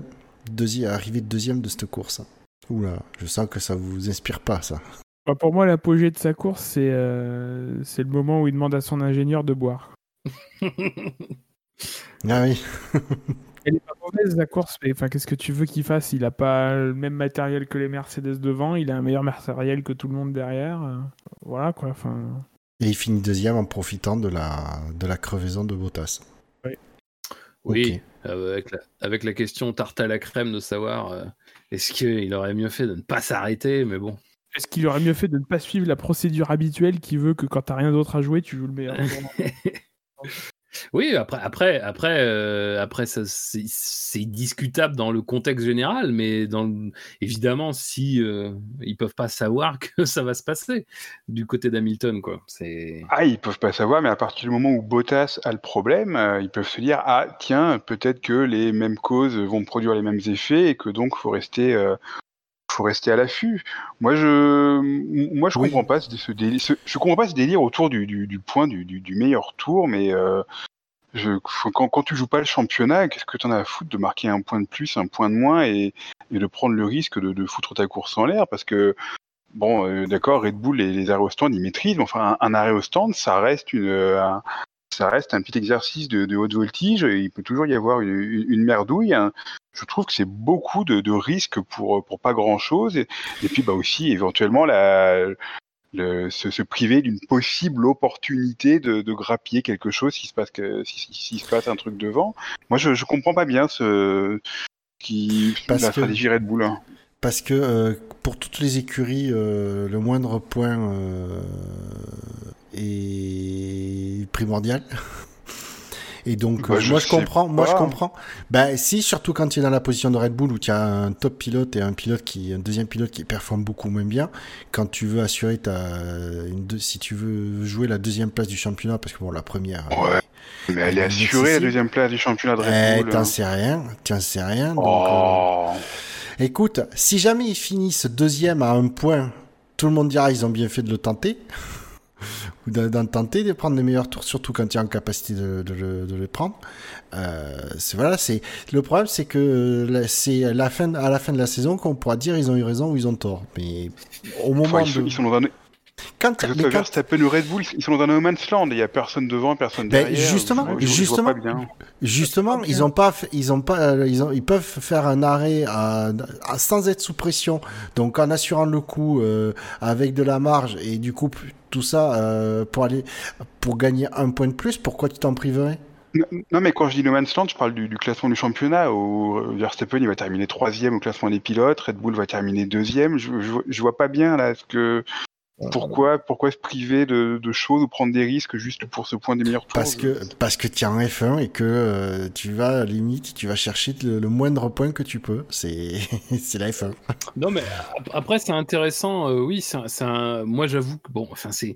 deuxième, arrivé deuxième de cette course. Oula, je sens que ça vous inspire pas ça. Bah, pour moi, l'apogée de sa course, c'est euh, c'est le moment où il demande à son ingénieur de boire. ah oui. Elle est pas mauvaise la course, mais enfin, qu'est-ce que tu veux qu'il fasse? Il a pas le même matériel que les Mercedes devant, il a un meilleur matériel que tout le monde derrière. Euh, voilà quoi. Enfin. Et il finit deuxième en profitant de la, de la crevaison de Bottas. Oui. Oui, avec, la, avec la question tarte à la crème de savoir euh, est-ce qu'il aurait mieux fait de ne pas s'arrêter, mais bon. Est-ce qu'il aurait mieux fait de ne pas suivre la procédure habituelle qui veut que quand t'as rien d'autre à jouer, tu joues le meilleur Oui, après, après, après, euh, après c'est discutable dans le contexte général, mais évidemment, si euh, ils peuvent pas savoir que ça va se passer du côté d'Hamilton, quoi. Ah, ils peuvent pas savoir, mais à partir du moment où Bottas a le problème, euh, ils peuvent se dire ah tiens, peut-être que les mêmes causes vont produire les mêmes effets et que donc faut rester faut rester à l'affût. Moi, je, moi, je comprends pas ce, délire, je comprends pas ce délire autour du, du, point du, du, meilleur tour, mais Je, quand, quand tu joues pas le championnat, qu'est-ce que tu en as à foutre de marquer un point de plus, un point de moins et, et de prendre le risque de, de foutre ta course en l'air? Parce que, bon, euh, d'accord, Red Bull et les arrêts au stand, ils maîtrisent, mais enfin, un, un arrêt au stand, ça reste une, euh, un, ça reste un petit exercice de, de haute voltige. Il peut toujours y avoir une, une, une merdouille. hein. Je trouve que c'est beaucoup de, de risques pour, pour pas grand-chose. Et, et puis, bah aussi, éventuellement, la, le, se, se priver d'une possible opportunité de, de grappiller quelque chose s'il se passe que si, si- s'il se passe un truc devant. Moi, je, je comprends pas bien ce qui Parce la que- stratégie Red Bull. hein. Parce que euh, pour toutes les écuries, euh, le moindre point euh, est primordial. Et donc, Bah, euh, je moi je comprends, moi je comprends. Bah si, surtout quand tu es dans la position de Red Bull où tu as un top pilote et un pilote qui, un deuxième pilote qui performe beaucoup moins bien. Quand tu veux assurer ta, une deux- si tu veux jouer la deuxième place du championnat, parce que bon la première. Ouais, Mais elle est assurée, la deuxième place du championnat de Eh, Red Bull. t'en hein. sais rien, t'en sais rien. Donc, euh, Oh. Écoute, si jamais ils finissent deuxième à un point, tout le monde dira ils ont bien fait de le tenter. Ou de- d'en tenter de prendre les meilleurs tours, surtout quand tu es en capacité de, de le, de le prendre. Euh, voilà, c'est le problème, c'est que c'est la fin, à la fin de la saison qu'on pourra dire ils ont eu raison ou ils ont tort. Mais au moment Enfin, ils, sont, ils sont dans un, quand, mais soit quand- Verstappen ou Red Bull, ils sont dans un no man's land. Il y a personne devant, personne Ben, derrière. justement, je, je- je justement. ils ont pas, ils ont pas, ils ont, ils peuvent faire un arrêt à- à- sans être sous pression, donc en assurant le coup euh, avec de la marge et du coup tout ça euh, pour aller pour gagner un point de plus. Pourquoi tu t'en priverais? Non, mais quand je dis no man's land, je parle du, du classement du championnat où euh, Verstappen il va terminer troisième au classement des pilotes, Red Bull va terminer deuxième. Je, je, je vois pas bien là ce que pourquoi pourquoi se priver de, de choses ou prendre des risques juste pour ce point des meilleurs tours. Parce que parce que tu es en F1 et que euh, tu vas limite, tu vas chercher le, le moindre point que tu peux. C'est c'est la F1. Non, mais ap- après, c'est intéressant. euh, oui, c'est un- c'est un. Moi, j'avoue que bon, enfin, c'est.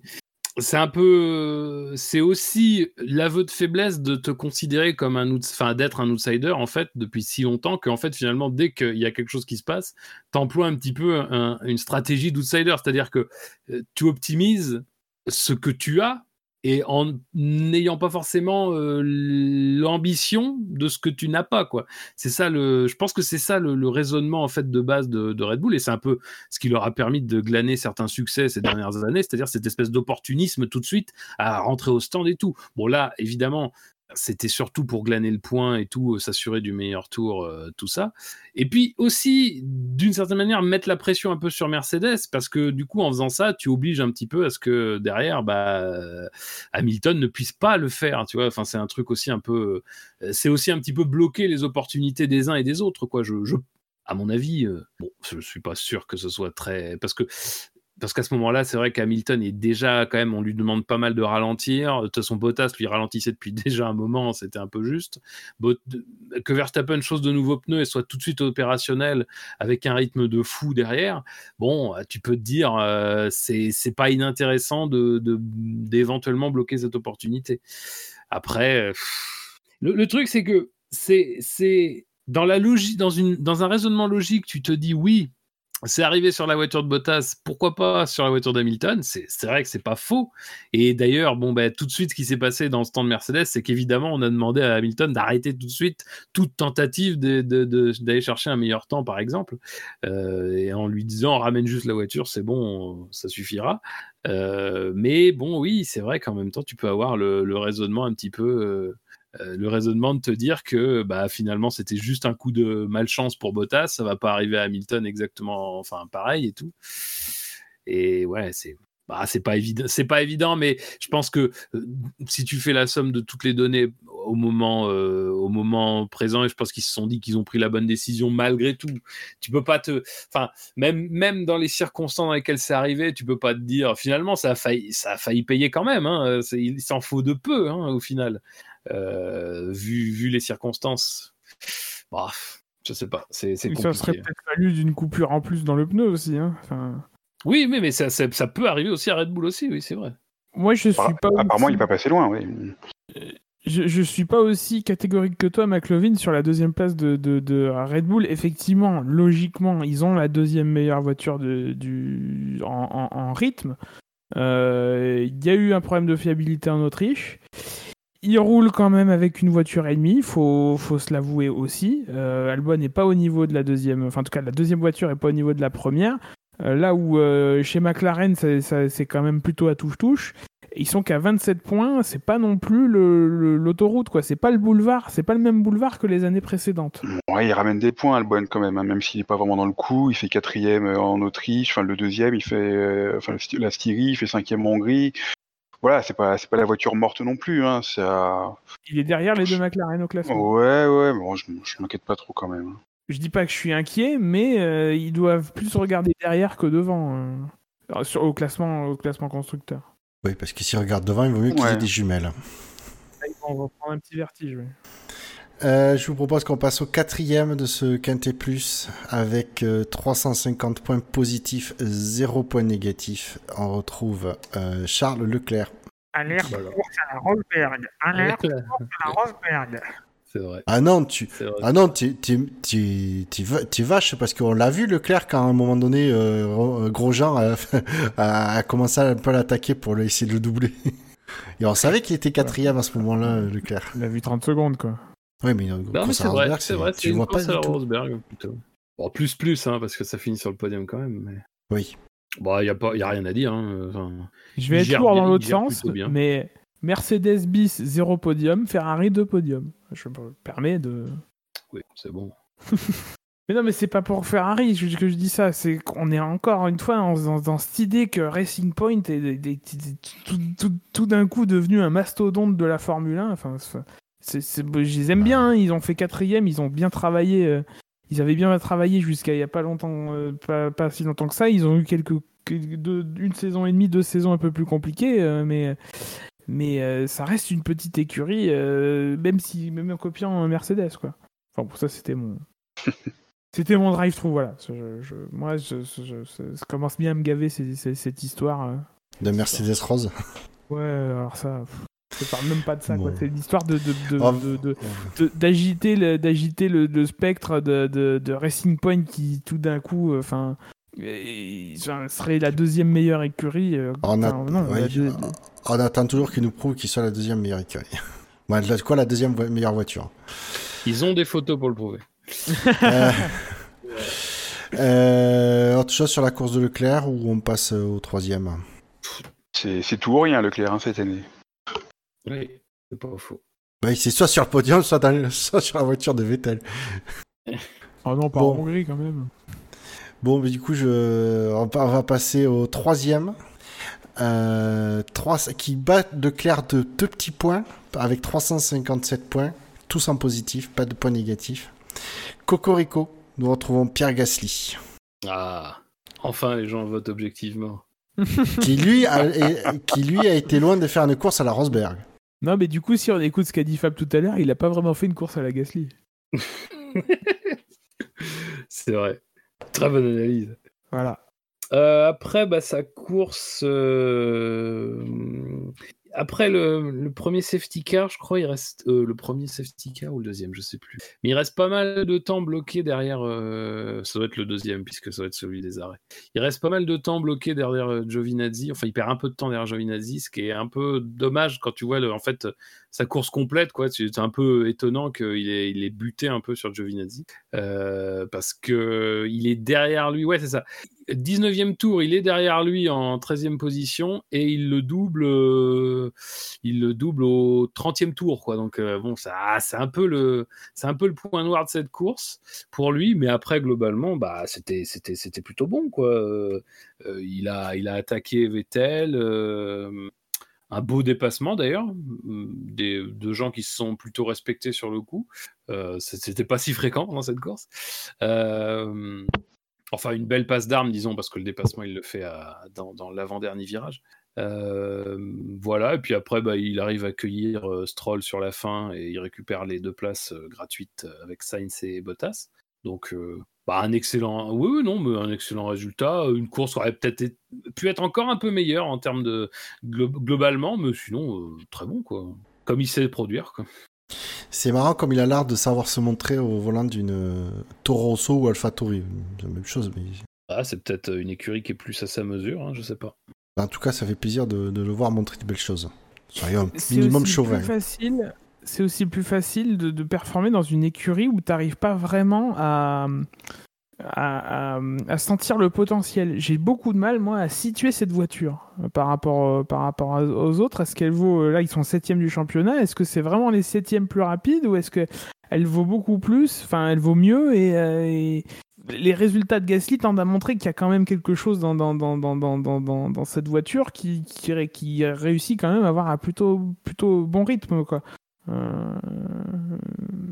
C'est un peu, c'est aussi l'aveu de faiblesse de te considérer comme un, enfin d'être un outsider en fait depuis si longtemps qu'en fait finalement dès qu'il y a quelque chose qui se passe, t'emploies un petit peu un- une stratégie d'outsider, c'est-à-dire que euh, tu optimises ce que tu as et en n'ayant pas forcément euh, l'ambition de ce que tu n'as pas quoi. C'est ça le, je pense que c'est ça le, raisonnement en fait de base de, de Red Bull et c'est un peu ce qui leur a permis de glaner certains succès ces dernières années, c'est-à-dire cette espèce d'opportunisme tout de suite à rentrer au stand et tout. Bon là évidemment c'était surtout pour glaner le point et tout, euh, s'assurer du meilleur tour, euh, tout ça. Et puis aussi, d'une certaine manière, mettre la pression un peu sur Mercedes, parce que du coup, en faisant ça, tu obliges un petit peu à ce que derrière, bah, euh, Hamilton ne puisse pas le faire, tu vois. Enfin, c'est un truc aussi un peu, c'est aussi un petit peu bloquer les opportunités des uns et des autres, quoi. Je, je à mon avis, euh, bon, je suis pas sûr que ce soit très, parce que parce qu'à ce moment-là, c'est vrai qu'Hamilton est déjà quand même, on lui demande pas mal de ralentir. De toute façon, Bottas lui ralentissait depuis déjà un moment, c'était un peu juste. Que Verstappen chose de nouveaux pneus et soit tout de suite opérationnel avec un rythme de fou derrière. Bon, tu peux te dire, euh, c'est pas inintéressant de de- d'éventuellement bloquer cette opportunité. Après, euh, le, truc c'est que c'est dans la logique, dans dans un raisonnement logique, tu te dis oui, c'est arrivé sur la voiture de Bottas, pourquoi pas sur la voiture d'Hamilton C'est vrai que c'est pas faux. Et d'ailleurs, bon, ben, tout de suite, ce qui s'est passé dans ce temps de Mercedes, c'est qu'évidemment, on a demandé à Hamilton d'arrêter tout de suite toute tentative de- de- de- d'aller chercher un meilleur temps, par exemple, Euh, et en lui disant ramène juste la voiture, c'est bon, ça suffira. Euh, mais bon, oui, c'est vrai qu'en même temps, tu peux avoir le, le raisonnement un petit peu. euh, euh, le raisonnement de te dire que bah, finalement c'était juste un coup de malchance pour Bottas, ça va pas arriver à Hamilton exactement, enfin pareil et tout. Et ouais, c'est bah, c'est pas évident, c'est pas évident, mais je pense que euh, si tu fais la somme de toutes les données au moment euh, au moment présent, et je pense qu'ils se sont dit qu'ils ont pris la bonne décision malgré tout. Tu peux pas te, enfin même même dans les circonstances dans lesquelles c'est arrivé, tu peux pas te dire finalement ça a failli ça a failli payer quand même. Hein, il s'en faut de peu hein, au final vu, vu les circonstances. Bah, je sais pas, c'est Ça serait peut-être fallu d'une coupure en plus dans le pneu aussi. Hein. Enfin, Oui, mais, mais ça, ça, ça peut arriver aussi à Red Bull aussi, oui, c'est vrai. moi, je suis Apparemment, pas. apparemment, aussi- il est pas passé loin. Oui. je, je suis pas aussi catégorique que toi, McLovin, sur la deuxième place de, de, de Red Bull. Effectivement, logiquement, ils ont la deuxième meilleure voiture de, du, en, en- en rythme. Euh, Il y a eu un problème de fiabilité en Autriche. Il roule quand même avec une voiture et demie, faut, faut se l'avouer aussi. Euh, Albon n'est pas au niveau de la deuxième, enfin en tout cas la deuxième voiture n'est pas au niveau de la première. Euh, là où euh, chez McLaren c'est quand même plutôt à touche-touche. Ils sont qu'à 27 points, c'est pas non plus l'autoroute, quoi. C'est pas le boulevard, c'est pas le même boulevard que les années précédentes. Ouais, il ramène des points, Albon, quand même, hein, même s'il est pas vraiment dans le coup. Il fait quatrième en Autriche, enfin le deuxième, il fait, la Styrie, il fait cinquième en Hongrie voilà, c'est pas, c'est pas la voiture morte non plus. Hein, Il est derrière les deux McLaren au classement. Ouais, ouais, mais bon, je, je m'inquiète pas trop quand même. Hein. Je dis pas que je suis inquiet, mais euh, ils doivent plus regarder derrière que devant euh, sur, au, classement, au classement constructeur. Oui, parce que s'ils regardent devant, il vaut mieux qu'ils aient des jumelles. On va prendre un petit vertige. Oui. Euh, je vous propose qu'on passe au quatrième de ce Quintet Plus avec 350 euh, points positifs, 0 points négatifs. On retrouve euh, Charles Leclerc. Alerte voilà. à la Rosberg. Alerte à la Rosberg. C'est vrai. Ah non, tu, ah non, tu, tu, tu, tu, vaches parce qu'on l'a vu Leclerc quand à un moment donné, Grosjean a, a, commencé à un peu l'attaquer pour essayer de le doubler. Et on savait qu'il était quatrième à ce moment-là, Leclerc. Il a vu 30 secondes, quoi. Oui, mais, c'est vrai, c'est vrai, tu vois pas à Rosberg plutôt. Bon, plus plus, hein, parce que ça finit sur le podium quand même. Mais... Oui. Bon, il n'y a, pas, y a rien à dire. Hein. Enfin, je vais être toujours dans l'autre sens, mais Mercedes bis 0 podium, Ferrari 2 podium. Je me permets de. Oui, c'est bon. mais non, mais c'est pas pour Ferrari que je dis ça. C'est qu'on est encore une fois dans, dans, cette idée que Racing Point est, tout, tout, tout d'un coup devenu un mastodonte de la Formule 1. Enfin, je les aime bien, hein. ils ont fait quatrième, ils ont bien travaillé. Euh, ils avaient bien travaillé jusqu'à il n'y a pas longtemps, euh, pas, si longtemps que ça. Ils ont eu quelques, une saison et demie, deux saisons un peu plus compliquées, euh, mais mais ça reste une petite écurie, même si même en copiant Mercedes quoi. Enfin pour ça c'était mon c'était mon drive through voilà. Je, moi je, ça commence bien à me gaver cette histoire. De Mercedes Rose. Ouais alors ça. Je parle même pas de ça. C'est l'histoire de, d'agiter le, d'agiter le, spectre de, Racing Point qui tout d'un coup, enfin, serait la deuxième meilleure écurie. Euh, on, attend toujours qu'ils nous prouvent qu'ils sont la deuxième meilleure écurie. quoi, la deuxième meilleure voiture Ils ont des photos pour le prouver. euh... Euh, autre chose sur la course de Leclerc ou on passe au troisième? C'est tout ou rien Leclerc hein, cette année. Oui, c'est pas faux. Bah, c'est soit sur le podium, soit, sur la voiture de Vettel. oh non, pas en Hongrie quand même. Bon, mais du coup, je... on va passer au troisième. Euh, 3... qui bat Leclerc de deux petits points, avec 357 points, tous en positif, pas de points négatifs. Cocorico, nous retrouvons Pierre Gasly. Ah, enfin les gens votent objectivement. qui, lui a, qui lui a été loin de faire une course à la Rosberg. Non, mais du coup, si on écoute ce qu'a dit Fab tout à l'heure, il a pas vraiment fait une course à la Gasly. C'est vrai. Très bonne analyse. Voilà. Euh, après, bah, sa course. Euh, après le, premier safety car, je crois, il reste euh, le premier safety car ou le deuxième, je sais plus. Mais il reste pas mal de temps bloqué derrière. Euh, ça doit être le deuxième puisque ça doit être celui des arrêts. Il reste pas mal de temps bloqué derrière euh, Giovinazzi. Enfin, il perd un peu de temps derrière Giovinazzi, ce qui est un peu dommage quand tu vois le, en fait sa course complète. Quoi, c'est un peu étonnant qu'il ait, il est buté un peu sur Giovinazzi parce que il est derrière lui. Ouais, c'est ça. 19e tour, il est derrière lui en 13e position et il le double, euh, il le double au 30e tour, quoi. Donc euh, bon, ça, c'est un peu le, un peu le point noir de cette course pour lui, mais après globalement, bah c'était plutôt bon, quoi. Euh, il a, il a attaqué Vettel. Un beau dépassement d'ailleurs, des de gens qui se sont plutôt respectés sur le coup. C'était pas si fréquent dans cette course. Euh, Enfin, une belle passe d'armes, disons, parce que le dépassement, il le fait dans, l'avant-dernier virage. Euh, voilà, et puis après, bah, il arrive à cueillir euh, Stroll sur la fin et il récupère les deux places euh, gratuites avec Sainz et Bottas. Donc, bah, un excellent, oui, oui, non, mais un excellent résultat. Une course aurait peut-être pu être encore un peu meilleure en termes de globalement, mais sinon, très bon, quoi. Comme il sait produire, quoi. C'est marrant comme il a l'art de savoir se montrer au volant d'une euh, Toro Rosso ou Alpha Tori. C'est la même chose. Mais... Ah, c'est peut-être une écurie qui est plus à sa mesure, hein, je sais pas. En tout cas, ça fait plaisir de, le voir montrer de belles choses. Soyons C'est minimum aussi chauvin. plus facile. C'est aussi plus facile de, performer dans une écurie où tu n'arrives pas vraiment à, sentir le potentiel. J'ai beaucoup de mal, moi, à situer cette voiture euh, par rapport, euh, par rapport aux autres. Est-ce qu'elle vaut. euh, Là, ils sont septième du championnat. Est-ce que c'est vraiment les septièmes plus rapides ou est-ce qu'elle vaut beaucoup plus Enfin, elle vaut mieux et. les résultats de Gasly tendent à montrer qu'il y a quand même quelque chose dans, dans, dans, dans, cette voiture qui, qui, qui réussit quand même à avoir un plutôt, plutôt bon rythme. Quoi. Euh,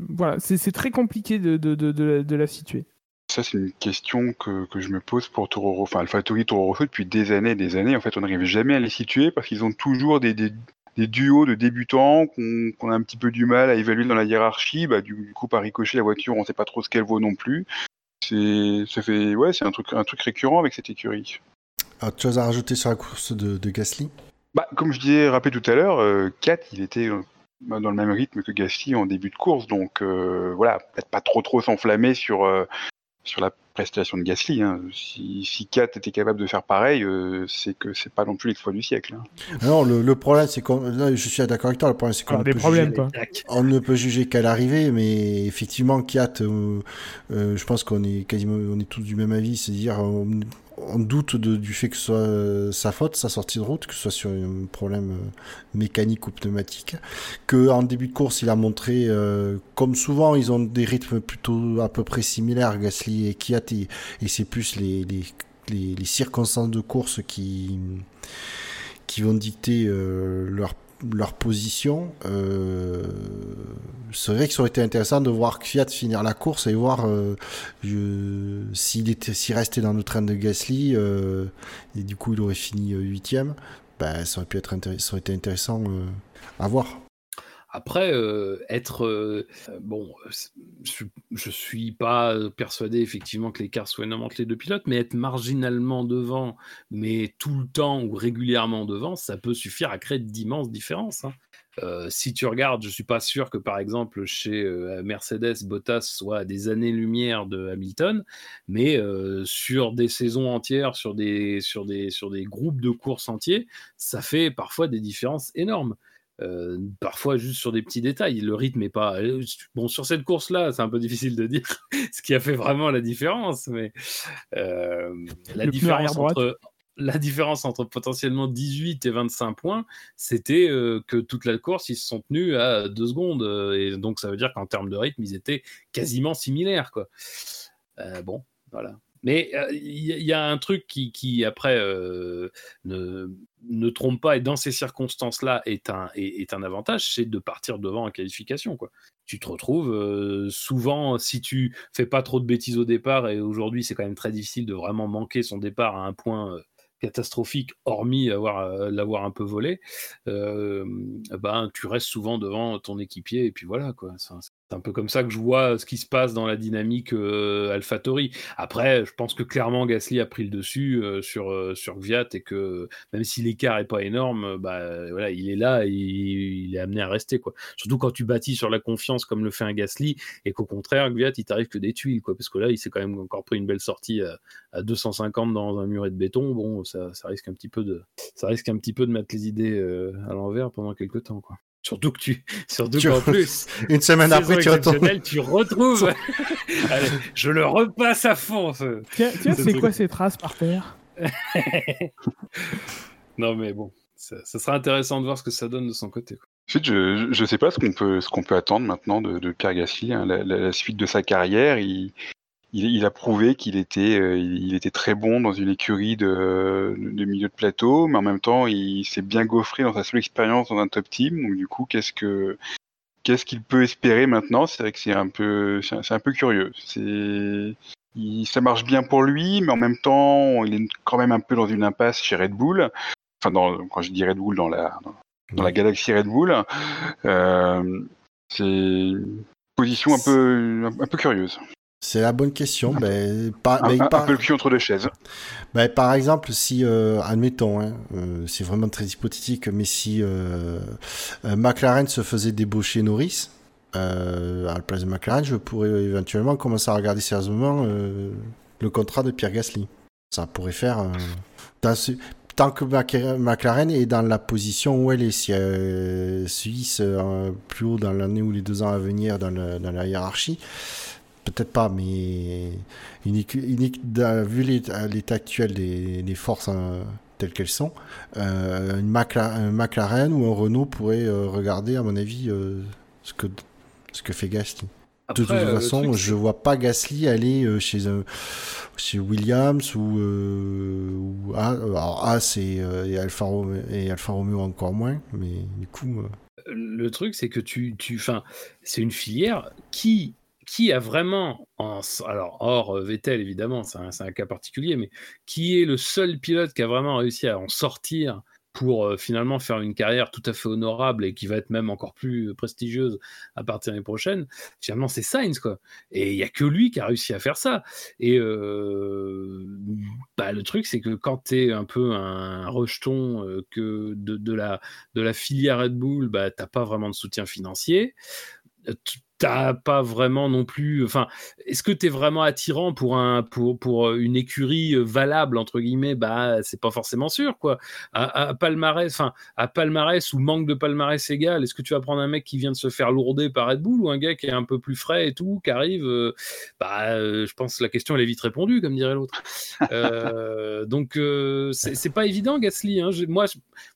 voilà, c'est très compliqué de, de, de, de, la- de la situer. Ça, c'est une question que, que je me pose pour Toro Rosso, enfin AlphaTauri, Toro Rosso depuis des années et des années. En fait, on n'arrive jamais à les situer parce qu'ils ont toujours des, des, des duos de débutants qu'on a un petit peu du mal à évaluer dans la hiérarchie. Bah, du, du coup, par ricochet, la voiture, on sait pas trop ce qu'elle vaut non plus. C'est, ça fait, ouais, c'est un truc, un truc récurrent avec cette écurie. Autre chose à rajouter sur la course de, de Gasly? Bah, comme je disais, rappelé tout à l'heure, euh, Kat, il était dans le même rythme que Gasly en début de course, donc euh, voilà, peut-être pas trop trop s'enflammer sur euh, sur la prestation de Gasly. Hein. Si, si Kat était capable de faire pareil, euh, c'est que c'est pas non plus l'exploit du siècle. hein. Non, le, le problème, c'est qu'on. là, Je suis d'accord avec toi, le problème, c'est qu'on Alors, ne des peut problèmes, juger-. On ne peut juger qu'à l'arrivée, mais effectivement, Kiat, euh, euh, je pense qu'on est quasiment, on est tous du même avis, c'est-à-dire on, doute de- du fait que ce soit euh, sa faute, sa sortie de route, que ce soit sur un problème euh, mécanique ou pneumatique, que en début de course, il a montré, euh, comme souvent, ils ont des rythmes plutôt à peu près similaires, Gasly et Kiat, et, c'est plus les, circonstances de course qui qui vont dicter leur leur position. Euh, c'est vrai que ça aurait été intéressant de voir Fiat finir la course et voir euh, s'il était restait dans le train de Gasly euh, et du coup il aurait fini euh, huitième. Ben, ça aurait pu être ça aurait été intéressant euh, à voir. Après, euh, être euh, euh, bon, je, je suis pas persuadé effectivement que l'écart soit énorme entre les deux pilotes, mais être marginalement devant, mais tout le temps ou régulièrement devant, ça peut suffire à créer d'immenses différences. hein. Si tu regardes, je suis pas sûr que par exemple chez Mercedes, Bottas soit à des années-lumière de Hamilton, mais sur des saisons entières, sur des, sur, des, sur des groupes de courses entiers, ça fait parfois des différences énormes. Euh, parfois juste sur des petits détails. Le rythme est pas euh, bon sur cette course-là, c'est un peu difficile de dire ce qui a fait vraiment la différence, mais euh, la Le différence entre la différence entre potentiellement 18 et 25 points, c'était euh, que toute la course, ils se sont tenus à deux secondes. et donc, ça veut dire qu'en termes de rythme, ils étaient quasiment similaires. Quoi. Bon, voilà. Mais euh, il y, a un truc qui, après, euh, ne, trompe pas et dans ces circonstances-là est un, est, un avantage, c'est de partir devant en qualification. Quoi. Tu te retrouves euh, souvent, si tu fais pas trop de bêtises au départ, et aujourd'hui c'est quand même très difficile de vraiment manquer son départ à un point catastrophique, hormis avoir, l'avoir un peu volé, ben, tu restes souvent devant ton équipier et puis voilà quoi. C'est un peu comme ça que je vois ce qui se passe dans la dynamique euh, AlphaTauri. Après, je pense que clairement Gasly a pris le dessus euh, sur, euh, sur Gviat et que même si l'écart est pas énorme, euh, bah, voilà, il est là et il, est amené à rester. Quoi. Surtout quand tu bâtis sur la confiance comme le fait un Gasly et qu'au contraire, Gviat, il t'arrive que des tuiles. Quoi, parce que là, il s'est quand même encore pris une belle sortie à, à 250 dans un muret de béton. Bon, ça, ça, risque un petit peu de, ça risque un petit peu de mettre les idées euh, à l'envers pendant quelques temps. Quoi. Surtout que tu, surtout Tu- qu'en plus, Une semaine après, tu retournes. tu retrouves. Allez, je le repasse à fond. ce- Tiens, tiens Ce c'est quoi ces traces par terre? Non mais bon, ça, ça sera intéressant de voir ce que ça donne de son côté. quoi. Ensuite, je je sais pas ce qu'on peut ce qu'on peut attendre maintenant de, de Pierre Gasly. hein. La, la- la suite de sa carrière, il, il, il a prouvé qu'il était euh, il, était très bon dans une écurie de, de milieu de plateau, mais en même temps, il s'est bien gaufré dans sa seule expérience dans un top team. Donc du coup, qu'est-ce que qu'est-ce qu'il peut espérer maintenant? C'est vrai que c'est un peu c'est un, c'est un peu curieux. C'est il- ça marche bien pour lui, mais en même temps, il est quand même un peu dans une impasse chez Red Bull. Enfin, dans, quand je dis Red Bull, dans la, dans la galaxie Red Bull. Euh, c'est une position un peu, un, peu curieuse. C'est la bonne question. Ben, par, Un, ben, un- un par- peu le cul entre deux chaises. ben, par exemple, si, euh, admettons, hein, euh, c'est vraiment très hypothétique, mais si euh, McLaren se faisait débaucher Norris, à la place de McLaren, je pourrais éventuellement commencer à regarder sérieusement le contrat de Pierre Gasly. Ça pourrait faire. dans ce- tant que McLaren est dans la position où elle est, si elle Suisse plus haut dans l'année ou les deux ans à venir dans, la hiérarchie, peut-être pas, mais vu l'état actuel des, forces hein, telles qu'elles sont, une McLaren, ou un Renault pourrait regarder, à mon avis, ce, que, ce que fait Gasly de toute euh, façon, je vois pas Gasly aller euh, chez chez Williams ou, euh, ou alors As et, Alfa Romeo, et Alfa Romeo encore moins, mais du coup. Le truc, c'est que tu, tu, c'est une filière qui qui a vraiment, alors hors Vettel évidemment, c'est un, cas particulier, mais qui est le seul pilote qui a vraiment réussi à en sortir pour euh, finalement faire une carrière tout à fait honorable et qui va être même encore plus prestigieuse à partir de l'année prochaine, finalement c'est Sainz quoi. Et il y a que lui qui a réussi à faire ça. Et euh, bah, le truc c'est que quand tu es un peu un rejeton euh, que de, de, la, de la filière Red Bull, bah, t'as pas vraiment de soutien financier t'as pas vraiment non plus. Enfin, est-ce que tu es vraiment attirant pour un pour pour euh, une écurie euh, valable entre guillemets? Bah, c'est pas forcément sûr quoi. À, palmarès, enfin à palmarès ou manque de palmarès égal, est-ce que tu vas prendre un mec qui vient de se faire lourder par Red Bull ou un gars qui est un peu plus frais et tout, qui arrive euh, Bah, je pense que la question elle est vite répondue, comme dirait l'autre. donc c'est pas évident Gasly. Hein. Moi,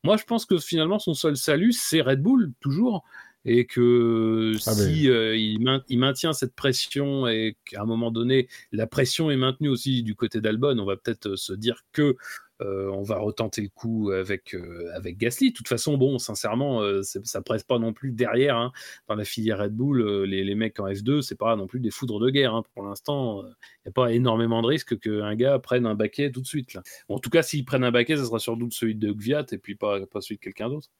moi, je pense que finalement son seul salut c'est Red Bull toujours et que ah, si euh, il, maintient cette pression et qu'à un moment donné la pression est maintenue aussi du côté d'Albon, on va peut-être euh, se dire que euh, on va retenter le coup avec avec Gasly. De toute façon, bon, sincèrement, ça presse pas non plus derrière hein. dans la filière Red Bull. Les, mecs en F2, c'est pas non plus des foudres de guerre. Hein. Pour l'instant, il n'y a pas énormément de risques qu'un gars prenne un baquet tout de suite. en tout cas, s'ils prennent un baquet, ça sera sans doute celui de Gviat et puis pas pas celui de quelqu'un d'autre.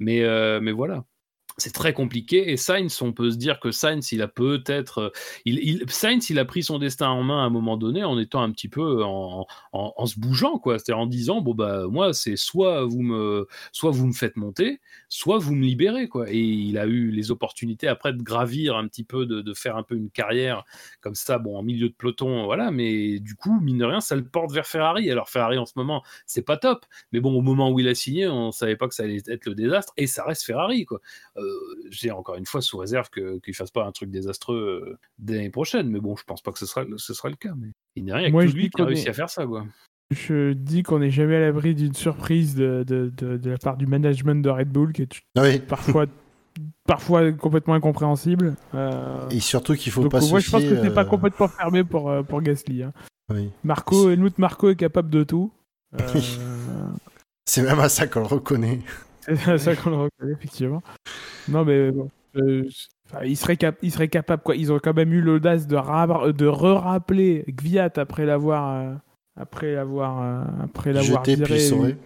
Mais mais voilà c'est très compliqué. Et Sainz, on peut se dire que Sainz, il a peut-être. Euh, il, Sainz, il a pris son destin en main à un moment donné en étant un petit peu en, en, se bougeant, quoi. C'est-à-dire en disant bon, bah, moi, c'est soit vous me, soit vous me faites monter, soit vous me libérez, quoi. Et il a eu les opportunités après de gravir un petit peu, de, de faire un peu une carrière comme ça, bon, en milieu de peloton, voilà. Mais du coup, mine de rien, ça le porte vers Ferrari. Alors, Ferrari en ce moment, c'est pas top. Mais bon, au moment où il a signé, on savait pas que ça allait être le désastre. Et ça reste Ferrari, quoi. Euh, j'ai encore une fois sous réserve qu'il ne fasse pas un truc désastreux euh, l'année prochaine. Mais bon, je pense pas que ce sera, ce sera le cas. Mais il n'y a rien que lui qui a réussi à faire ça. Quoi. Je dis qu'on n'est jamais à l'abri d'une surprise de, de, de, la part du management de Red Bull qui est ah parfois, parfois complètement incompréhensible. Euh, Et surtout qu'il faut pas se Je pense que c'est pas euh, complètement fermé pour, pour Gasly. Hein. Marco, Helmut Marco est capable de tout. c'est même à ça qu'on le reconnaît. C'est ça qu'on le reconnaît, effectivement. Non, mais bon. Euh, il, serait il serait capable, quoi. Ils ont quand même eu l'audace de, de re-rappeler Gviat après l'avoir. Euh, après l'avoir. Euh, après l'avoir viré.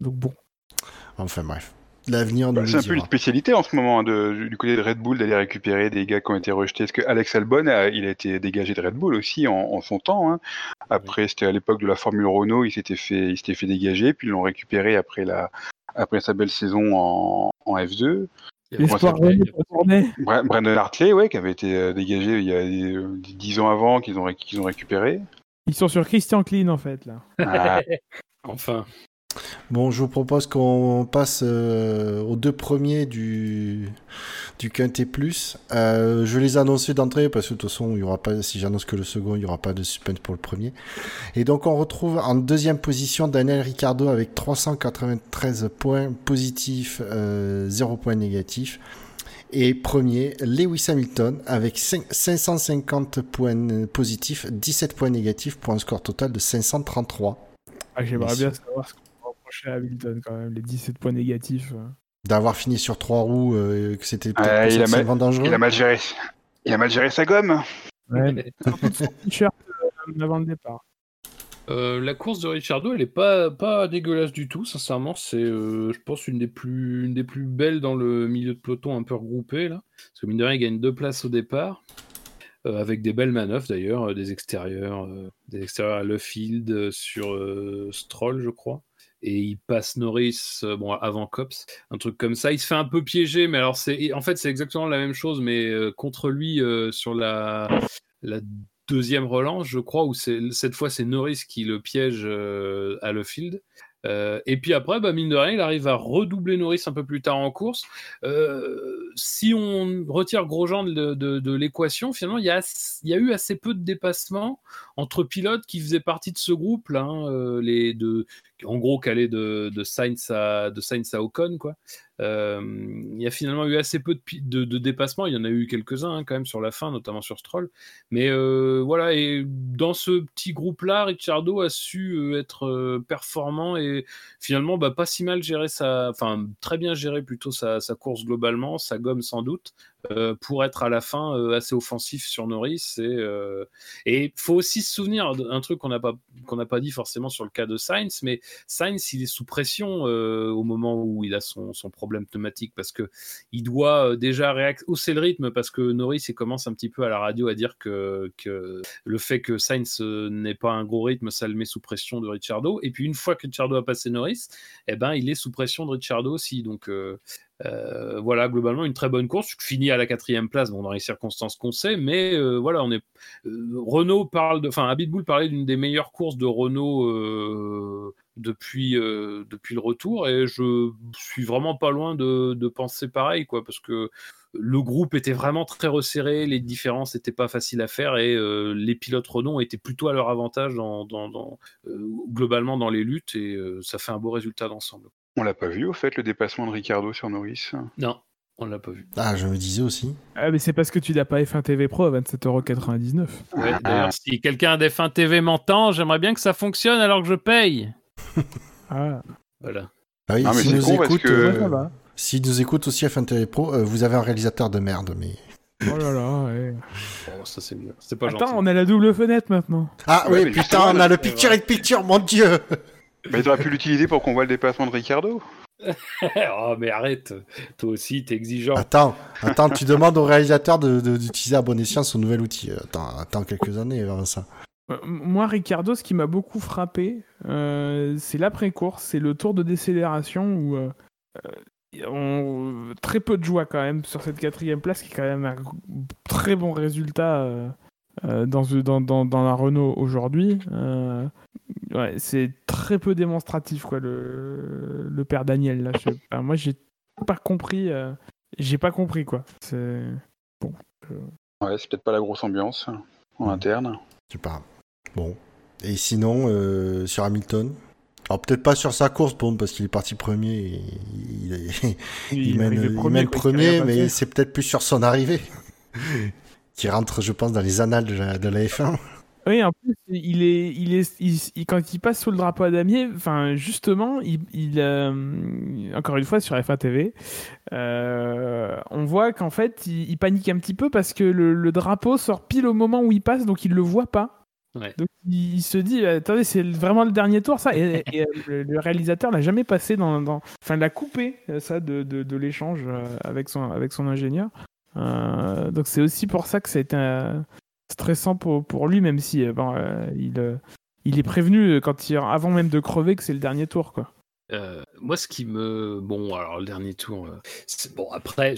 Donc bon. Enfin bref. L'avenir bah, C'est un peu une spécialité en ce moment hein, de, du côté de Red Bull d'aller récupérer des gars qui ont été rejetés. Parce que Alex Albon, a, il a été dégagé de Red Bull aussi en, son temps. Hein. Après, c'était à l'époque de la Formule Renault, il s'était fait, il s'était fait dégager, puis ils l'ont récupéré après la, après sa belle saison en, en F2. L'espoir Brandon Hartley, ouais, qui avait été euh, dégagé il y a 10 euh, ans avant, qu'ils ont, qu'ils ont récupéré. Ils sont sur Christian Klein en fait là. Ah. enfin. Bon, je vous propose qu'on passe euh, aux deux premiers du, du Quintet Plus. Euh, je vais les annoncer d'entrée parce que de toute façon, il y aura pas, si j'annonce que le second, il n'y aura pas de suspense pour le premier. Et donc, on retrouve en deuxième position Daniel Ricciardo avec 393 points positifs, euh, 0 points négatifs. Et premier, Lewis Hamilton avec 550 points positifs, 17 points négatifs pour un score total de 533. Ah, J'aimerais bien savoir ce à Hamilton quand même, les 17 points négatifs. Euh. D'avoir fini sur trois roues, euh, que c'était euh, il, a mal, dangereux. il a mal géré. Il a mal géré sa gomme. Ouais, t-shirt avant le départ. la course de Richardo, elle est pas, pas dégueulasse du tout, sincèrement. C'est, je pense, une des, plus, une des plus belles dans le milieu de peloton un peu regroupé. Là. Parce que mine de rien, il gagne deux places au départ. avec des belles manœuvres d'ailleurs, des extérieurs, des extérieurs à Lefield sur Stroll, je crois et il passe Norris euh, bon avant Cops un truc comme ça il se fait un peu piéger mais alors c'est en fait c'est exactement la même chose mais euh, contre lui euh, sur la deuxième relance je crois où cette fois c'est Norris qui le piège à Le Field et puis après, bah, mine de rien, il arrive à redoubler Norris un peu plus tard en course. Si on retire Grosjean de, l'équation, finalement, il y, il y, a, eu assez peu de dépassements entre pilotes qui faisaient partie de ce groupe, là, hein, euh, en gros, calé de, de, Sainz à, Ocon. Euh, il y a finalement eu assez peu de, dépassements. Il y en a eu quelques-uns hein, quand même sur la fin, notamment sur Stroll. Mais euh, voilà, et dans ce petit groupe-là, Ricciardo a su être performant et finalement bah, pas si mal gérer sa, enfin très bien gérer plutôt sa course globalement, sa gomme sans doute. Euh, pour être à la fin euh, assez offensif sur Norris. Et il faut aussi se souvenir d'un truc qu'on n'a pas, qu'on pas dit forcément sur le cas de Sainz, mais Sainz, il est sous pression euh, au moment où il a son, son problème pneumatique parce que il doit déjà hausser le rythme parce que Norris il commence un petit peu à la radio à dire que, que le fait que Sainz n'ait pas un gros rythme, ça le met sous pression de Ricciardo. Et puis une fois que Ricciardo a passé Norris, eh ben, il est sous pression de Ricciardo aussi. Donc euh, voilà, globalement, une très bonne course. Fini à la quatrième place, dans les circonstances qu'on sait, mais euh, voilà, on est. Euh, Renault parle de. Enfin, Abitbull parlait d'une des meilleures courses de Renault depuis, depuis le retour, et je suis vraiment pas loin de, de, penser pareil, quoi, parce que le groupe était vraiment très resserré, les différences n'étaient pas faciles à faire, et les pilotes Renault étaient plutôt à leur avantage dans, dans globalement dans les luttes, et ça fait un beau résultat d'ensemble. On l'a pas vu au fait le dépassement de Ricardo sur Norris Non, on l'a pas vu. Ah, je me disais aussi. Ah, mais c'est parce que tu n'as pas F1 TV Pro à 27,99€. Ouais, D'ailleurs, si quelqu'un d'F1 TV m'entend, j'aimerais bien que ça fonctionne alors que je paye. ah. Voilà. Ah oui, si nous écoute, euh, si nous écoute aussi F1 TV Pro, euh, vous avez un réalisateur de merde, mais. Oh là là, ouais. Oh, ça c'est bien. C'est pas Attends, on a la double fenêtre maintenant. Ah oui, putain, on a le picture in picture, mon dieu mais tu aurais pu l'utiliser pour qu'on voit le dépassement de Ricardo. oh mais arrête, toi aussi t'es exigeant. Attends, attends, tu demandes au réalisateur d'utiliser de, à bon escient son nouvel outil. Attends, attends quelques années vers ça. Euh, moi, Ricardo, ce qui m'a beaucoup frappé, euh, c'est l'après-course, c'est le tour de décélération où euh, on... très peu de joie quand même sur cette quatrième place, qui est quand même un très bon résultat euh, dans, dans, dans, la Renault aujourd'hui, euh, ouais, c'est très peu démonstratif, quoi, le, le père Daniel. Là. moi, j'ai pas compris. Euh, j'ai pas compris, quoi. C'est. Bon. Ouais, c'est peut-être pas la grosse ambiance en interne. Je sais pas. Bon. Et sinon, sur Hamilton? Alors peut-être pas sur sa course, bon, parce qu'il est parti premier, et il, il, mène, premier, premier mais c'est peut-être plus sur son arrivée qui rentre, je pense, dans les annales de la, F1. Oui, en plus, il est, il est, quand il passe sous le drapeau à damier, enfin, justement, il, euh, encore une fois sur F1 TV, euh, on voit qu'en fait, il, panique un petit peu parce que le, drapeau sort pile au moment où il passe, donc il le voit pas. Donc il, se dit, attendez, c'est vraiment le dernier tour, ça. Et, le, réalisateur l'a jamais passé dans, enfin, l'a coupé ça de, de, de l'échange euh, avec son, avec son ingénieur. Euh, donc c'est aussi pour ça que ça a été euh, stressant pour, pour lui, même si euh, bon, il, il est prévenu quand il, avant même de crever que c'est le dernier tour. Quoi. moi, ce qui me. Bon, alors le dernier tour. Bon, après,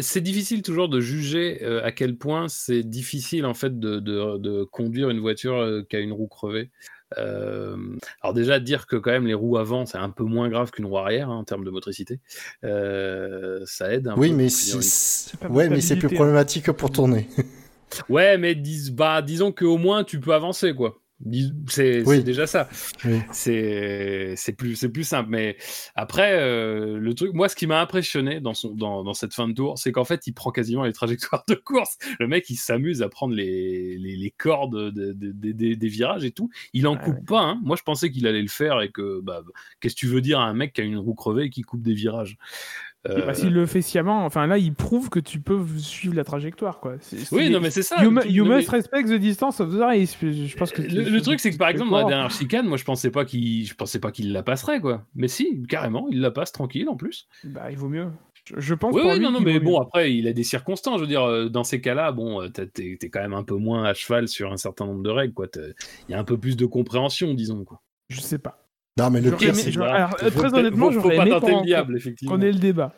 c'est difficile toujours de juger à quel point c'est difficile en fait de, de, de conduire une voiture qui a une roue crevée. Euh, alors déjà dire que quand même les roues avant c'est un peu moins grave qu'une roue arrière hein, en termes de motricité, euh, ça aide. Un oui, mais c'est ouais, mais c'est plus hein. problématique pour tourner. ouais, mais dis... bah, disons qu'au moins tu peux avancer quoi. C'est déjà ça. C'est plus, plus simple. Mais après, euh, le truc, moi, ce qui m'a impressionné dans, son, dans, dans, cette fin de tour, c'est qu'en fait, il prend quasiment les trajectoires de course. Le mec, il s'amuse à prendre les, les, les cordes de, des virages et tout. Il en coupe pas. Hein. Moi, je pensais qu'il allait le faire et que, bah, qu'est-ce que tu veux dire à un mec qui a une roue crevée et qui coupe des virages? Euh... S'il le fait sciemment, enfin là, il prouve que tu peux suivre la trajectoire, quoi. oui, non, mais c'est ça. You, must respect the distance of the race. Je pense que le, truc, c'est que par exemple, dans la dernière chicane, moi, je pensais pas qu'il, je pensais pas qu'il la passerait, quoi. Mais si, carrément, il la passe tranquille en plus. Bah, il vaut mieux. Je pense. Oui, oui non, non, mais bon, après, il a des circonstances. Je veux dire, euh, dans ces cas-là, bon, euh, t'es es quand même un peu moins à cheval sur un certain nombre de règles, quoi. Il y a un peu plus de compréhension, disons, quoi. Je sais pas. Non, mais le pire, c'est. Très honnêtement, j'aurais aimé qu'on ait le débat.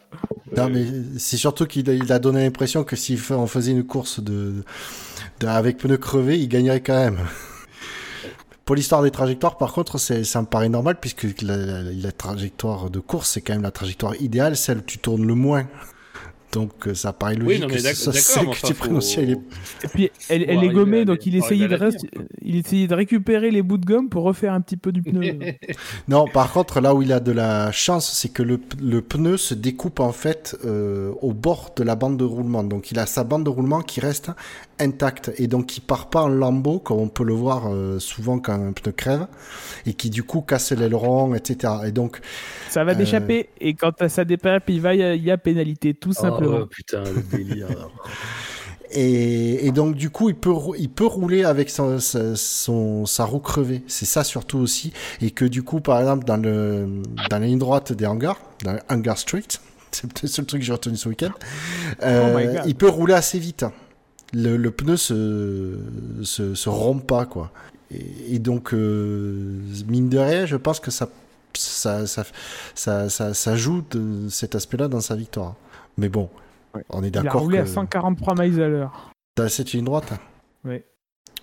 Non, mais c'est surtout qu'il a, donné l'impression que si on faisait une course de, avec pneus crevés, il gagnerait quand même. Pour l'histoire des trajectoires, par contre, c'est, ça me paraît normal puisque la, la- la trajectoire de course, c'est quand même la trajectoire idéale, celle où tu tournes le moins. Donc euh, ça paraît Oui, logique non, que mais que enfin, tu prennes faut- est- Et puis elle, est gommée, donc il essayait, de arriver à la rest- il essayait de récupérer les bouts de gomme pour refaire un petit peu du pneu. Non, par contre, là où il a de la chance, c'est que le, le pneu se découpe en fait euh, au bord de la bande de roulement. Donc il a sa bande de roulement qui reste intacte et donc il part pas en lambeaux comme on peut le voir euh, souvent quand un pneu crève et qui du coup casse l'aileron, etc. Et donc ça va Euh. d'échapper et quand ça dépasse, il va, il y y a pénalité, tout simplement. Oh putain, le délire. Et, et donc du coup, il peut il peut rouler avec son, sa, son- sa roue crevée. C'est ça surtout aussi, et que du coup, par exemple, dans le dans la ligne droite des hangars, dans hangar street, c'est peut-être le seul truc que j'ai retenu ce week-end. euh, Oh my God. il peut rouler assez vite. Le, le pneu se, se se rompt pas quoi. Et, et donc euh, mine de rien, je pense que ça ça ça ça, ça, ça joue de cet aspect-là dans sa victoire. Mais bon, Ouais. on est Il a d'accord roulé que à 143 miles à l'heure. T'as cette ligne droite Oui.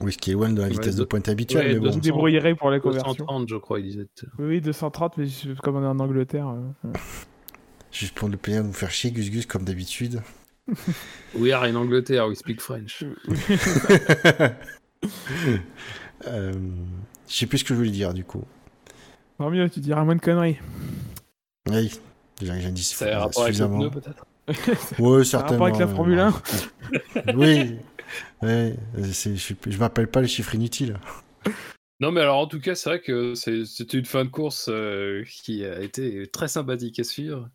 Oui, ce qui est loin de la vitesse de pointe habituelle, ouais, mais bon. Je débrouillerai pour la conversion. 230, je crois, il disait. Oui, oui, 230, mais comme on est en Angleterre. euh, Juste pour le plaisir de vous faire chier, Gus Gus, comme d'habitude. We are in Angleterre, we speak French. euh, je sais plus ce que je voulais dire, du coup. Tant mieux, tu diras moins de conneries. Oui, j'ai dit Ça a un rapport avec le suffisamment. pneu, peut-être? Oui, certainement. avec la euh, Formule 1 Oui. Ouais, c'est- je je m'appelle pas les chiffres inutiles. Non, mais alors en tout cas, c'est vrai que c'est- c'était une fin de course euh, qui a été très sympathique à suivre,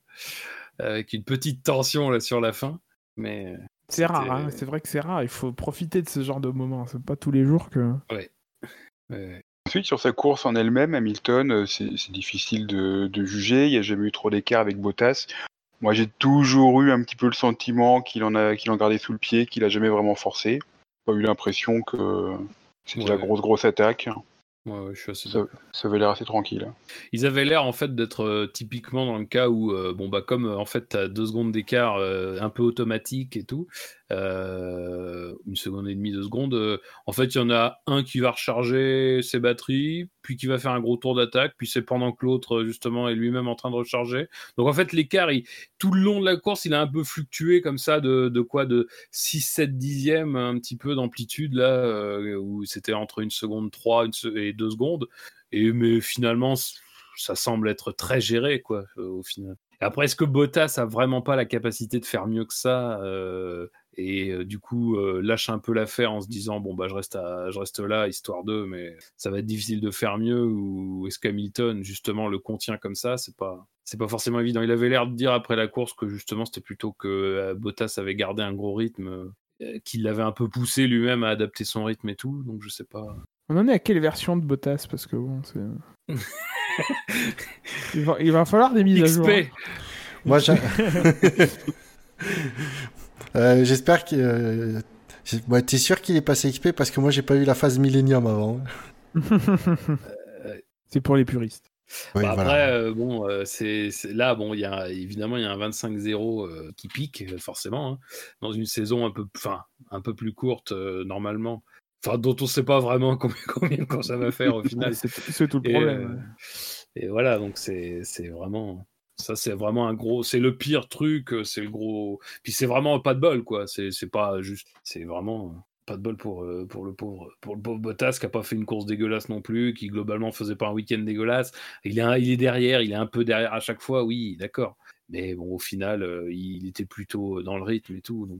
avec une petite tension là sur la fin. Mais C'est c'était- rare, hein, c'est vrai que c'est rare. Il faut profiter de ce genre de moments. C'est pas tous les jours que. ouais. Ensuite, sur sa course en elle-même, Hamilton, euh, c'est c'est difficile de, de juger. Il n'y a jamais eu trop d'écart avec Bottas. Moi, j'ai toujours eu un petit peu le sentiment qu'il en a, qu'il en gardait sous le pied, qu'il a jamais vraiment forcé. Pas eu l'impression que c'était la Ouais. grosse grosse attaque. Ouais, ouais, je suis assez Ça, ça avait l'air assez tranquille. Ils avaient l'air en fait d'être euh, typiquement dans le cas où, euh, bon bah comme euh, en fait t'as deux secondes d'écart un peu automatique et tout, euh, une seconde et demie, deux secondes, euh, en fait il y en a un qui va recharger ses batteries, puis qui va faire un gros tour d'attaque, puis c'est pendant que l'autre euh, justement est lui-même en train de recharger. Donc en fait l'écart, tout le long de la course, il a un peu fluctué comme ça de, de quoi de 6-7 dixièmes un petit peu d'amplitude là, où c'était entre une seconde 3 une se- et deux secondes. Et mais finalement, ça semble être très géré, quoi, au final. Après, est-ce que Bottas a vraiment pas la capacité de faire mieux que ça et euh, du coup euh, lâche un peu l'affaire en se disant bon bah je reste à, je reste là histoire d'eux, mais ça va être difficile de faire mieux ou est-ce qu'Hamilton justement le contient comme ça? C'est pas c'est pas forcément évident. Il avait l'air de dire après la course que justement c'était plutôt que euh, Bottas avait gardé un gros rythme, euh, qu'il l'avait un peu poussé lui-même à adapter son rythme et tout. Donc je sais pas. On en est à quelle version de Bottas? Parce que bon, c'est. il, va, il va falloir des mises à jour. hein. XP. Moi, j'ai- Euh, j'espère que. euh, ouais, T'es sûr qu'il est passé XP parce que moi j'ai pas eu la phase Millennium avant. c'est pour les puristes. Oui, Bah, voilà. Après, euh, bon, euh, c'est là, bon, il y a évidemment il y a un 25-0 euh, qui pique euh, forcément hein, dans une saison un peu, enfin, un peu plus courte euh, normalement, enfin dont on sait pas vraiment combien, courses ça va faire au final. c'est tout le Et, problème. euh, ouais. et voilà, donc c'est c'est vraiment ça, c'est vraiment un gros, c'est le pire truc, euh, c'est le gros. Puis c'est vraiment pas de bol, quoi. C'est c'est pas juste, c'est vraiment euh, pas de bol pour euh, pour le pauvre pour le pauvre Bottas qui a pas fait une course dégueulasse non plus, qui globalement faisait pas un week-end dégueulasse. Il est un- il est derrière, il est un peu derrière à chaque fois, oui, d'accord. Mais bon, au final, euh, il était plutôt dans le rythme et tout. donc.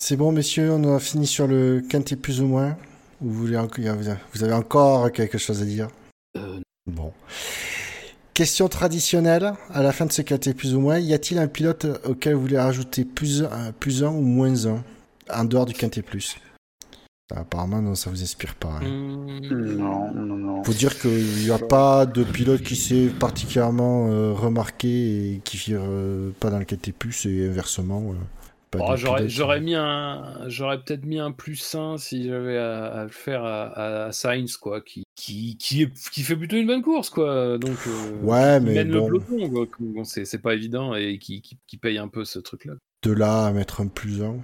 C'est bon, messieurs, on a fini sur le quintet plus ou moins. Ou vous, voulez vous avez encore quelque chose à dire? Euh, Bon. Question traditionnelle, à la fin de ce quintet plus ou moins, y a-t-il un pilote auquel vous voulez rajouter plus un, plus un ou moins un en dehors du quintet plus? Apparemment, non, ça vous inspire pas. hein. Non, non, non. Faut dire qu'il n'y a pas de pilote qui s'est particulièrement euh, remarqué et qui figure euh, pas dans le quintet plus et inversement. euh, Oh, j'aurais, mis un, j'aurais peut-être mis un plus 1 si j'avais à, à le faire à, à Sainz, quoi, qui, qui, qui, est, qui fait plutôt une bonne course, quoi. Donc, euh, Ouais, qui mais mène bon. le peloton, quoi. Bon, c'est, c'est pas évident et qui, qui, qui paye un peu ce truc-là. De là à mettre un plus un.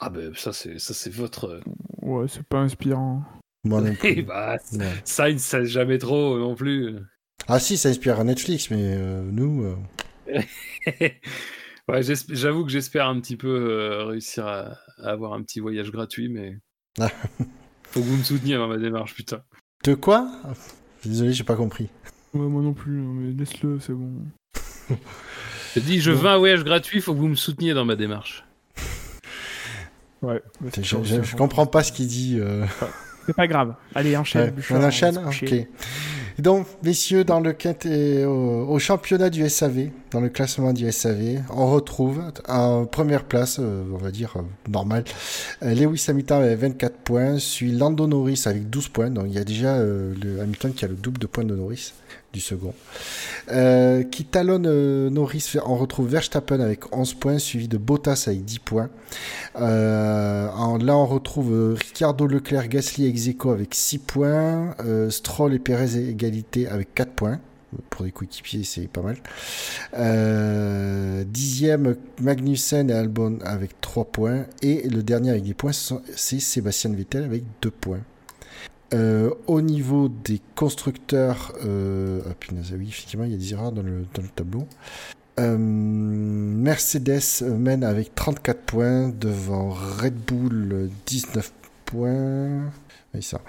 Ah ben ça c'est, ça c'est votre. Ouais, c'est pas inspirant. Moi non plus. bah, Ouais. Sainz, ça jamais trop non plus. Ah si, ça inspire à Netflix, mais euh, nous... euh, Ouais, J'avoue que j'espère un petit peu euh, réussir à, à avoir un petit voyage gratuit, mais faut que vous me souteniez dans ma démarche, putain. De quoi? Désolé, j'ai pas compris. Ouais, moi non plus, hein, mais laisse-le, c'est bon. J'ai dit, je veux un voyage gratuit, faut que vous me souteniez dans ma démarche. Ouais. Je, comprends pas ce qu'il dit. euh. C'est pas grave. Allez, enchaîne. Ouais, on enchaîne Ok. Donc, messieurs, dans le quintet, au, au championnat du SAV, dans le classement du SAV, on retrouve en première place, euh, on va dire euh, normal, euh, Lewis Hamilton avec 24 points, suit Lando Norris avec 12 points. Donc, il y a déjà euh, le Hamilton qui a le double de points de Norris du second. Euh, qui talonne euh, Norris, on retrouve Verstappen avec 11 points, suivi de Bottas avec 10 points. Euh, là, on retrouve Ricardo Leclerc, Gasly ex aequo avec 6 points. Stroll et Perez égalité avec 4 points. Pour des coéquipiers, c'est pas mal. Dixième, Magnussen et Albon avec 3 points. Et le dernier avec des points, c'est Sébastien Vettel avec 2 points. Euh, au niveau des constructeurs, euh, ah oui, effectivement, il y a des erreurs dans le, tableau. Euh, Mercedes mène avec 34 points devant Red Bull 19 points. Ça.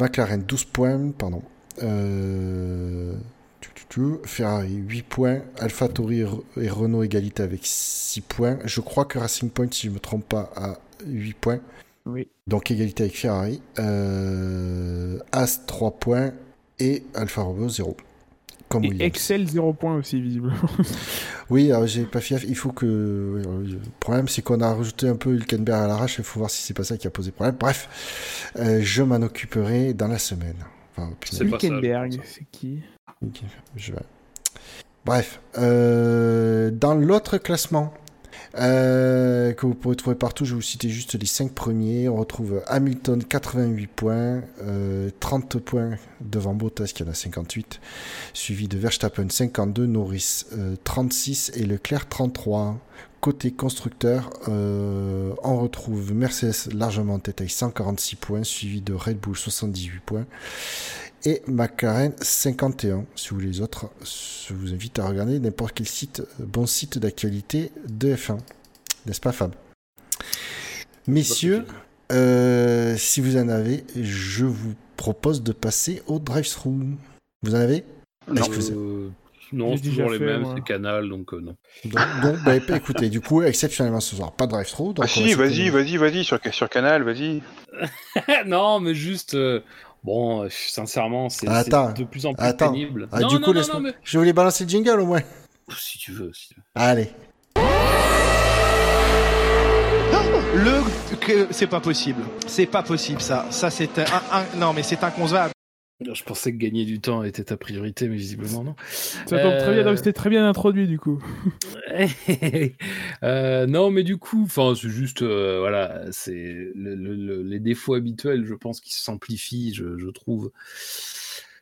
McLaren 12 points, pardon. Ferrari 8 points. AlphaTauri et Renault égalité avec 6 points. Je crois que Racing Point, si je ne me trompe pas, a 8 points. Oui. Donc égalité avec Ferrari. Euh, As 3 points et Alfa Romeo 0. Comme Et. Excel 0 points aussi, visiblement. Oui, alors j'ai pas gaffe. Il faut que. alors, Le problème, c'est qu'on a rajouté un peu Hülkenberg à l'arrache. Il faut voir si c'est pas ça qui a posé problème. Bref, euh, je m'en occuperai dans la semaine. Enfin, Hülkenberg, c'est qui? Ok, je vais- Bref, euh, dans l'autre classement euh, que vous pourrez trouver partout, je vais vous citer juste les 5 premiers. On retrouve Hamilton 88 points, euh, 30 points devant Bottas qui en a 58, suivi de Verstappen 52, Norris euh, 36 et Leclerc 33. Côté constructeur, euh, on retrouve Mercedes largement en tête avec 146 points, suivi de Red Bull 78 points et McLaren 51. Si vous voulez les autres, je vous invite à regarder n'importe quel site, euh, bon site d'actualité de F1. N'est-ce pas Fab? Messieurs, euh, si vous en avez, je vous propose de passer au drive-thru. Vous en avez? Vous- Euh, non, c'est toujours les fait, mêmes, c'est Canal, donc euh, non. Donc, donc, bah, écoutez, du coup, exceptionnellement ce soir, pas de drive-thru. Ah si, vas-y, vas-y, vas-y, sur, sur Canal, vas-y. non, mais juste. euh, bon, euh, sincèrement, c'est Attends, de plus en plus attends. pénible. Ah, non, du non, coup, non, non, mais- je voulais balancer le jingle au moins. Si tu veux. si tu veux. Allez. Le que- c'est pas possible. C'est pas possible ça. Ça c'est un, un- non mais c'est inconcevable. Je pensais que gagner du temps était ta priorité, mais visiblement non. Ça tombe très bien, Euh, donc c'était très bien introduit du coup. Euh, non, mais du coup, enfin, c'est juste, euh, voilà, c'est le- le- le- les défauts habituels, je pense, qui s'amplifient, je, je trouve,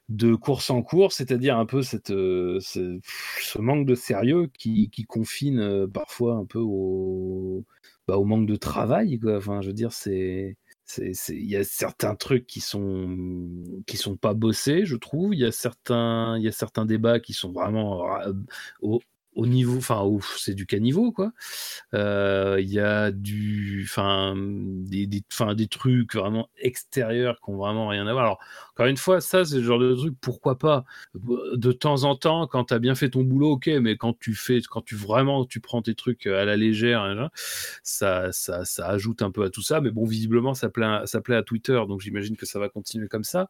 de course en course, c'est-à-dire un peu cette, euh, ce, ce manque de sérieux qui, qui confine euh, parfois un peu au, bah, au manque de travail, quoi. Enfin, je veux dire, c'est- il y a certains trucs qui sont qui sont pas bossés, je trouve. Il y a certains il y a certains débats qui sont vraiment euh, au, au niveau, enfin, c'est du caniveau, quoi. Euh, Il y a du, enfin, des, des, des trucs vraiment extérieurs qui ont vraiment rien à voir. Alors, encore une fois, ça, c'est le genre de truc, pourquoi pas? De temps en temps, quand tu as bien fait ton boulot, ok, mais quand tu fais, quand tu vraiment, tu prends tes trucs à la légère, hein, ça, ça, ça ajoute un peu à tout ça. Mais bon, visiblement, ça plaît, ça plaît à Twitter, donc j'imagine que ça va continuer comme ça.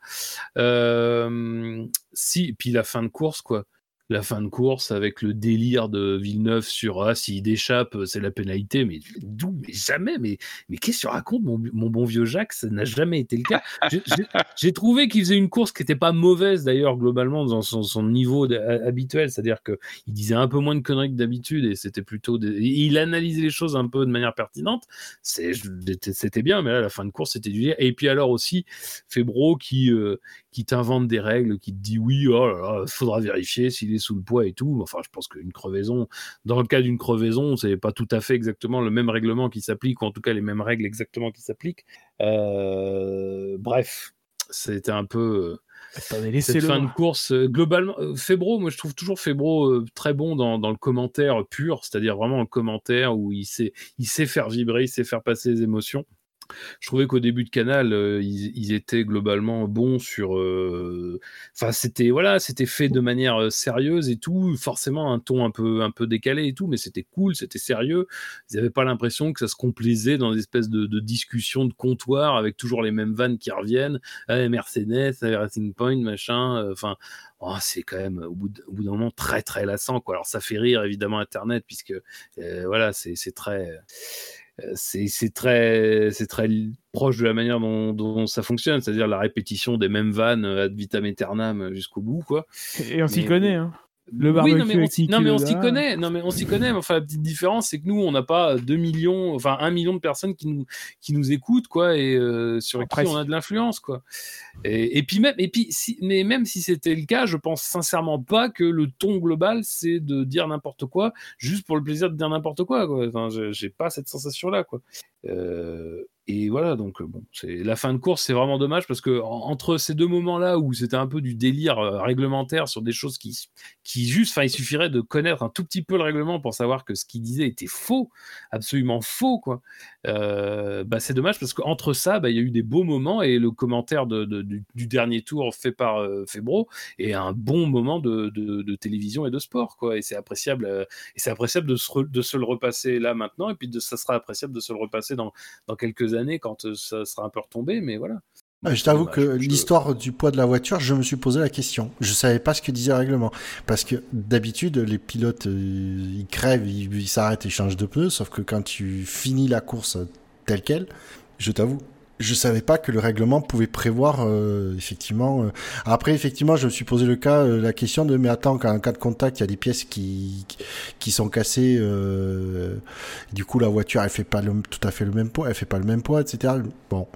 Euh, si, puis la fin de course, quoi la fin de course avec le délire de Villeneuve sur ah, s'il déchappe, c'est la pénalité. Mais d'où? Mais jamais. Mais, mais qu'est-ce que tu racontes, mon, mon bon vieux Jacques? Ça n'a jamais été le cas. J'ai- trouvé qu'il faisait une course qui n'était pas mauvaise d'ailleurs, globalement, dans son, son niveau habituel. C'est-à-dire qu'il disait un peu moins de conneries que d'habitude et c'était plutôt. des- Il analysait les choses un peu de manière pertinente. C'était bien, mais là, la fin de course, c'était du délire. Et puis alors aussi, Febro qui. euh, qui t'invente des règles, qui te dit oui, oh là là, faudra vérifier si les sous le poids et tout. Enfin, je pense qu'une crevaison, dans le cas d'une crevaison, c'est pas tout à fait exactement le même règlement qui s'applique, ou en tout cas les mêmes règles exactement qui s'appliquent. Euh, bref, c'était un peu. Attendez, Cette fin de course, euh, globalement, euh, Febro, moi je trouve toujours Febro très bon dans, dans le commentaire pur, c'est-à-dire vraiment le commentaire où il sait, il sait faire vibrer, il sait faire passer les émotions. Je trouvais qu'au début de Canal, euh, ils, étaient globalement bons sur. euh, Enfin, c'était voilà, c'était fait de manière euh, sérieuse et tout, forcément un ton un peu un peu décalé et tout, mais c'était cool, c'était sérieux. Ils n'avaient pas l'impression que ça se complaisait dans des espèces de, discussions de comptoir avec toujours les mêmes vannes qui reviennent. Ah, Mercedes, Racing Point, machin. Enfin, oh, c'est quand même au bout d'un moment très très lassant. Alors ça fait rire évidemment Internet puisque euh, voilà, c'est très c'est très c'est très proche de la manière dont, dont ça fonctionne, c'est-à-dire la répétition des mêmes vannes euh, ad vitam aeternam euh, jusqu'au bout quoi. Et on s'y connaît, hein. Le oui, barbecue non mais on avec s'y Niki non, mais on s'y connaît, non mais on s'y connaît. Enfin la petite différence c'est que nous on n'a pas 2 millions, enfin 1 million de personnes qui nous qui nous écoutent quoi et euh, sur qui on a de l'influence quoi. Et, et puis même et puis si, mais même si c'était le cas, je pense sincèrement pas que le ton global c'est de dire n'importe quoi juste pour le plaisir de dire n'importe quoi quoi. Enfin je- j'ai pas cette sensation là quoi. Euh, et voilà, donc euh, bon, c'est la fin de course, c'est vraiment dommage parce que en- entre ces deux moments-là où c'était un peu du délire euh, réglementaire sur des choses qui, qui juste, enfin, il suffirait de connaître un tout petit peu le règlement pour savoir que ce qu'il disait était faux, absolument faux, quoi. Euh, bah, c'est dommage parce qu'entre ça, bah, il y a eu des beaux moments et le commentaire de, du, dernier tour fait par euh, Febro est un bon moment de, de- télévision et de sport, quoi. Et c'est appréciable, euh, et c'est appréciable de se, de se le repasser là maintenant, et puis de, ça sera appréciable de se le repasser dans, dans quelques années quand euh, ça sera un peu retombé, mais voilà. Je t'avoue que l'histoire du poids de la voiture, je me suis posé la question. Je savais pas ce que disait le règlement. Parce que d'habitude, les pilotes, euh, ils crèvent, ils ils s'arrêtent et changent de pneus. Sauf que quand tu finis la course telle quelle, je t'avoue, je savais pas que le règlement pouvait prévoir euh, effectivement. euh, Après, effectivement, je me suis posé le cas, euh, la question de mais attends, quand en cas de contact, il y a des pièces qui qui sont cassées. euh, du coup, la voiture, elle fait pas le- tout à fait le même poids, elle fait pas le même poids, etc. Bon.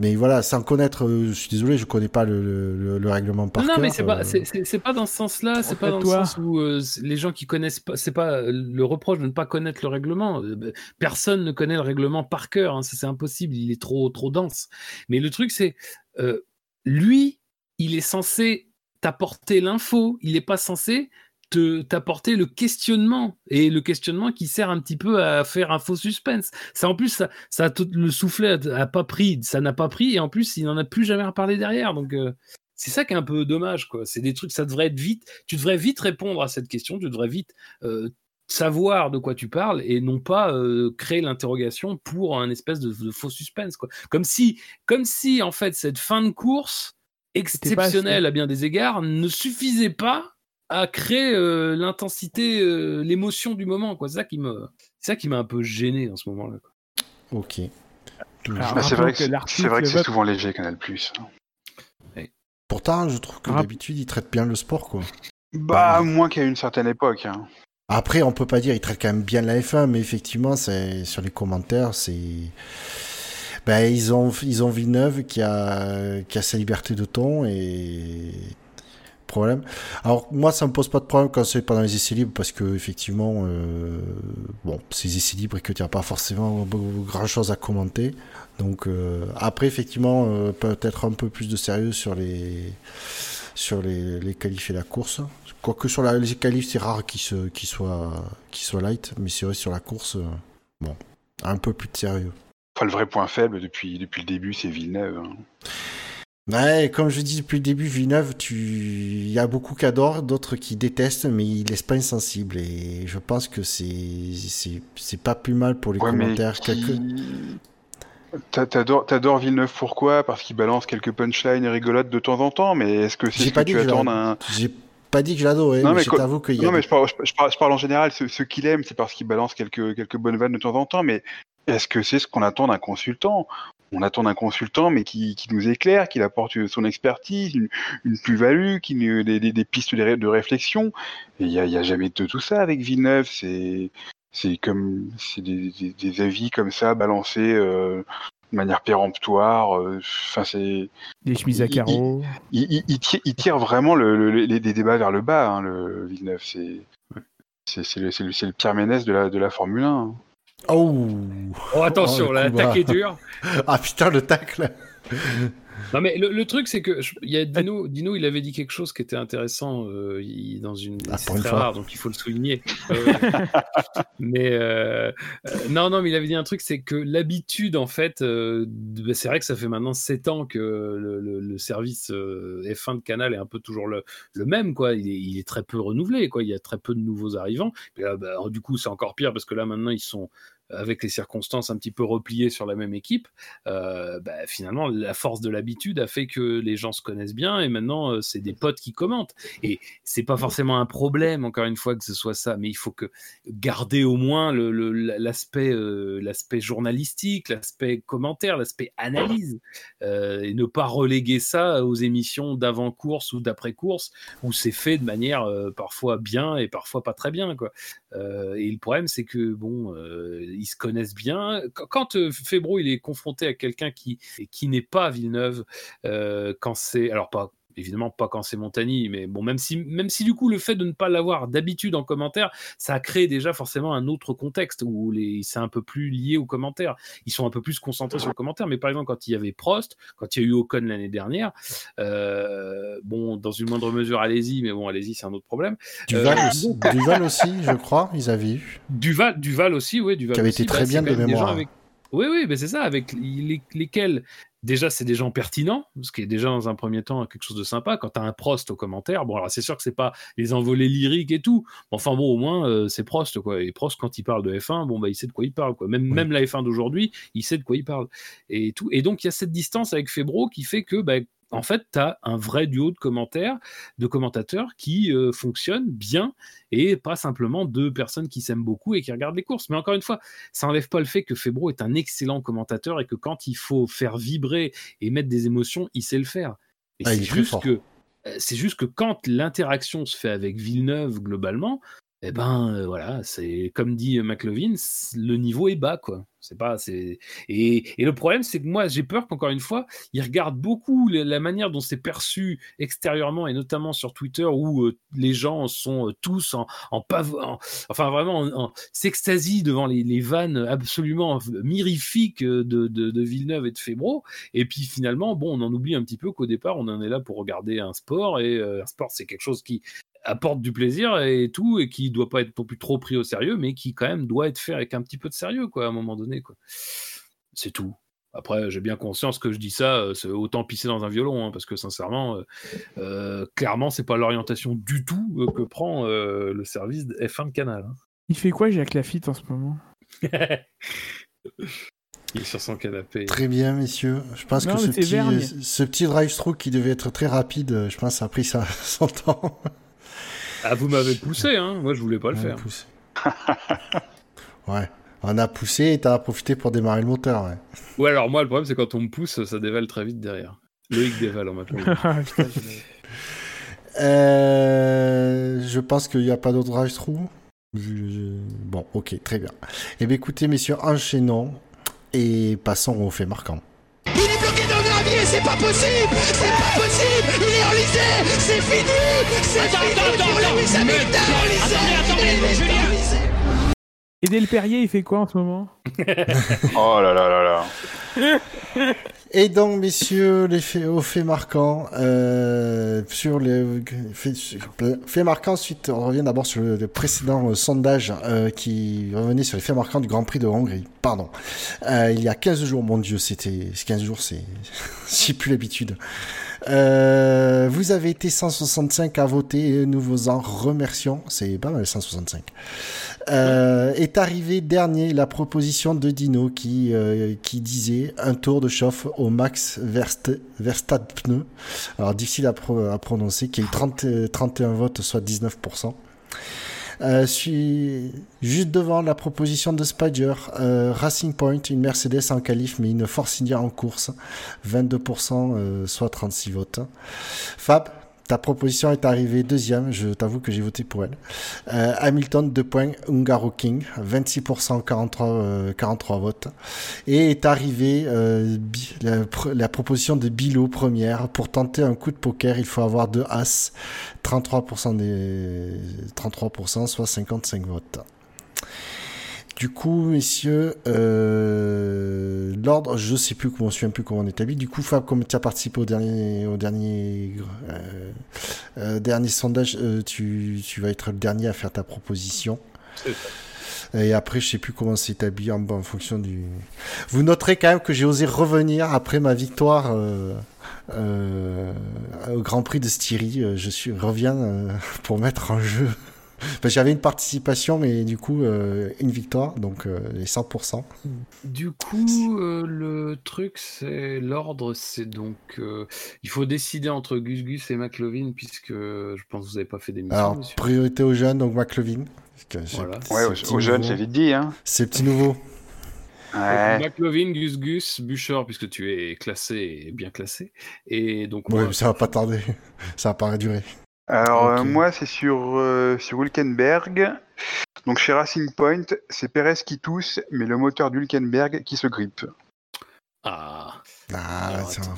Mais voilà, sans connaître, euh, je suis désolé, je connais pas le, le, le règlement par non, cœur. mais c'est pas, euh, c'est, c'est- c'est pas dans ce sens-là. C'est pas dans le Toi. sens où euh, les gens qui connaissent pas, c'est pas le reproche de ne pas connaître le règlement. Bah, Personne ne connaît le règlement par cœur. hein, ça, c'est impossible. Il est trop, trop dense. Mais le truc, c'est euh, lui, il est censé t'apporter l'info. Il n'est pas censé te t'apporter le questionnement et le questionnement qui sert un petit peu à faire un faux suspense. Ça en plus ça, ça le soufflet a, a pas pris, ça n'a pas pris et en plus il n'en a plus jamais reparlé derrière. Donc euh, c'est ça qui est un peu dommage quoi. C'est des trucs ça devrait être vite. Tu devrais vite répondre à cette question. Tu devrais vite euh, savoir de quoi tu parles et non pas euh, créer l'interrogation pour un espèce de, de faux suspense quoi. Comme si comme si en fait cette fin de course exceptionnelle à bien des égards ne suffisait pas à créer euh, l'intensité, euh, l'émotion du moment. quoi. C'est ça qui me, c'est ça qui m'a un peu gêné en ce moment-là. quoi. Ok. Bah, c'est vrai que que c'est vrai que c'est souvent léger Canal+. Pourtant, je trouve que d'habitude, ils traitent bien le sport, quoi. Bah, moins qu'à une certaine époque. hein. Après, on peut pas dire, ils traitent quand même bien la F1, mais effectivement, c'est sur les commentaires, c'est. Ben, ils ont, ils ont Villeneuve qui a, qui a sa liberté de ton et problème. Alors moi, ça me pose pas de problème quand c'est pendant les essais libres parce que effectivement, euh, bon, c'est essais libres et que tu n'as pas forcément grand chose à commenter. Donc euh, après, effectivement, euh, peut-être un peu plus de sérieux sur les sur les, les qualifs et la course. Quoique sur les qualifs, c'est rare qu'ils qu'ils soient, qu'ils soient light, mais c'est vrai sur la course, euh, bon, un peu plus de sérieux. Enfin, le vrai point faible depuis, depuis le début, c'est Villeneuve. hein. Ouais, comme je dis depuis le début, Villeneuve, tu... il y a beaucoup qui adorent, d'autres qui détestent, mais il laisse pas insensible. Et je pense que c'est c'est c'est pas plus mal pour les Ouais, commentaires. qui- Quelques... T'adores Villeneuve pourquoi? Parce qu'il balance quelques punchlines rigolotes de temps en temps, mais est-ce que c'est ce que tu attends d'un... J'ai pas dit que je l'adorais, Non, mais, mais je t'avoue qu'il y a. Non, mais je parle, je, parle, je parle en général, ce, ce qu'il aime, c'est parce qu'il balance quelques, quelques bonnes vannes de temps en temps, mais est-ce que c'est ce qu'on attend d'un consultant? On attend d'un consultant, mais qui, qui nous éclaire, qui apporte son expertise, une, une plus-value, qui des, des, des pistes de, ré- de réflexion. Il n'y a, y a jamais de tout ça avec Villeneuve, c'est... C'est comme c'est des, avis comme ça balancés euh, de manière péremptoire. euh, Enfin, c'est Des chemises à carreaux. il, il- il tire, il tire vraiment le, le- les, les débats vers le bas, hein, le Villeneuve. C'est c'est le, le, le Pierre Ménès de la, de la Formule 1. hein. Oh Oh, attention, Oh, là, bas. est dure. Ah putain, le tacle Non, mais le, le truc, c'est que je- il y a Dino, Dino, il avait dit quelque chose qui était intéressant euh, il- dans une. Ah, c'est une très fois. rare, donc il faut le souligner. Euh, mais euh, euh, non, non, mais il avait dit un truc, c'est que l'habitude, en fait, euh, bah, c'est vrai que ça fait maintenant 7 ans que le, le- le service euh, F1 de Canal est un peu toujours le, le même, quoi. Il est, il est très peu renouvelé, quoi. Il y a très peu de nouveaux arrivants. Et là, bah, du coup, c'est encore pire parce que là, maintenant, ils sont avec les circonstances un petit peu repliées sur la même équipe. Euh, bah, finalement, la force de l'habitude a fait que les gens se connaissent bien et maintenant, euh, c'est des potes qui commentent. Et c'est pas forcément un problème, encore une fois, que ce soit ça, mais il faut que garder au moins le- le- l'aspect euh, l'aspect journalistique, l'aspect commentaire, l'aspect analyse, et ne pas reléguer ça aux émissions d'avant-course ou d'après-course, où c'est fait de manière parfois bien et parfois pas très bien. Quoi. Et le problème, c'est que bon, ils se connaissent bien. Quand, euh, Febro il est confronté à quelqu'un qui qui n'est pas Villeneuve, euh, quand c'est alors pas évidemment pas quand c'est Montagny, mais bon, même si, même si du coup le fait de ne pas l'avoir d'habitude en commentaire, ça a créé déjà forcément un autre contexte où les, c'est un peu plus lié aux commentaires. Ils sont un peu plus concentrés sur le commentaire. Mais par exemple, quand il y avait Prost, quand il y a eu Ocon l'année dernière, euh, bon, dans une moindre mesure, allez-y, mais bon, allez-y, c'est un autre problème. Duval, Euh, aussi, Duval aussi, je crois, ils avaient eu. Duval, Duval aussi, oui, Duval Qui avait aussi, été très c'est bien de mémoire. avec- Oui, oui, mais c'est ça, avec les- lesquels, déjà, c'est des gens pertinents, ce qui est déjà dans un premier temps quelque chose de sympa. Quand tu as un Prost au commentaire, bon, alors c'est sûr que c'est pas les envolées lyriques et tout, mais enfin bon, au moins, euh, c'est Prost, quoi. Et Prost, quand il parle de F1, bon, bah, il sait de quoi il parle, quoi. Même, Oui. même la F1 d'aujourd'hui, il sait de quoi il parle. Et tout. Et donc, il y a cette distance avec Febro qui fait que, bah, en fait, tu as un vrai duo de commentaires, de commentateurs qui euh, fonctionne bien et pas simplement deux personnes qui s'aiment beaucoup et qui regardent les courses. Mais encore une fois, ça n'enlève pas le fait que Febro est un excellent commentateur et que quand il faut faire vibrer et mettre des émotions, il sait le faire. Et Ah, c'est juste que euh, c'est juste que quand l'interaction se fait avec Villeneuve globalement, eh ben euh, voilà, c'est comme dit McLovin, le niveau est bas quoi. C'est pas, c'est et, et le problème c'est que moi j'ai peur qu'encore une fois, il regarde beaucoup la, manière dont c'est perçu extérieurement et notamment sur Twitter où euh, les gens sont euh, tous en, en, enfin vraiment en, en- devant les, les vannes absolument mirifiques de, de, de Villeneuve et de Febro. Et puis finalement, bon, on en oublie un petit peu qu'au départ, on en est là pour regarder un sport et euh, un sport, c'est quelque chose qui apporte du plaisir et tout et qui doit pas être non plus trop pris au sérieux, mais qui quand même doit être fait avec un petit peu de sérieux, quoi, à un moment donné, quoi. C'est tout. Après, j'ai bien conscience que je dis ça, euh, c'est autant pisser dans un violon, hein, parce que sincèrement, euh, euh, clairement, c'est pas l'orientation du tout euh, que prend euh, le service de F1 de Canal. hein. Il fait quoi, Jacques Lafitte, en ce moment? Il est sur son canapé. Très bien, messieurs. Je pense Non, que ce petit, Vergne. ce petit drive-through qui devait être très rapide, je pense, ça a pris sa- son temps. Ah, vous m'avez poussé, hein Moi, je voulais pas le faire. pousse. ouais. On a poussé et t'as profité pour démarrer le moteur. Ouais. Ouais, alors moi, le problème, c'est quand on me pousse, ça dévale très vite derrière. Loïc dévale en maintenant. Ah, Euh, je pense qu'il n'y a pas d'autre. Je- je- Bon, ok, très bien. Eh bien, écoutez, messieurs, enchaînons et passons aux faits marquants. Il est bloqué dans le gravier, c'est pas possible C'est pas possible Enlisé C'est fini C'est fini pour Lewis Hamilton Il est enlisé Et Del Perrier, il fait quoi en ce moment? Oh là là là là. Et donc, messieurs, les faits, aux faits marquants, euh, sur les faits, faits marquants, ensuite, on revient d'abord sur le, le précédent euh, sondage euh, qui revenait sur les faits marquants du Grand Prix de Hongrie. Pardon. Euh, il y a 15 jours, mon Dieu, c'était 15 jours, c'est j'ai plus l'habitude. Euh, vous avez été 165 à voter nous vous en remercions. C'est pas mal, 165. Euh, est arrivé dernier la proposition de Dino qui, euh, qui disait un tour de chauffe au Max Verst Verstappen. Alors difficile à, pro- à prononcer, qui a eu 30, euh, 31 votes, soit 19%. Euh, suis juste devant la proposition de Spider, euh, Racing Point, une Mercedes en qualif, mais une Force India en course, 22%, euh, soit 36 votes. Fab, Ta proposition est arrivée deuxième, je t'avoue que j'ai voté pour elle. Euh, Hamilton, 2 points, Ungaro King, 26%, 43, euh, 43 votes. Et est arrivée euh, la, la proposition de Bilo, première. Pour tenter un coup de poker, il faut avoir deux As, 33% des 33%, soit 55 votes. Du coup, messieurs, euh, l'ordre, je sais plus comment, je me souviens plus comment on établit. Du coup, Fab, comme tu as participé au dernier, au dernier, euh, euh, dernier sondage, euh, tu, tu vas être le dernier à faire ta proposition. Et après, je sais plus comment c'est établi en, en fonction du. Vous noterez quand même que j'ai osé revenir après ma victoire euh, euh, au Grand Prix de Styrie. Je suis reviens pour mettre en jeu. Enfin, J'avais une participation, mais du coup euh, une victoire, donc euh, les 100%. Du coup, euh, le truc, c'est l'ordre, c'est donc euh, il faut décider entre Gus Gus et McLovin puisque je pense que vous n'avez pas fait d'émission. Alors monsieur. priorité aux jeunes, donc McLovin. Voilà. Ouais, aux, jeunes, nouveau. j'ai vite dit. Hein. C'est petit nouveau. Ouais. McLovin, Gus Gus, Bûcher puisque tu es classé et bien classé. Et donc Ouais, moi, mais ça va pas tarder. ça va pas durer. Alors, euh, moi, c'est sur, euh, sur Hülkenberg. Donc, chez Racing Point, c'est Perez qui tousse, mais le moteur d'Hülkenberg qui se grippe. ah, Ah, ça va.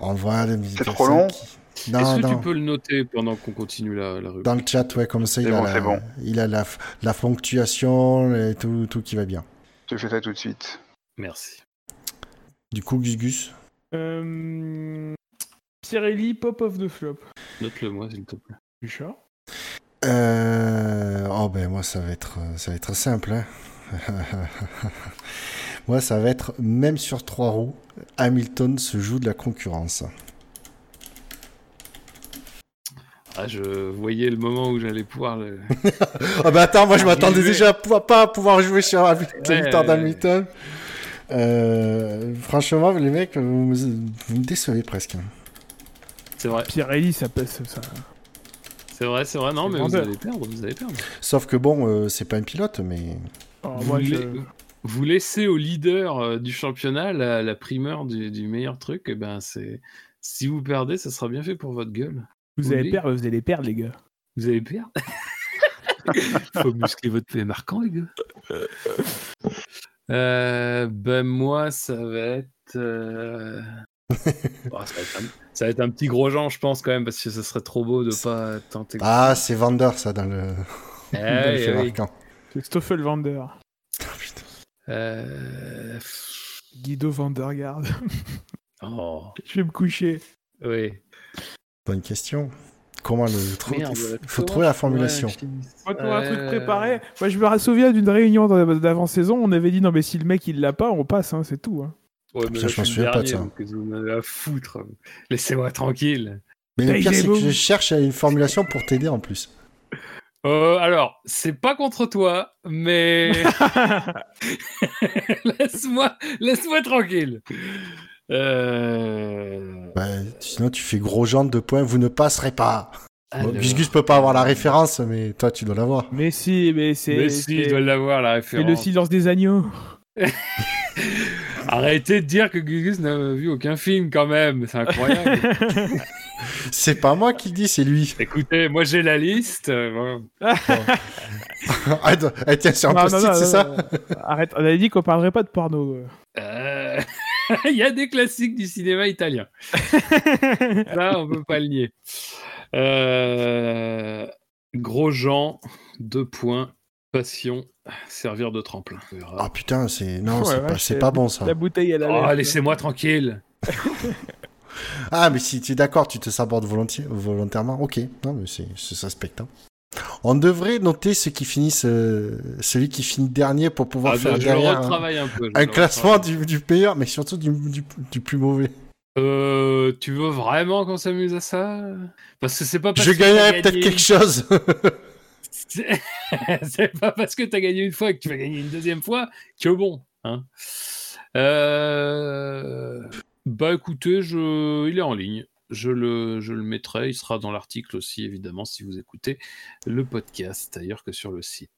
On voit les C'est trop long qui- est-ce que tu peux le noter pendant qu'on continue la, la rubrique Dans le chat, ouais, comme ça, il, bon, a la, bon. il a la, la ponctuation et tout, tout qui va bien. Je fais ça tout de suite. Merci. Du coup, Gus Gus. Euh... Pirelli, Pop of the Flop. Note-le moi, s'il te plaît. Bûcher. Euh... Oh ben moi ça va être euh, ça va être simple. Hein. moi ça va être même sur trois roues, Hamilton se joue de la concurrence. Ah, je voyais le moment où j'allais pouvoir le. Ah ben attends, moi je m'attendais déjà à pas à pouvoir jouer sur la Ouais. d'Hamilton. Euh, franchement, les mecs, vous me, vous me décevez presque. C'est vrai, Pirelli, ça pèse ça. c'est vrai, c'est vrai. Non, mais vous allez perdre, vous allez perdre. Sauf que bon, euh, c'est pas un pilote, mais Oh, vous, moi, je- vous laissez au leader euh, du championnat la, la primeur du, du meilleur truc. Et ben, c'est si vous perdez, ça sera bien fait pour votre gueule. Vous allez perdre, vous allez perdre, les gars. Vous allez perdre. Faut muscler votre pied marquant, les gars. Euh, ben moi, ça va être. Oh, ça, va être un, ça va être un petit gros genre, je pense quand même, parce que ce serait trop beau de pas tenter. ah, c'est Vander ça dans le, Eh dans le oui, fait eh oui. C'est Stoffel Vander. Euh, Guido Vandergaard. Oh, je vais me coucher. oui. Bonne question. Comment le trouver Merde, faut trouver la formulation. finir Moi, pour un truc Euh, préparé, moi je me souviens d'une réunion d'avant-saison, on avait dit non mais si le mec il l'a pas, on passe, hein, c'est tout. hein. Ouais, mais Ça, là, je m'en suis souviens pas de ça. donc Vous en avez à foutre. Laissez-moi tranquille. Mais le pire, c'est que je cherche une formulation pour t'aider en plus. Euh, alors, c'est pas contre toi, mais laisse-moi, laisse-moi tranquille. Euh... Bah, sinon, tu fais gros genre de points, vous ne passerez pas. Bon, alors- Gus Gus peut pas avoir la référence, mais toi, tu dois l'avoir. mais si, mais c'est. Mais si, il doit l'avoir la référence. le silence des agneaux. Arrêtez de dire que Gugus n'a vu aucun film quand même, c'est incroyable. C'est pas moi qui le dis, c'est lui. Écoutez, moi j'ai la liste. euh, bon. ah, eh, tiens, sur un post-it, c'est ça. Arrête, on avait dit qu'on parlerait pas de porno. Euh, Il y a des classiques du cinéma italien. Là, on peut pas le nier. Euh, Gros Jean, deux points, passion, servir de tremplin. Ah putain, c'est non, Ouais, c'est ouais, pas, c'est c'est- pas bon ça. La bouteille à la Oh, laissez-moi tranquille. Ah, mais si tu es d'accord, tu te sabordes volontiers, volontairement. Ok, non, mais c'est c'est- ça hein. On devrait noter ceux qui finissent, euh, celui qui finit dernier pour pouvoir Ah, faire je derrière un, peu. je un classement du, du meilleur, mais surtout du, du, du plus mauvais. Euh, tu veux vraiment qu'on s'amuse à ça? Parce que c'est pas parce Je que t'as gagnerai peut-être quelque chose. C'est pas parce que t'as gagné une fois que tu vas gagner une deuxième fois que bon. Hein Euh, Bah écoutez, il est en ligne. Je le, je le mettrai. Il sera dans l'article aussi, évidemment, si vous écoutez le podcast ailleurs que sur le site.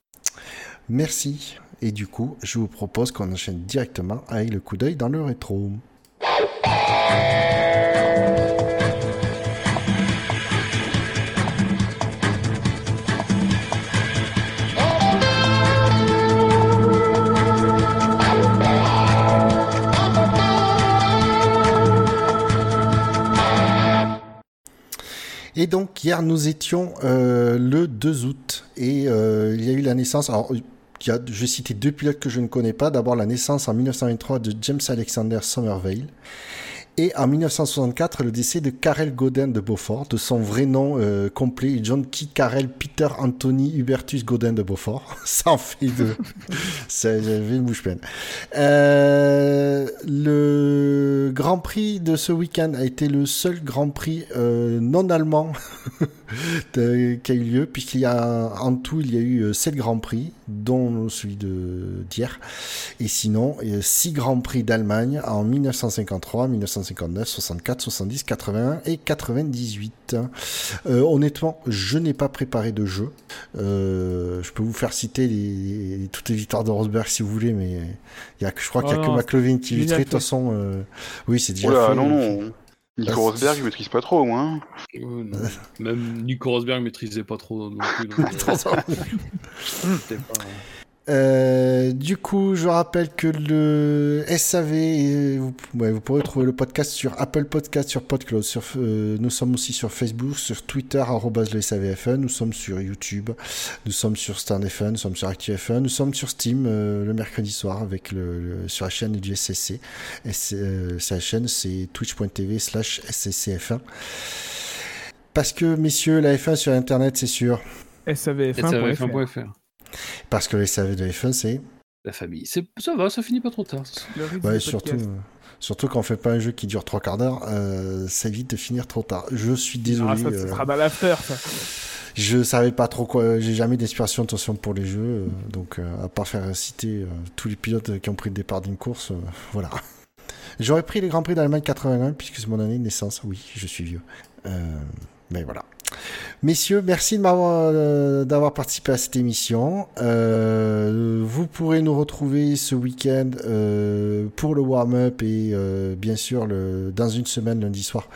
Merci. Et du coup, je vous propose qu'on enchaîne directement avec le coup d'œil dans le rétro. Et donc hier nous étions euh, le 2 août et euh, il y a eu la naissance. Alors il y a, je vais citer deux pilotes que je ne connais pas. D'abord la naissance en 1923 de James Alexander Somerville et en 1964, le décès de Karel Godin de Beaufort, de son vrai nom euh, complet, John Key Karel Peter Anthony Hubertus Godin de Beaufort. Ça en fait deux. Ça, j'avais une bouche pleine. Euh, le Grand Prix de ce week-end a été le seul Grand Prix euh, non allemand de- qui a eu lieu, puisqu'il y a en tout, il y a eu euh, sept Grands Prix, dont celui de d'hier. Et sinon, il y a six Grands Prix d'Allemagne en 1953, 1959, 64, 70, 81 et 98. Euh, honnêtement, je n'ai pas préparé de jeu. Euh, je peux vous faire citer les, les- toutes les victoires de Rosberg si vous voulez, mais il y a, que- je crois qu'il n'y a Oh que non, McLovin qui illustrait. De toute façon, euh, oui, c'est déjà Oula, fait. non, non. Nico Ah, Rosberg, il maîtrise pas trop, moi. hein. Ouais, non. Même Nico Rosberg maîtrisait pas trop non plus. donc, euh, Euh, du coup, je rappelle que le SAV, vous, ouais, vous pourrez trouver le podcast sur Apple Podcast, sur PodCloud. Sur, euh, nous sommes aussi sur Facebook, sur Twitter, le SAVFN. Nous sommes sur YouTube, nous sommes sur StandFN, nous sommes sur ActuFN, nous sommes sur Steam euh, le mercredi soir avec le, le- sur la chaîne du SCC. Et euh, sa chaîne, c'est twitch.tv slash SCCF1. Parce que, messieurs, la F1 sur Internet, c'est sûr. SAVF1.fr. SAVF1.fr. Parce que le SAV de F1, c'est La famille. C'est- Ça va, ça finit pas trop tard. Ouais, surtout, surtout quand on fait pas un jeu qui dure trois quarts d'heure, euh, ça évite de finir trop tard. Je suis désolé. Ah, ça, ça euh, sera dans l'after, ça. je savais pas trop quoi. J'ai jamais d'inspiration façon pour les jeux, euh, donc euh, à part faire citer tous les pilotes qui ont pris le départ d'une course, voilà. J'aurais pris le Grand Prix d'Allemagne 81 puisque c'est mon année de naissance. Oui, je suis vieux. Mais voilà. Messieurs, merci euh, d'avoir participé à cette émission. Euh, vous pourrez nous retrouver ce week-end euh, pour le warm-up et bien sûr dans une semaine lundi soir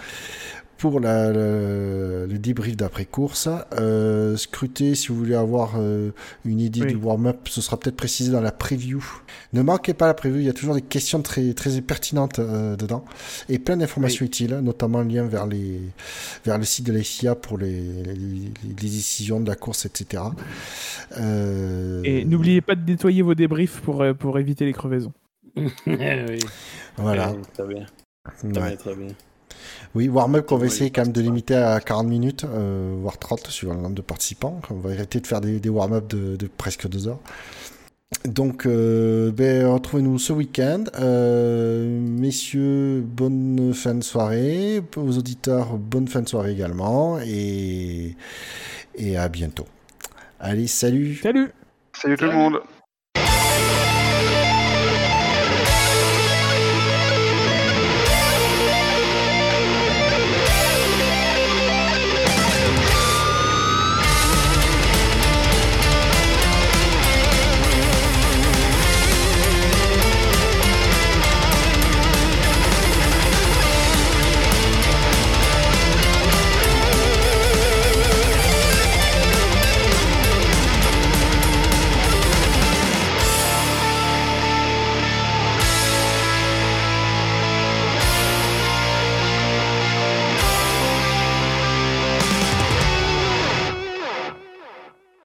pour la, le, le débrief d'après-course. Euh, scrutez si vous voulez avoir euh, une idée Oui. du warm-up, ce sera peut-être précisé dans la preview. Ne manquez pas la preview, il y a toujours des questions très, très pertinentes euh, dedans et plein d'informations utiles, notamment le lien vers, les, vers le site de la FIA pour les, les, les décisions de la course, etc. Euh, Et n'oubliez pas de nettoyer vos débriefs pour, euh, pour éviter les crevaisons. oui. Voilà. Ouais, Très bien. Ouais. Très bien, très bien. Oui, warm-up qu'on va essayer quand même de limiter à 40 minutes, euh, voire 30 suivant le nombre de participants. On va arrêter de faire des, des warm-up de, de presque deux heures. Donc, euh, ben, retrouvez-nous ce week-end. Euh, messieurs, bonne fin de soirée. Aux auditeurs, bonne fin de soirée également. Et, et à bientôt. Allez, salut Salut Salut tout le monde